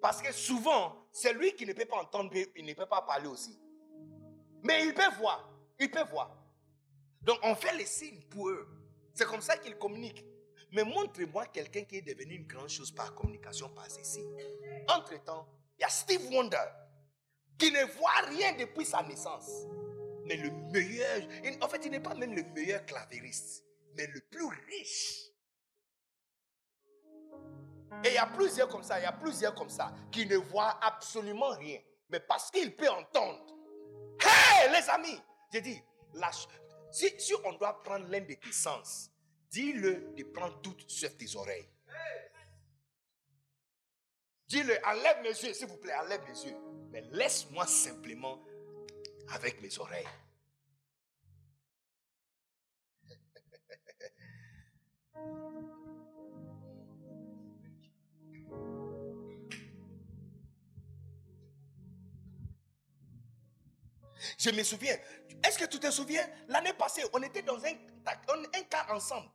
Parce que souvent, c'est lui qui ne peut pas entendre, il ne peut pas parler aussi. Mais il peut voir. Il peut voir. Donc on fait les signes pour eux. C'est comme ça qu'ils communiquent. Mais montrez-moi quelqu'un qui est devenu une grande chose par communication, par signes. Entre-temps, il y a Steve Wonder qui ne voit rien depuis sa naissance. Mais le meilleur, en fait, il n'est pas même le meilleur clavériste, mais le plus riche et il y a plusieurs comme ça, il y a plusieurs comme ça qui ne voient absolument rien. Mais parce qu'il peut entendre. Hé, les amis, j'ai dit, si, on doit prendre l'un de tes sens, dis-le de prendre toutes sauf tes oreilles. Dis-le, enlève mes yeux, s'il vous plaît, enlève mes yeux. Mais laisse-moi simplement avec mes oreilles. Je me souviens. Est-ce que tu te souviens? L'année passée, on était dans un, un, cas ensemble.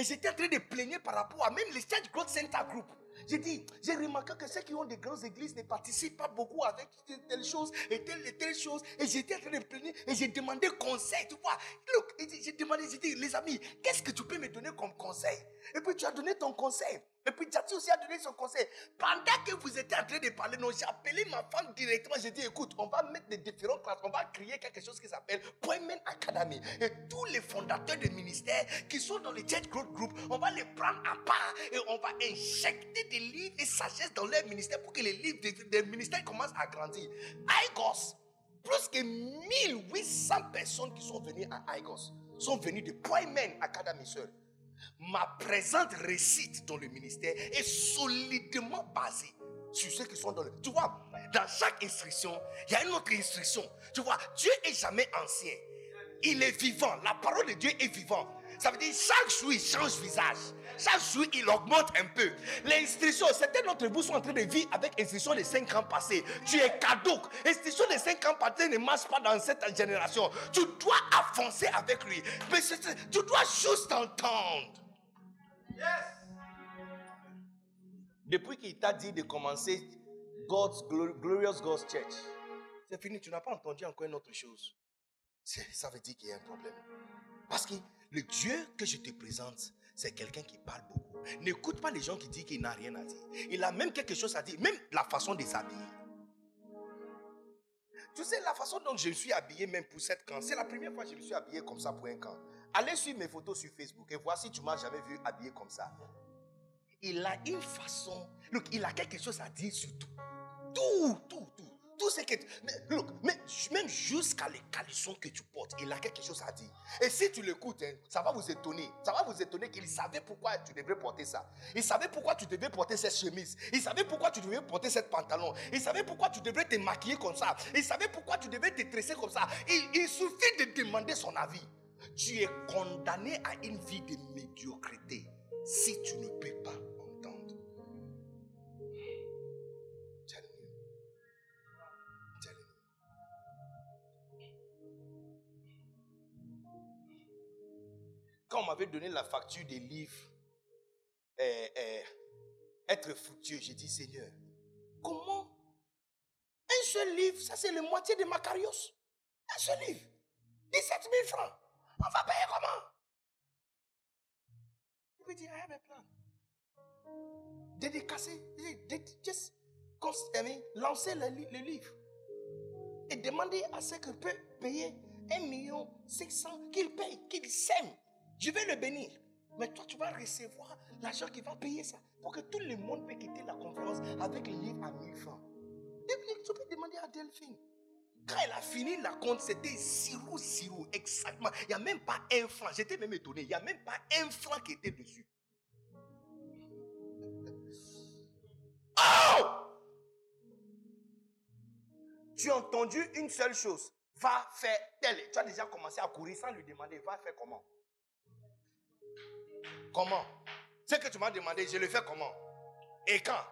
Et j'étais en train de plaigner par rapport à même les Church Growth Center Group. J'ai dit, j'ai remarqué que ceux qui ont des grandes églises ne participent pas beaucoup avec telle chose et telle et chose. Et j'étais en train de plaigner et j'ai demandé conseil. Tu vois, j'ai demandé, j'ai dit, les amis, qu'est-ce que tu peux me donner comme conseil? Et puis tu as donné ton conseil. Et puis Jati aussi a donné son conseil. Pendant que vous étiez en train de parler, j'ai appelé ma femme directement. J'ai dit, écoute, on va mettre des différentes classes. On va créer quelque chose qui s'appelle Poimen Academy. Et tous les fondateurs de ministères qui sont dans le Church Growth Group, on va les prendre à part et on va injecter des livres et sagesse dans leur ministère pour que les livres des, ministères commencent à grandir. IGOS, plus que 1800 personnes qui sont venues à IGOS sont venues de Poimen Academy seul ma présente récite dans le ministère est solidement basée sur ceux qui sont dans le... Tu vois, dans chaque instruction, il y a une autre instruction. Tu vois, Dieu est jamais ancien. Il est vivant. La parole de Dieu est vivante. Ça veut dire chaque jour, il change visage. Chaque jour, il augmente un peu. L'instruction, certains d'entre vous sont en train de vivre avec l'instruction des 5 ans passés. Tu es caduc. L'instruction des 5 ans passés ne marche pas dans cette génération. Tu dois avancer avec lui. Mais tu dois juste entendre. Depuis qu'il t'a dit de commencer God's Glorious God's Church, c'est fini. Tu n'as pas entendu encore une autre chose. Ça veut dire qu'il y a un problème. Parce que le Dieu que je te présente, c'est quelqu'un qui parle beaucoup. N'écoute pas les gens qui disent qu'il n'a rien à dire. Il a même quelque chose à dire, même la façon de s'habiller. Tu sais, la façon dont je suis habillé, même pour cette camp, c'est la première fois que je me suis habillé comme ça pour un camp. Allez suivre mes photos sur Facebook et voici, tu m'as jamais vu habillé comme ça. Il a une façon, look, il a quelque chose à dire sur tout. Tout, tout, tout. Tout ce que. Look, mais, même jusqu'à les caleçons que tu portes, il a quelque chose à dire. Et si tu l'écoutes, hein, ça va vous étonner. Ça va vous étonner qu'il savait pourquoi tu devrais porter ça. Il savait pourquoi tu devais porter cette chemise. Il savait pourquoi tu devais porter cette pantalon. Il savait pourquoi tu devrais te maquiller comme ça. Il savait pourquoi tu devais te tresser comme ça. Il, il suffit de demander son avis. Tu es condamné à une vie de médiocrité si tu ne peux pas Quand on m'avait donné la facture des livres, euh, euh, être fructueux, j'ai dit Seigneur, comment un seul livre, ça c'est la moitié de Macarios. Un seul livre, 17 000 francs. On va payer comment? Il me dit, I have a plan. Dédicacer, dé- just lancer le, li- le livre. Et demander à ce que peut payer 1 million 600, qu'il paye, qu'il sème. Je vais le bénir. Mais toi, tu vas recevoir l'argent qui va payer ça. Pour que tout le monde puisse quitter la conférence avec le livre à 1000 francs. Et tu peux demander à Delphine. Quand elle a fini la compte, c'était 0, 0, exactement. Il n'y a même pas un franc. J'étais même étonné. Il n'y a même pas un franc qui était dessus. [laughs] Oh! Tu as entendu une seule chose. Va faire tel. Tu as déjà commencé à courir sans lui demander. Va faire comment? Comment? Ce que tu m'as demandé, je le fais comment? Et quand?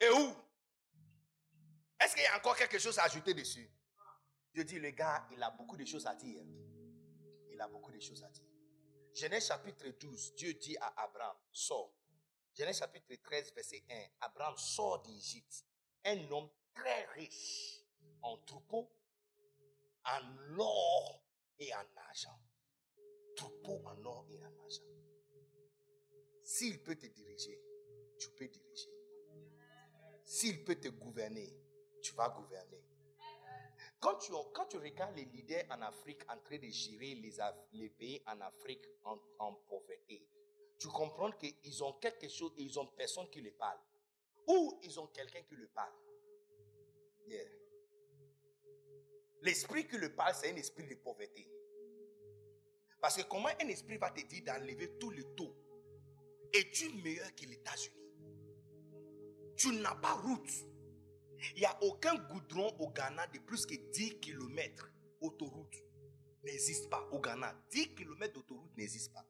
Et où? Est-ce qu'il y a encore quelque chose à ajouter dessus? Je dis, le gars, il a beaucoup de choses à dire. Il a beaucoup de choses à dire. Genèse chapitre 12, Dieu dit à Abraham, sors. Genèse chapitre 13, verset 1, Abraham sort d'Égypte. Un homme très riche en troupeaux, en or et en argent. Troupeaux en or et en argent. S'il peut te diriger, tu peux diriger. S'il peut te gouverner, tu vas gouverner. Quand tu, regardes les leaders en Afrique en train de gérer les, pays en Afrique en, pauvreté, tu comprends qu'ils ont quelque chose et ils ont personne qui les parle. Ou ils ont quelqu'un qui le parle. L'esprit qui le parle, c'est un esprit de pauvreté. Parce que comment un esprit va te dire d'enlever tout le taux Es-tu meilleur que les États-Unis Tu n'as pas route. Il n'y a aucun goudron au Ghana de plus que 10 km autoroute. N'existe pas au Ghana. 10 km d'autoroute n'existe pas.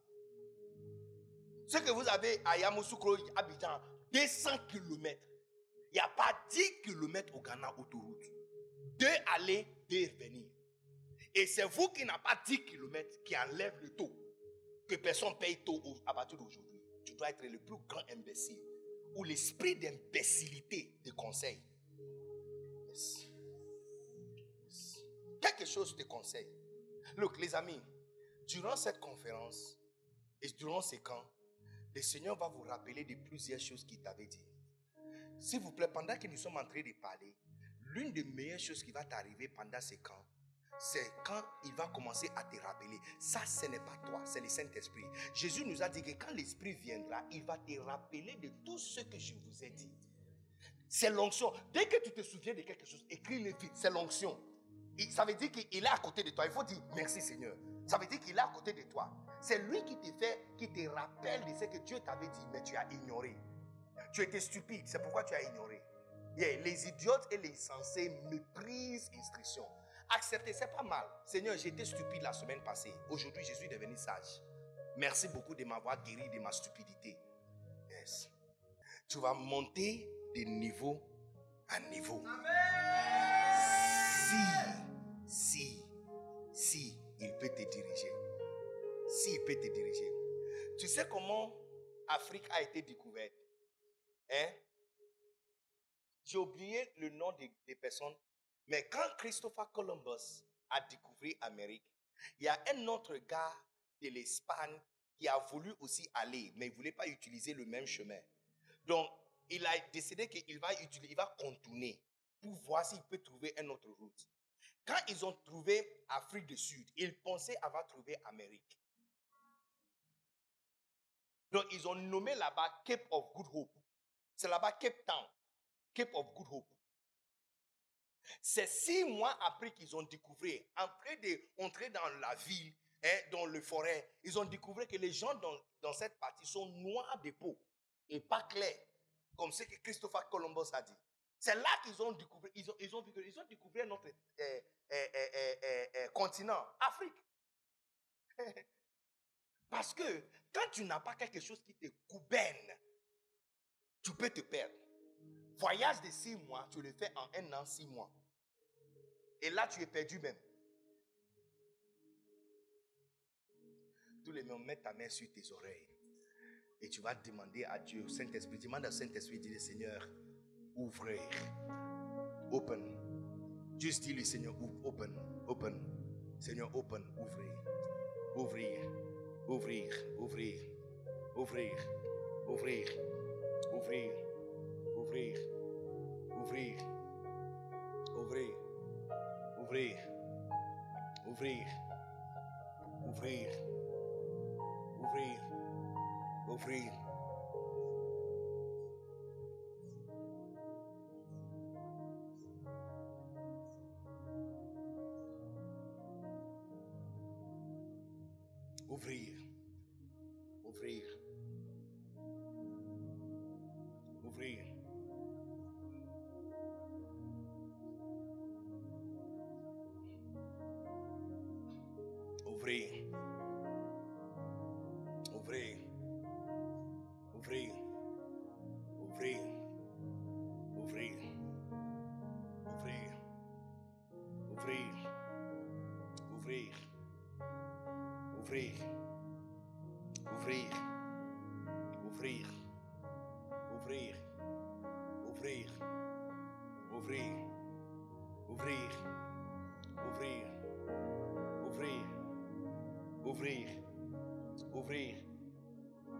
Ce que vous avez à Yamoussoukro, Abidjan, 200 km. Il n'y a pas 10 km au Ghana autoroute. Deux aller, deux revenir. Et c'est vous qui n'avez pas 10 km qui enlève le taux. Que personne paye taux au- à partir d'aujourd'hui. Dois être le plus grand imbécile. Ou l'esprit d'imbécilité te conseille. Quelque chose te conseille. Look, les amis, durant cette conférence et durant ces camps, le Seigneur va vous rappeler de plusieurs choses qu'il t'avait dit. S'il vous plaît, pendant que nous sommes en train de parler, l'une des meilleures choses qui va t'arriver pendant ces camps, c'est quand il va commencer à te rappeler. Ça, ce n'est pas toi, c'est le Saint-Esprit. Jésus nous a dit que quand l'Esprit viendra, il va te rappeler de tout ce que je vous ai dit. C'est l'onction. Dès que tu te souviens de quelque chose, écris-le vite. C'est l'onction. Ça veut dire qu'il est à côté de toi. Il faut dire merci Seigneur. Ça veut dire qu'il est à côté de toi. C'est lui qui te fait, qui te rappelle de ce que Dieu t'avait dit, mais tu as ignoré. Tu étais stupide, c'est pourquoi tu as ignoré. Les idiotes et les insensés méprisent l'instruction. Accepter, c'est pas mal. Seigneur, j'étais stupide la semaine passée. Aujourd'hui, je suis devenu sage. Merci beaucoup de m'avoir guéri de ma stupidité. Yes. Tu vas monter de niveau à niveau. Si, si, si il peut te diriger. S'il peut te diriger. Tu sais comment Afrique a été découverte? Hein? J'ai oublié le nom des, des personnes. Mais quand Christopher Columbus a découvert l'Amérique, il y a un autre gars de l'Espagne qui a voulu aussi aller, mais il ne voulait pas utiliser le même chemin. Donc, il a décidé qu'il va, utiliser, il va contourner pour voir s'il peut trouver une autre route. Quand ils ont trouvé Afrique du Sud, ils pensaient avoir trouvé Amérique. Donc, ils ont nommé là-bas Cape of Good Hope. C'est là-bas Cape Town, Cape of Good Hope. C'est six mois après qu'ils ont découvert, après d'entrer dans la ville, hein, dans le forêt, ils ont découvert que les gens dans, cette partie sont noirs de peau et pas clairs, comme ce que Christopher Columbus a dit. C'est là qu'ils ont découvert, ils ont, ils ont, ils ont découvert notre euh, euh, euh, continent, Afrique. [laughs] Parce que quand tu n'as pas quelque chose qui te gouverne, tu peux te perdre. Voyage de six mois, tu le fais en un an, six mois. Et là, tu es perdu même. Tous les mots, mets ta main sur tes oreilles. Et tu vas demander à Dieu, Saint-Esprit, demande à Saint-Esprit, dis le Seigneur, ouvrir. Open. Juste dis le Seigneur, open, open. Seigneur, open, ouvrir. Ouvrir, ouvrir, ouvrir, ouvrir, ouvrir, ouvrir, ouvrir, ouvir, ouvir, ouvir, ouvir, ouvir, ouvir, ouvir, ouvir. Ouvrir.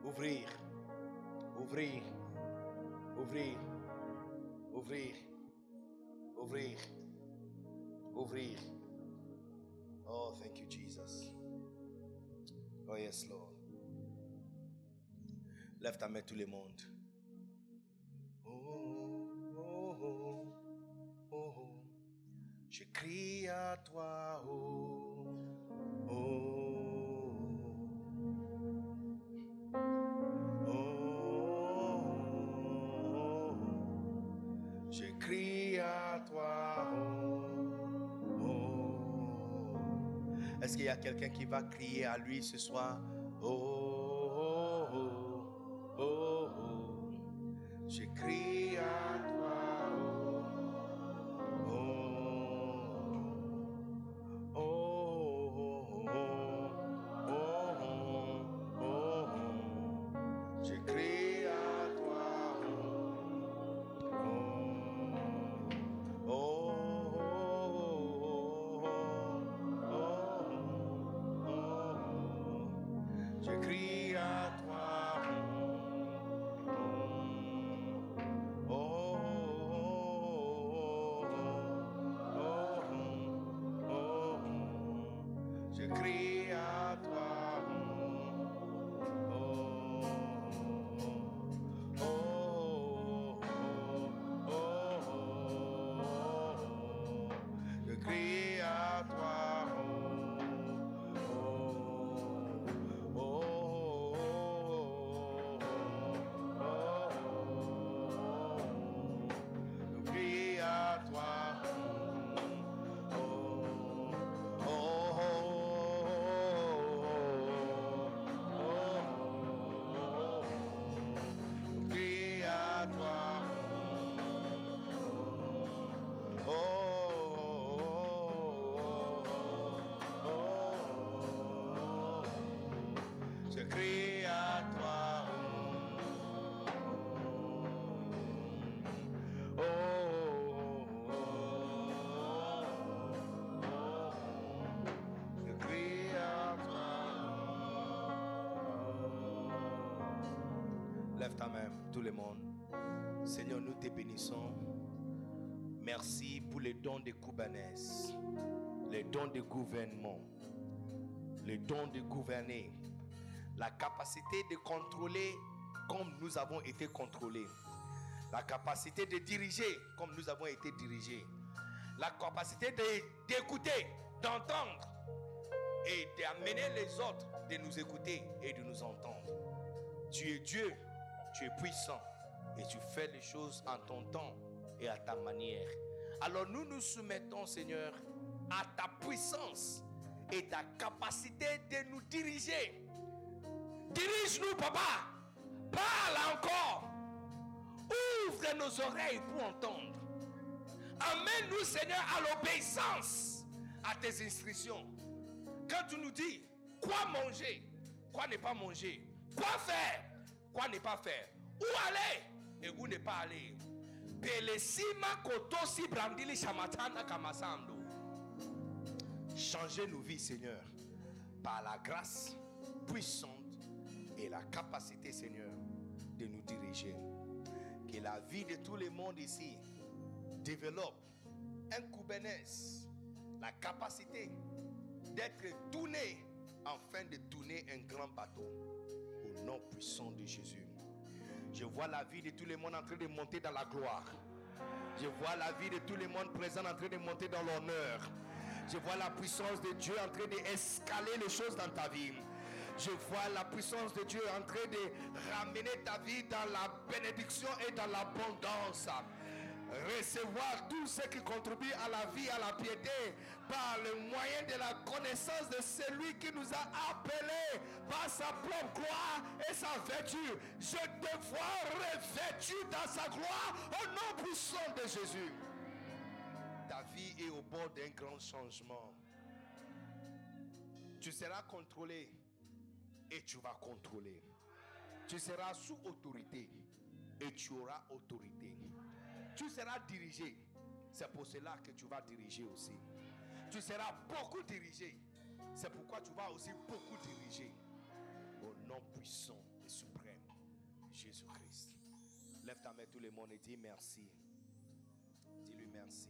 Ouvrir. Ouvrir. Ouvrir. Ouvrir. Ouvrir. Ouvrir. Oh, thank you, Jesus. Oh, yes, Lord. Lève ta main, tout le monde. Oh, oh, oh, oh, oh. Je crie à toi, oh, y a quelqu'un qui va crier à lui ce soir? Oh, les dons de gouvernement, les dons de gouverner, la capacité de contrôler comme nous avons été contrôlés, la capacité de diriger comme nous avons été dirigés, la capacité d'écouter, d'entendre et d'amener les autres de nous écouter et de nous entendre. Tu es Dieu, tu es puissant et tu fais les choses en ton temps et à ta manière. Alors nous nous soumettons, Seigneur, à ta puissance et ta capacité de nous diriger. Dirige-nous, papa. Parle encore. Ouvre nos oreilles pour entendre. Amène-nous, Seigneur, à l'obéissance à tes instructions. Quand tu nous dis quoi manger, quoi ne pas manger, quoi faire, quoi ne pas faire, où aller et où ne pas aller. Changez nos vies, Seigneur, par la grâce puissante et la capacité, Seigneur, de nous diriger. Que la vie de tout le monde ici développe un Kubernetes, la capacité d'être tourné afin de tourner un grand bateau au nom puissant de Jésus. Je vois la vie de tout le monde en train de monter dans la gloire. Je vois la vie de tout le monde présent en train de monter dans l'honneur. Je vois la puissance de Dieu en train d'escaler les choses dans ta vie. Je vois la puissance de Dieu en train de ramener ta vie dans la bénédiction et dans l'abondance. Recevoir tout ce qui contribue à la vie, à la piété, par le moyen de la connaissance de celui qui nous a appelés par sa propre gloire et sa vertu. Je te vois revêtu dans sa gloire au nom puissant de Jésus. Ta vie est au bord d'un grand changement. Tu seras contrôlé et tu vas contrôler. Tu seras sous autorité et tu auras autorité. Tu seras dirigé. C'est pour cela que tu vas diriger aussi. Tu seras beaucoup dirigé. C'est pourquoi tu vas aussi beaucoup diriger. Au nom puissant et suprême, Jésus-Christ. Lève ta main tout le monde et dis merci. Dis-lui merci.